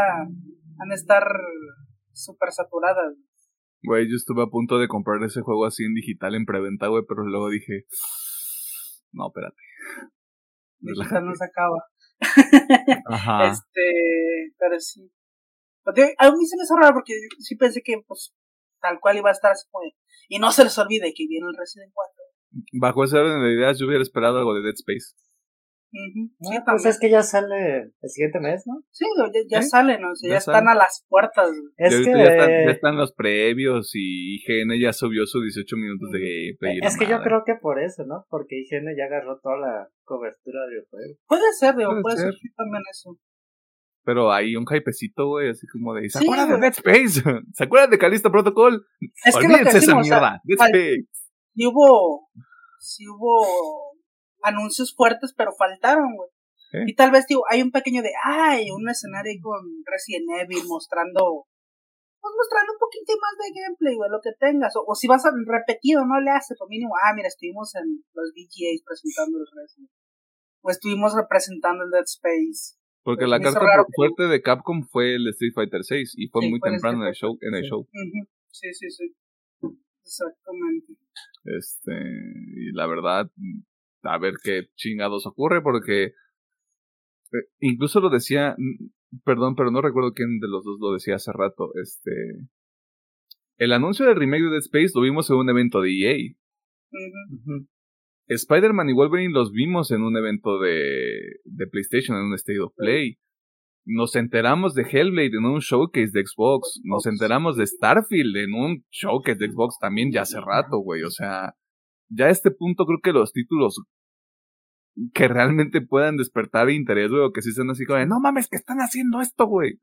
van a estar súper saturadas. Güey, yo estuve a punto de comprar ese juego así en digital en preventa, güey, pero luego dije. No, espérate. Digital no se acaba. Ajá. Este, pero sí. Pero a mí se me hizo raro porque yo sí pensé que, pues, tal cual iba a estar así como de- Y no se les olvide que viene el Resident 4. Bajo ese orden de ideas, yo hubiera esperado algo de Dead Space. No, sí, pues es que ya sale el siguiente mes, ¿no? Sí, ya, ya salen, o sea, Ya ya, están a las puertas. Es y que, ya, están, ya están los previos y IGN ya subió sus 18 minutos de gameplay. y la es que yo creo que por eso, ¿no? Porque IGN ya agarró toda la cobertura del juego. Puede ser, digo, Puede puede, ser. ser. sí, también eso. Pero hay un hypecito, güey, así como de. ¿Se Sí, acuerdan de. Dead Space? ¿Se acuerdan de Calista Protocol? Es que lo que Olvídense esa decimos, o sea, mierda. Dead Space. sí hubo, sí hubo anuncios fuertes, pero faltaron, güey. Y tal vez, digo, hay un pequeño de, ay, un escenario ahí con Resident Evil mostrando, pues mostrando un poquito más de gameplay, güey, lo que tengas. O, o si vas a repetido, no le hace, por mínimo, ah, mira, estuvimos en los VGAs presentando el Resident. O estuvimos representando el Dead Space. Porque Pues la carta que- fuerte de Capcom fue el Street Fighter 6 y fue Sí, muy fue temprano en el show. En el Sí. show. Sí, sí, sí. Exactamente. Este, y la verdad, a ver qué chingados ocurre, porque eh, incluso lo decía, mm, perdón, pero no recuerdo quién de los dos lo decía hace rato. Este, el anuncio del remake de Dead Space lo vimos en un evento de EA. Ujú. Spider-Man y Wolverine los vimos en un evento de, de PlayStation, en un State of Play. Nos enteramos de Hellblade en un showcase de Xbox. Nos enteramos de Starfield en un showcase de Xbox también ya hace rato, güey. O sea, ya a este punto creo que los títulos que realmente puedan despertar interés, güey, o que sí sean así como de, no mames, que están haciendo esto, güey.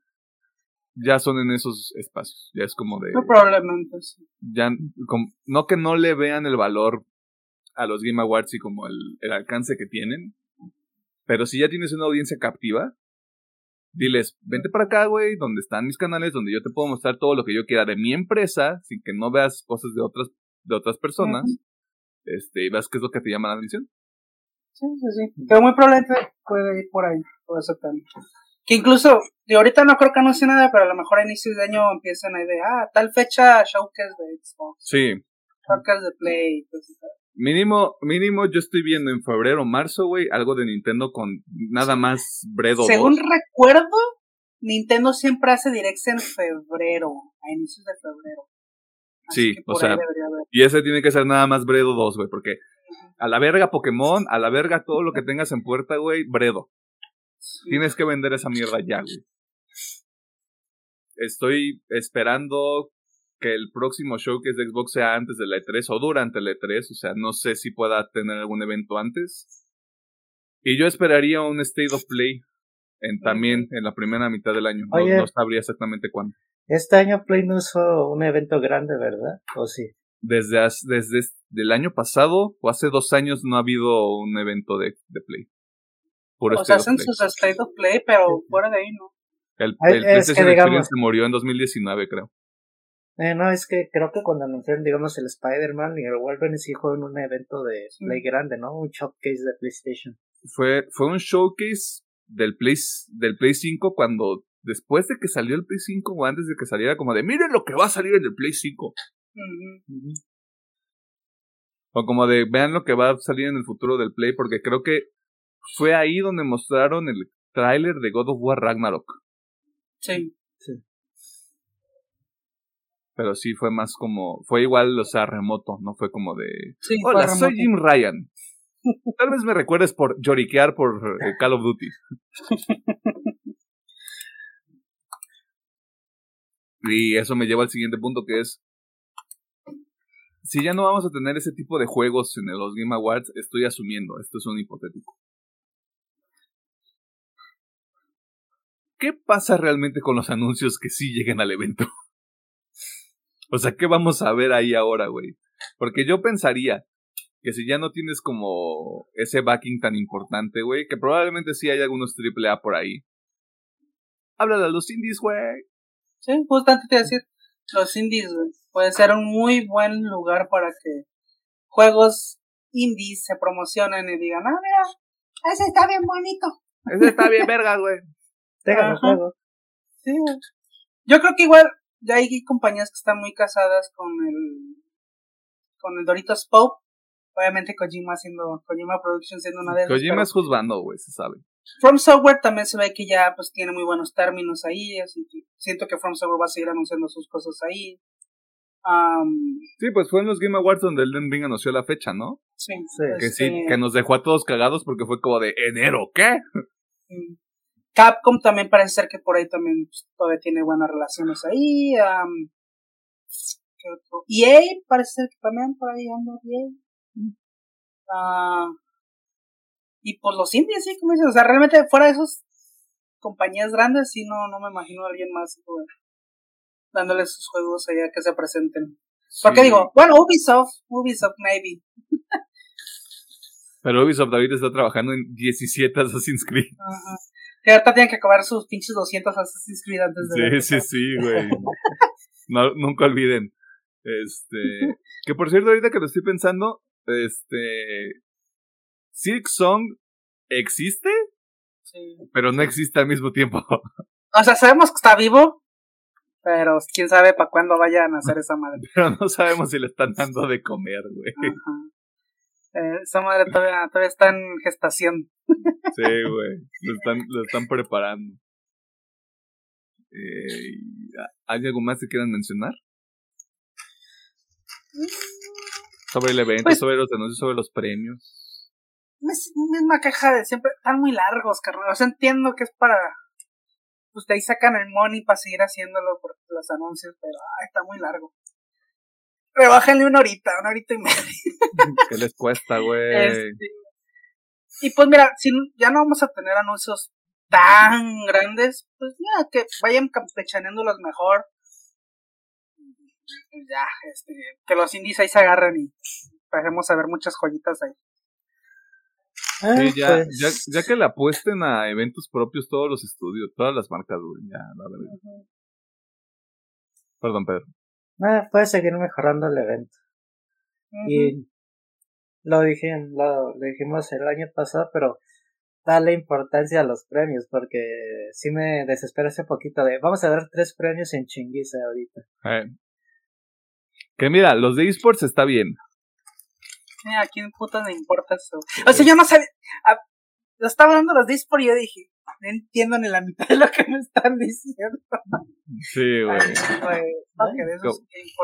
ya son en esos espacios. Ya es como de. No, probablemente sí. Ya, como- no que no le vean el valor a los Game Awards y como el, el alcance que tienen. Pero si ya tienes una audiencia captiva, diles, vente para acá, güey, donde están mis canales, donde yo te puedo mostrar todo lo que yo quiera de mi empresa, sin que no veas cosas de otras, de otras personas. Este, y veas qué es lo que te llama la atención. Sí, sí, sí. Pero muy probablemente puede ir por ahí, por eso también. Que incluso, de ahorita no creo que anuncie nada, pero a lo mejor a inicios de año empiezan ahí de, ah, tal fecha showcase de Xbox, Sí, showcase de Play, pues. Mínimo, mínimo yo estoy viendo en febrero o marzo, güey, algo de Nintendo con nada más Bredo Según 2. recuerdo, Nintendo siempre hace directs en febrero, a inicios de febrero. Sí, o sea. Y ese tiene que ser nada más Bredo 2, güey, porque a la verga Pokémon, a la verga todo lo que tengas en puerta, güey, Bredo. Sí. Tienes que vender esa mierda ya, güey. Estoy esperando que el próximo showcase de Xbox sea antes de la E3 o durante la E3, o sea, no sé si pueda tener algún evento antes. Y yo esperaría un State of Play en, también en la primera mitad del año. No sabría exactamente cuándo. Este año Play no hizo un evento grande, ¿verdad? ¿O sí? Desde, desde es- el año pasado o hace dos años no ha habido un evento de, de Play. Puro O sea, hacen Play. sus State of Play, pero fuera de ahí no. El, el es que PlayStation digamos- Experience se murió en 2019, creo. Eh, no, es que creo que cuando anunciaron, digamos, el Spider-Man y el Wolverine sí fue en un evento de. Play grande, ¿no? Un showcase de PlayStation. Fue, fue un showcase del Play, del Play 5 cuando, después de que salió el Play 5 o antes de que saliera, como de, miren lo que va a salir en el Play 5. Ujú. O como de, vean lo que va a salir en el futuro del Play, porque creo que fue ahí donde mostraron el tráiler de God of War Ragnarok. Sí. Pero sí fue más como, fue igual, o sea, remoto, no fue como de, Sí, fue hola, soy remoto. Jim Ryan. Tal vez me recuerdes por lloriquear por eh, Call of Duty. Y eso me lleva al siguiente punto que es, si ya no vamos a tener ese tipo de juegos en los Game Awards, estoy asumiendo, esto es un hipotético. ¿Qué pasa realmente con los anuncios que sí lleguen al evento? O sea, ¿qué vamos a ver ahí ahora, güey? Porque yo pensaría que si ya no tienes como ese backing tan importante, güey, que probablemente sí hay algunos AAA por ahí. Háblale a los indies, güey. Sí, justamente te iba a decir, los indies güey, puede ser un muy buen lugar para que juegos indies se promocionen y digan, ah, mira, ese está bien bonito. Ese está bien verga, güey. Tengan el Ajá. juego. Sí, güey. Yo creo que igual ya hay compañías que están muy casadas con el con el Doritos Pope. Obviamente Kojima haciendo Kojima Productions siendo una de esas. Kojima pero es juzgando, güey, se sabe. From Software también se ve que ya pues tiene muy buenos términos ahí, así que siento que From Software va a seguir anunciando sus cosas ahí. Am, Sí, pues fue en los Game Awards donde Elden Ring anunció la fecha, ¿no? sí, Sí. Que sí, este, que nos dejó a todos cagados porque fue como de enero, ¿qué? Capcom también parece ser que por ahí también pues, todavía tiene buenas relaciones ahí. am, ¿qué otro? EA parece ser que también por ahí anda EA. Ah, y pues los indies, sí, como dices, o sea, realmente fuera de esas compañías grandes, sí, no, no me imagino a alguien más dándole sus juegos allá que se presenten. Porque Sí. digo, bueno, Ubisoft, Ubisoft maybe. Pero Ubisoft David está trabajando en 17 Assassin's Creed. Ajá. Que ahorita tienen que acabar sus pinches 200 Assassin's Creed antes de Sí, sí, sí, güey. No, nunca olviden. Este. Que por cierto, ahorita que lo estoy pensando, este. Silk Song existe, sí. pero no existe al mismo tiempo. O sea, sabemos que está vivo, pero quién sabe para cuándo vayan a hacer esa madre. Pero no sabemos si le están dando de comer, güey. Eh, esa madre todavía, todavía está en gestación. Sí, güey. Lo están, lo están preparando. Eh, ¿Hay algo más que quieran mencionar? Sobre el evento, Pues- sobre los anuncios, sobre los premios. Misma queja de siempre. Están muy largos, carnal. O sea, entiendo que es para. Pues de ahí sacan el money para seguir haciéndolo por los anuncios, pero ay, está muy largo. Rebájenle una horita, una horita y media. ¿Qué les cuesta, güey? Este, y pues mira, si ya no vamos a tener anuncios tan grandes, pues ya, que vayan campechaneándolos mejor. Ya, este, que los indies ahí se agarren y pasemos a ver muchas joyitas ahí. Sí, ya, ya, ya, que le apuesten a eventos propios todos los estudios, todas las marcas, güey, ya, la verdad. Perdón, Pedro. Ah, puede seguir mejorando el evento. Y lo, dije, lo, lo dijimos el año pasado, pero darle importancia a los premios, porque sí me desespera ese poquito de, vamos a dar tres premios en chinguiza ahorita. Eh. Que mira, los de esports está bien. Mira, ¿a quién puta le importa eso? O sea, yo no sabía, lo estaba hablando los esports y yo dije, no entiendo ni la mitad de lo que me están diciendo. Sí, güey.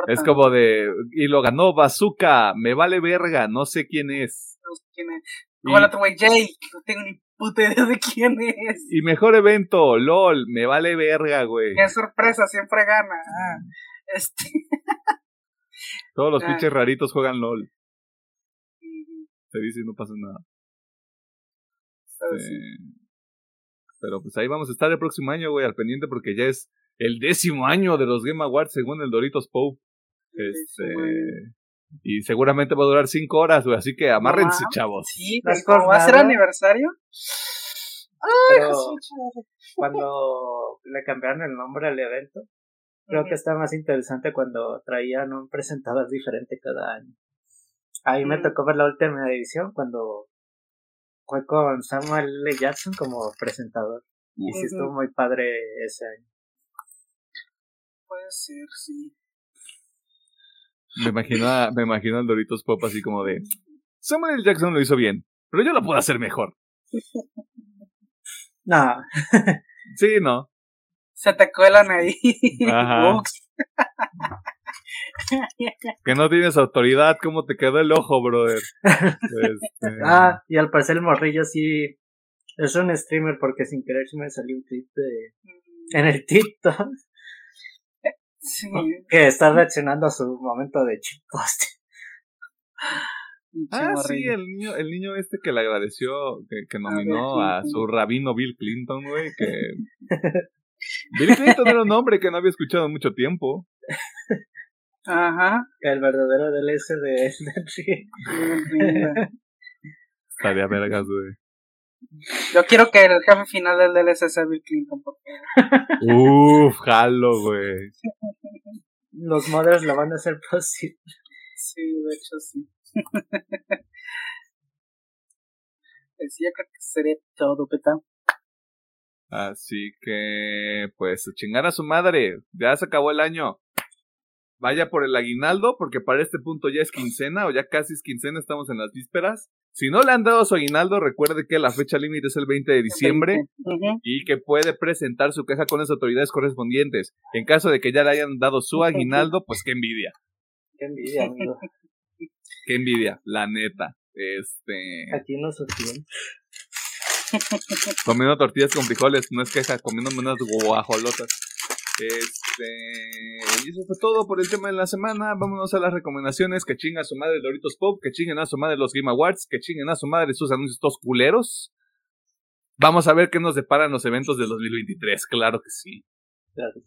es, como de, y lo ganó Bazooka, me vale verga, no sé quién es. No sé quién es. Como el otro güey, Jay, no tengo ni puta idea de quién es. Y mejor evento, LOL, me vale verga, güey. Qué sorpresa, siempre gana. Ah, este. Todos los ah. pinches raritos juegan LOL. Se dice y no pasa nada. Pero pues ahí vamos a estar el próximo año, güey, al pendiente porque ya es el décimo año de los Game Awards según el Doritos Pope. Este. Y seguramente va a durar cinco horas, güey, así que amárrense, chavos. Sí, pues, va a ser aniversario. Ay, cuando le cambiaron el nombre al evento, creo que está más interesante cuando traían un presentador diferente cada año. Ahí me tocó ver la última edición cuando fue con Samuel L. Jackson como presentador. Y sí estuvo muy padre ese año. Puede ser, sí. Me imagino, a, me imagino al Doritos Pop así como de Samuel L. Jackson lo hizo bien, pero yo lo puedo hacer mejor. No. sí, no. Se te cuelan ahí. Ajá. que no tienes autoridad, ¿cómo te quedó el ojo, brother? Este, ah, y al parecer el morrillo sí es un streamer porque sin querer me salió un clip de en el TikTok. Sí. Que está reaccionando a su momento de chimposte. Ah, sí, el niño, el niño este que le agradeció, que, que nominó a, su rabino Bill Clinton, güey, que... Bill Clinton era un hombre que no había escuchado mucho tiempo. Ajá. El verdadero DLC de Estaría vergas, güey. Yo quiero que el jefe final del DLC sea Bill Clinton, por Uff, jalo, güey. Los modders lo van a hacer posible. Sí, de hecho sí. Decía que sería todo, peta. Así que, pues, chingar a su madre. Ya se acabó el año vaya por el aguinaldo, porque para este punto ya es quincena o ya casi es quincena, estamos en las vísperas. Si no le han dado su aguinaldo, recuerde que la fecha límite es el 20 de diciembre y que puede presentar su queja con las autoridades correspondientes. En caso de que ya le hayan dado su aguinaldo, pues qué envidia. Qué envidia, amigo. qué envidia, la neta. Este. Aquí no bien. Comiendo tortillas con frijoles, no es queja, comiendo unas guajolotas. Este, y eso fue todo por el tema de la semana. Vámonos a las recomendaciones. Que chinga a su madre Doritos Pop, que chinguen a su madre los Game Awards, que chinguen a su madre sus anuncios todos culeros. Vamos a ver qué nos deparan los eventos del 2023. Claro que sí. Claro.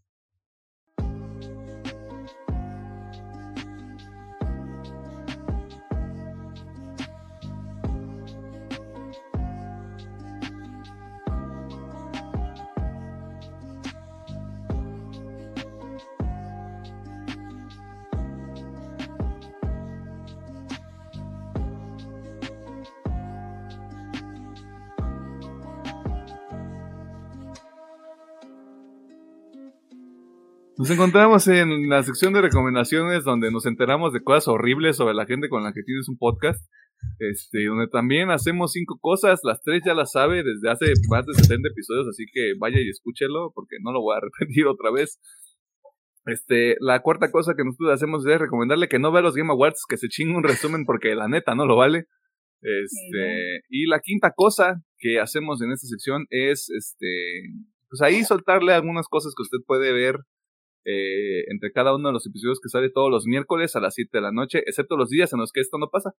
Nos encontramos en la sección de recomendaciones donde nos enteramos de cosas horribles sobre la gente con la que tienes un podcast. Este, donde también hacemos cinco cosas, las tres ya las sabe desde hace más de 70 episodios, así que vaya y escúchelo porque no lo voy a repetir otra vez. Este, la cuarta cosa que nosotros hacemos es recomendarle que no vea los Game Awards, que se chingue un resumen porque la neta no lo vale. Este, y la quinta cosa que hacemos en esta sección es, este, pues ahí soltarle algunas cosas que usted puede ver eh, entre cada uno de los episodios que sale todos los miércoles a las 7 de la noche, excepto los días en los que esto no pasa.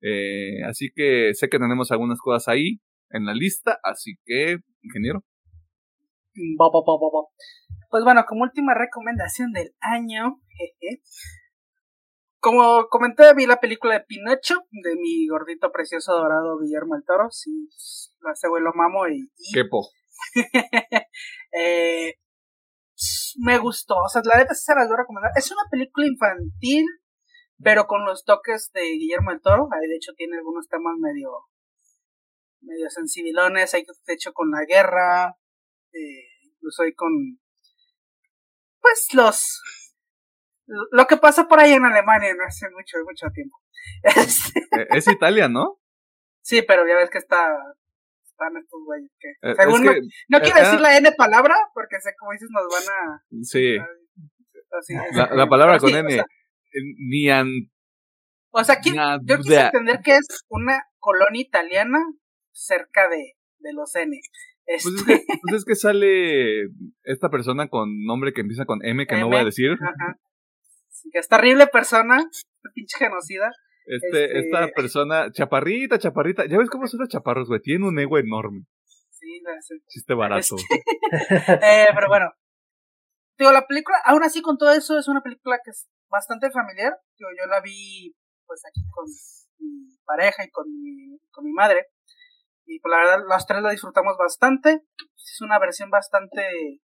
Eh, así que sé que tenemos algunas cosas ahí. en la lista, así que, ingeniero. Pues bueno, como última recomendación del año, como comenté, vi la película de Pinocho de mi gordito precioso dorado Guillermo el Toro. Sí, la lo mamo y. Qué po. eh, me gustó, o sea, la neta se las voy a recomendar. Es una película infantil, pero con los toques de Guillermo el Toro. Ahí de hecho tiene algunos temas medio medio sensibilones, hay de hecho con la guerra, eh, incluso hay con pues los lo que pasa por ahí en Alemania no hace mucho, mucho tiempo. Eh, es Italia, ¿no? Sí, pero ya ves que está están estos güeyes que, eh, según no, quiero decir la N palabra porque sé como dices nos van a sí la, palabra con N ni an o sea yo quise entender que es una colonia italiana cerca de, de los N. Pues, es que, este pues, es que, sale esta persona con nombre que empieza con M, que no voy a decir. Ajá. esta horrible persona, esta pinche genocida. Este, este, Esta persona, chaparrita, chaparrita. Ya ves cómo son los chaparros, güey. Tiene un ego enorme. Sí, Chiste barato. Este, eh, pero bueno. Digo, la película, aún así con todo eso, es una película que es bastante familiar. Digo, yo la vi pues aquí con mi pareja y con mi, con mi madre. Y pues la verdad, las tres la disfrutamos bastante. Es una versión bastante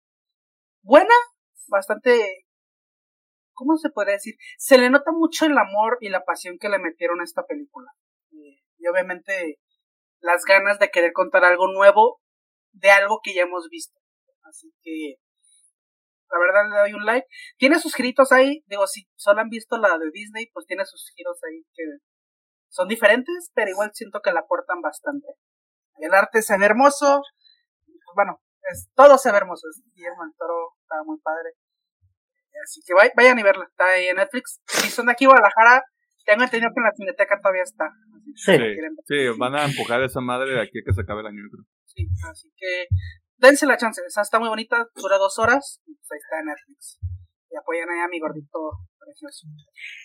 buena, bastante. ¿Cómo se puede decir? Se le nota mucho el amor y la pasión que le metieron a esta película. Y obviamente las ganas de querer contar algo nuevo de algo que ya hemos visto. Así que la verdad le doy un like. Tiene sus giros ahí, digo, si solo han visto la de Disney, pues tiene sus giros ahí que son diferentes, pero igual siento que la aportan bastante. El arte se ve hermoso. Bueno, es, todo se ve hermoso. Guillermo el Toro está muy padre. Así que vayan y verla. Está ahí en Netflix. Si son de aquí Guadalajara, tengo entendido que en la cineteca todavía está. Sí, sí, van a empujar esa madre de aquí a que se acabe el año, creo. Sí, así que dense la chance. Esa está muy bonita, dura dos horas. Y pues ahí está en Netflix. Y apoyan ahí a mi gordito precioso.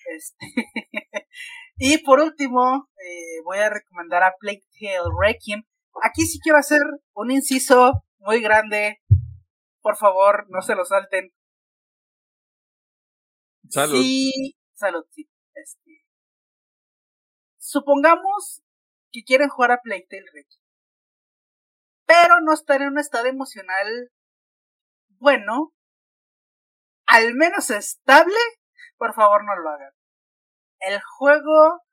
Este. y por último, eh, voy a recomendar a Plague Tale Requiem. Aquí sí quiero hacer un inciso muy grande. Por favor, no se lo salten. Salud. Sí, salud, sí. Este. Supongamos que quieren jugar a Playtale Requiem. Pero no están en un estado emocional bueno. Al menos estable. Por favor, no lo hagan. El juego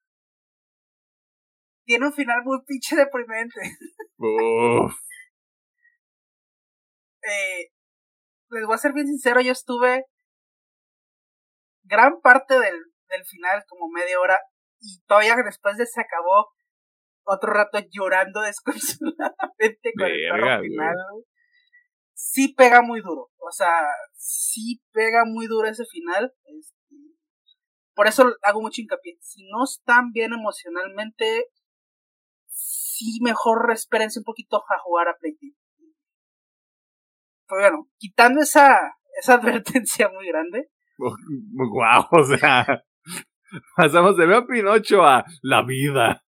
tiene un final muy pinche deprimente. eh, les voy a ser bien sincero, yo estuve gran parte del, del final, como media hora, y todavía después de se acabó otro rato llorando desconsoladamente con el final. Sí pega muy duro, o sea, sí pega muy duro ese final. Este, por eso hago mucho hincapié. Si no están bien emocionalmente, sí mejor espérense un poquito a jugar a Play Pero bueno, quitando esa, esa advertencia muy grande. Wow, o sea, pasamos de ver Pinocho a la vida.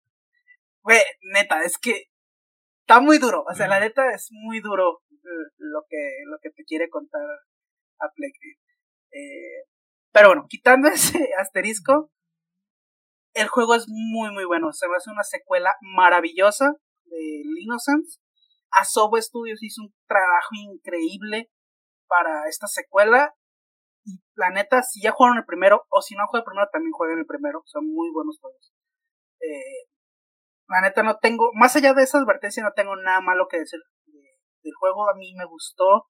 Güey, neta, es que está muy duro, o sea, la neta es muy duro eh, lo que, lo que te quiere contar a Play eh, pero bueno, quitando ese asterisco, el juego es muy, muy bueno. Se va a hacer una secuela maravillosa de Innocence. Asobo Studios hizo un trabajo increíble para esta secuela. Y la neta, si ya jugaron el primero, o si no juegan el primero, también jueguen el primero. Son muy buenos juegos. Eh, la neta, no tengo, más allá de esa advertencia, no tengo nada malo que decir del juego. A mí me gustó.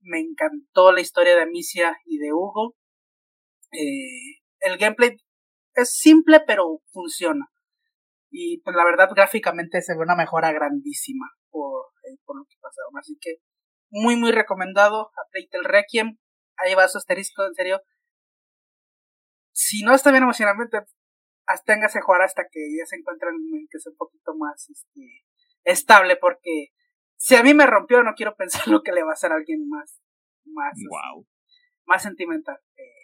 Me encantó la historia de Amicia y de Hugo. Eh, el gameplay es simple, pero funciona. Y pues la verdad, gráficamente se ve una mejora grandísima por, eh, lo que pasaron. Así que muy, muy recomendado. A el Requiem. Ahí va su asterisco, en serio. Si no está bien emocionalmente, téngase a jugar hasta que ya se encuentren que es un poquito más este, estable. Porque si a mí me rompió, no quiero pensar lo que le va a hacer a alguien más. Más, wow. Este, más sentimental. Eh.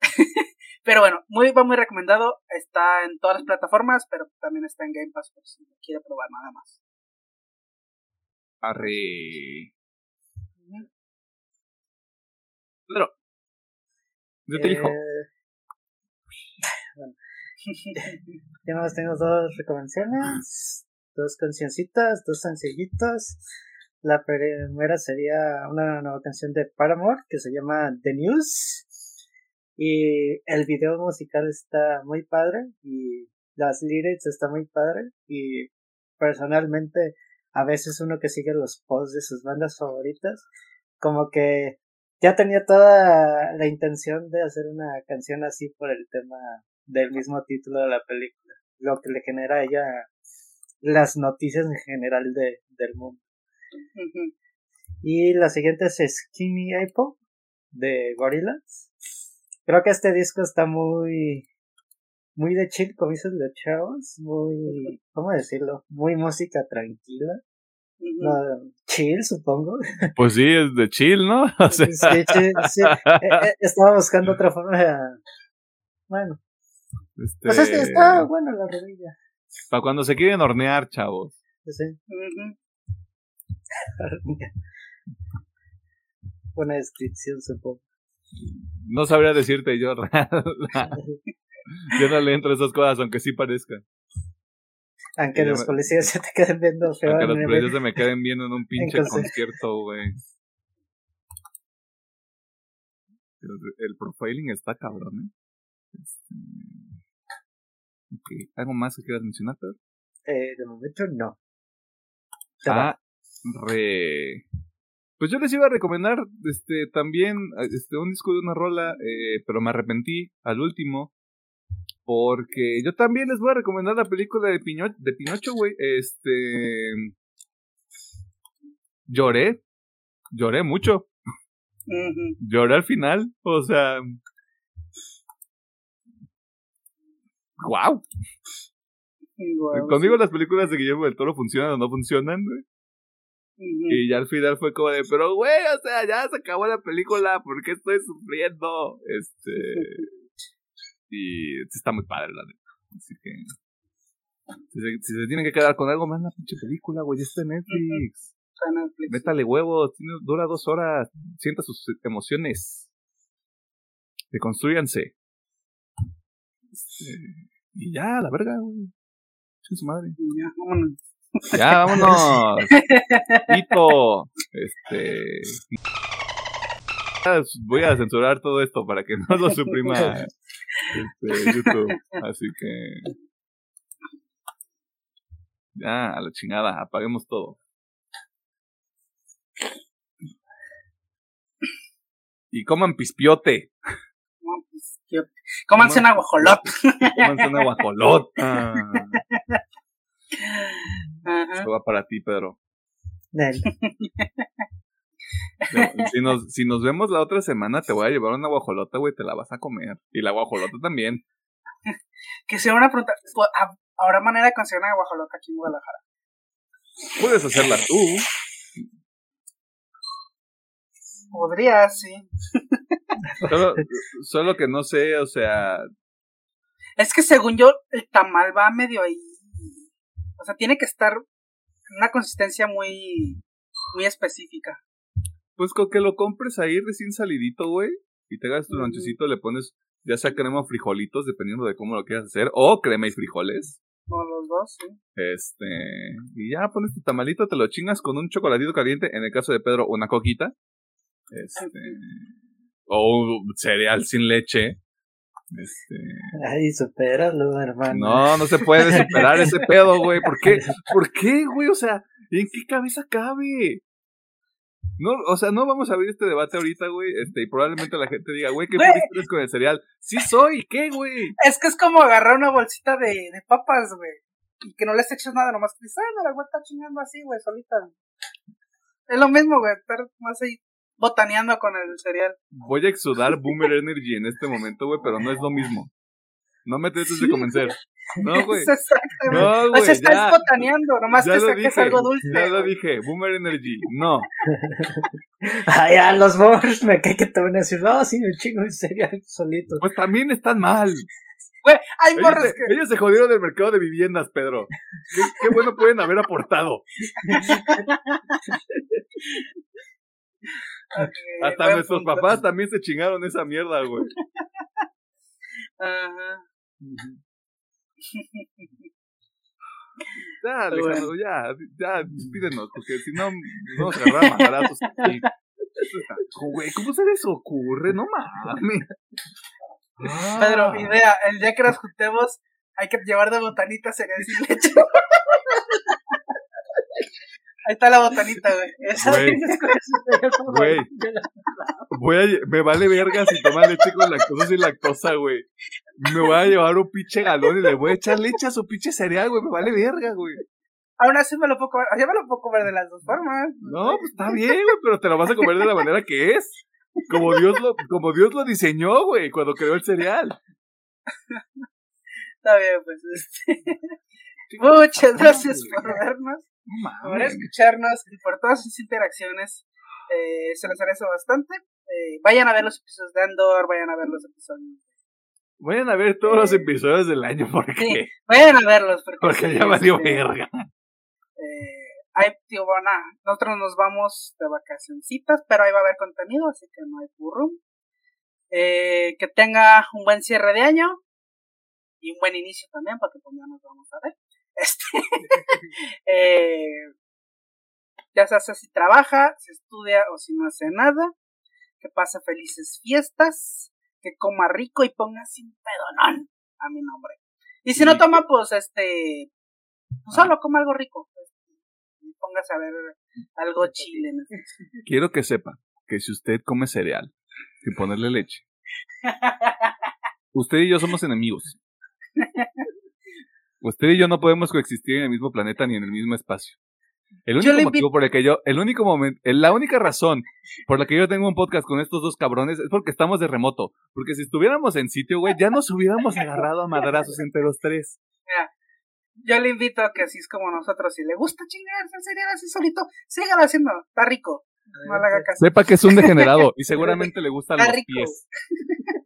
Pero bueno, muy, va muy recomendado. Está en todas las plataformas, pero también está en Game Pass por si quiere probar nada más. Arre. Pedro. Yo te dijo. Eh, bueno. Ya más tengo dos recomendaciones, dos cancioncitas, dos sencillitos. La primera sería una nueva canción de Paramore que se llama The News. Y el video musical está muy padre y las lyrics están muy padre. Y personalmente, a veces uno que sigue los posts de sus bandas favoritas, como que ya tenía toda la intención de hacer una canción así por el tema del mismo título de la película, lo que le genera a ella las noticias en general de, del mundo. Y la siguiente es Skinny Apple de Gorillaz. Creo que este disco está muy muy de chill, como dices de chavos, muy, ¿cómo decirlo? Muy música tranquila. Chill, supongo. Pues sí, es de chill, ¿no? sí, sí, sí. Eh, eh, estaba buscando otra forma de... Bueno. Este... Pues este está bueno la rodilla. Para cuando se quieren hornear, chavos. Sí. Buena descripción, supongo. No sabría decirte yo. yo no le entro a esas cosas, aunque sí parezcan. Aunque los policías se te queden viendo feo. Aunque los policías se me queden viendo en un pinche concierto, güey. El, profiling está cabrón, ¿eh? Este... ¿algo más que quieras mencionar, Pedro? Eh, de momento no. ah, re... Pues yo les iba a recomendar este también este un disco de una rola, eh, pero me arrepentí al último porque yo también les voy a recomendar la película de, Piño, de Pinocho, güey. Este. Lloré. Lloré mucho. Lloré al final. O sea. ¡Wow! Conmigo las películas de Guillermo del Toro funcionan o no funcionan, güey. Y ya al final fue como de, pero güey, o sea, ya se acabó la película, ¿por qué estoy sufriendo? Este. Y está muy padre, la neta. Así que. Si se, si se, tienen que quedar con algo, más la pinche película, güey. Ya está en Netflix. Métale huevos. dura dos horas. Sienta sus emociones. Deconstruyanse. Este, y ya, la verga, güey. su madre. Ya, vámonos. Ya, vámonos. Hito. Este. Voy a censurar todo esto para que no lo suprima este, YouTube. Así que. Ya, a la chingada, apaguemos todo. Y coman pispiote. Cómanse una guajolot. Cómanse una guajolot. Esto va para ti, Pedro. si, nos, si nos vemos la otra semana, te voy a llevar una guajolota, güey, te la vas a comer. Y la guajolota también. que sea una pregunta. ¿Habrá manera de conseguir una guajolota aquí en Guadalajara? Puedes hacerla tú. Podría, sí. Solo, solo que no sé, o sea. Es que según yo, el tamal va medio ahí. O sea, tiene que estar en una consistencia muy, muy específica. Pues con que lo compres ahí recién salidito, güey, y te hagas tu lonchecito, le pones ya sea crema o frijolitos, dependiendo de cómo lo quieras hacer, o crema y frijoles. O los dos, sí. Este, y ya pones tu tamalito, te lo chingas con un chocolatito caliente, en el caso de Pedro, una coquita. Este, o un cereal sin leche. Este. Ay, supéralo, hermano. No, no se puede superar ese pedo, güey. ¿Por qué? ¿Por qué, güey? O sea, ¿en qué cabeza cabe? No, o sea, no vamos a abrir este debate ahorita, güey. Este, y probablemente la gente diga, güey, ¿qué eres con el cereal? Sí soy, ¿qué, güey? Es que es como agarrar una bolsita de, de papas, güey. Y que no les eches nada, nomás que dices, la güey está chingando así, güey, solita. Es lo mismo, güey, estar más ahí botaneando con el cereal. Voy a exudar Boomer Energy en este momento, güey, pero no es lo mismo. No me trates de convencer. No, güey. No, güey. O sea, estás botaneando, nomás que saques algo dulce. Ya lo dije, Boomer Energy. No. Ay, a los boomers me cae que te van a decir, no, sí, me chingo en cereal solito. Pues también están mal. Güey, hay Ellos que. ellos se jodieron del mercado de viviendas, Pedro. Qué, qué bueno pueden haber aportado. Hasta nuestros punto. papás también se chingaron esa mierda, güey. Ajá. Ya, Alejandro, ya, ya, pídenos, porque si no, nos vamos a agarrar aquí. Está- Güey, ¿cómo se les ocurre? No mames. Pedro, Ah. idea, el día que nos juntemos, hay que llevar de botanita cereal sin leche. Ahí está la botanita, güey. Esa Güey. Güey, voy a, me vale verga si toma leche con lactosa sin lactosa, güey. Me voy a llevar un pinche galón y le voy a echar leche a su pinche cereal, güey. Me vale verga, güey. Aún así me lo puedo comer. Ya me lo puedo comer de las dos formas. No, pues está bien, güey, pero te lo vas a comer de la manera que es. Como Dios lo, como Dios lo diseñó, güey, cuando creó el cereal. Está bien, pues. Este... Muchas gracias por vernos, No por escucharnos y por todas sus interacciones. Eh, se los agradezco bastante. Eh, vayan a ver los episodios de Andor, vayan a ver los episodios. Vayan a ver todos los episodios del año porque, Sí, vayan a verlos. Porque, porque ya valió este, verga. Eh, ahí, tío, bueno, nosotros nos vamos de vacacioncitas, pero ahí va a haber contenido, así que no hay burro. Eh, que tenga un buen cierre de año y un buen inicio también, porque pues ya nos vamos a ver. Este, eh, ya se hace si trabaja, si estudia o si no hace nada. Que pase felices fiestas, que coma rico y ponga sin pedonón a mi nombre. Y si no toma, pues este, pues solo coma algo rico. Y póngase a ver algo chile. ¿no? Quiero que sepa que si usted come cereal sin ponerle leche, usted y yo somos enemigos. Usted y yo no podemos coexistir en el mismo planeta ni en el mismo espacio. El único motivo por el que yo, el único momento, la única razón por la que yo tengo un podcast con estos dos cabrones es porque estamos de remoto. Porque si estuviéramos en sitio, güey, ya nos hubiéramos agarrado a madrazos entre los tres. Yo le invito a que así es como nosotros, si le gusta chingarse el cereal así solito, sígalo haciendo, está rico. No le haga caso. Sepa que es un degenerado y seguramente le gustan Está los rico. pies.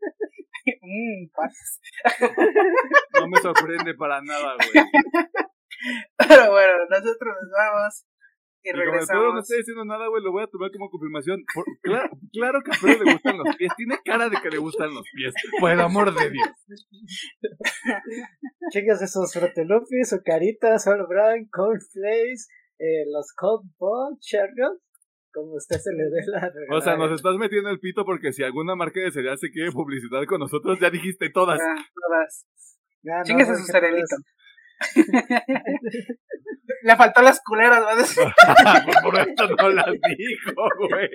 Mm, pases. No me sorprende para nada, güey. Pero bueno, nosotros nos vamos y Y como el Pedro no regresamos. está diciendo nada, güey, lo voy a tomar como confirmación. Por- claro, claro que a Pedro le gustan los pies. Tiene cara de que le gustan los pies. Por el amor de Dios. Chicas, esos frotelupis, su caritas, All Brown, Cornflakes, eh, los Cold Ball, Cherries, como usted se le dé la O sea, nos regalada. estás metiendo el pito porque si alguna marca de cereal se quiere publicitar con nosotros, ya dijiste todas. Ah, todas. Ya, no, Chinguese no, su que cerealito. Le faltó las culeras, a decir. Por eso no las dijo, güey.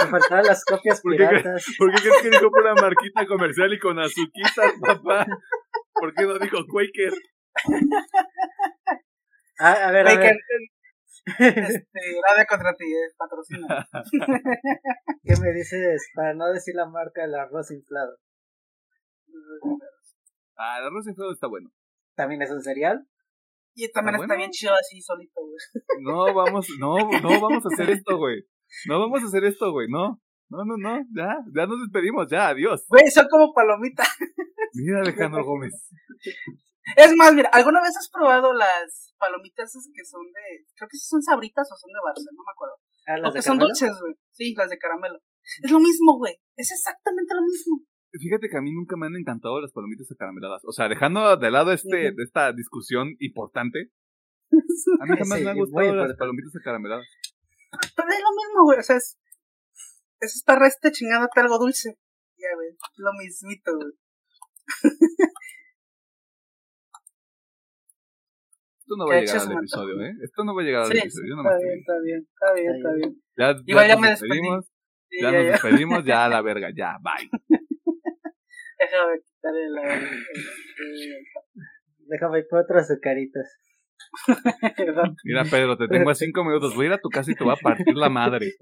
Me faltaban las copias ¿Por qué piratas. ¿Por qué crees que dijo una marquita comercial y con azuquitas, papá? ¿Por qué no dijo Quaker? Ah, a ver, a Güey, ver, Este, nada contra ti, eh, patrocina. ¿qué me dices para no decir la marca del arroz inflado? Ah, el arroz inflado está bueno. ¿También es un cereal? Y también Ah, está bueno. bien chido así solito, güey. No, vamos, no, no vamos a hacer esto, güey. No vamos a hacer esto, güey. No, no, no, no. Ya, ya nos despedimos, ya, adiós. Güey, son como palomitas. Mira, Alejandro Gómez. Es más, mira, ¿alguna vez has probado las palomitas esas que son de. Creo que son sabritas o son de Barça, no me acuerdo. Ah, O que de son caramelo. dulces, güey. Sí, las de caramelo. Es lo mismo, güey. Es exactamente lo mismo. Fíjate que a mí nunca me han encantado las palomitas acarameladas. O sea, dejando de lado este, de esta discusión importante, a mí jamás Sí, me han gustado las palomitas acarameladas. Pero es lo mismo, güey. O sea, es. Es estar este chingándote algo dulce. Ya, güey. Lo mismito, güey. Esto no va a llegar al episodio, ¿eh? Esto no va a llegar al Sí, episodio. Yo Está bien, está bien, está bien, está bien. Ya, Igual ya nos me despedí. despedimos. Sí, Ya ya, nos ya. despedimos, ya a la verga, ya, bye. Déjame quitarle la. este, Déjame por otras azucaritas. Perdón. Mira, Pedro, te tengo a cinco minutos. Voy a ir a tu casa y te voy a partir la madre.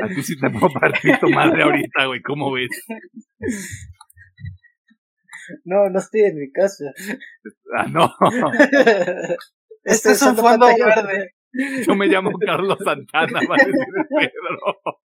A ti sí te puedo partir tu madre ahorita, güey. ¿Cómo ves? No, no estoy en mi casa. Ah, no. Este es un fondo pantalla verde. Yo me llamo Carlos Santana, va a decir Pedro.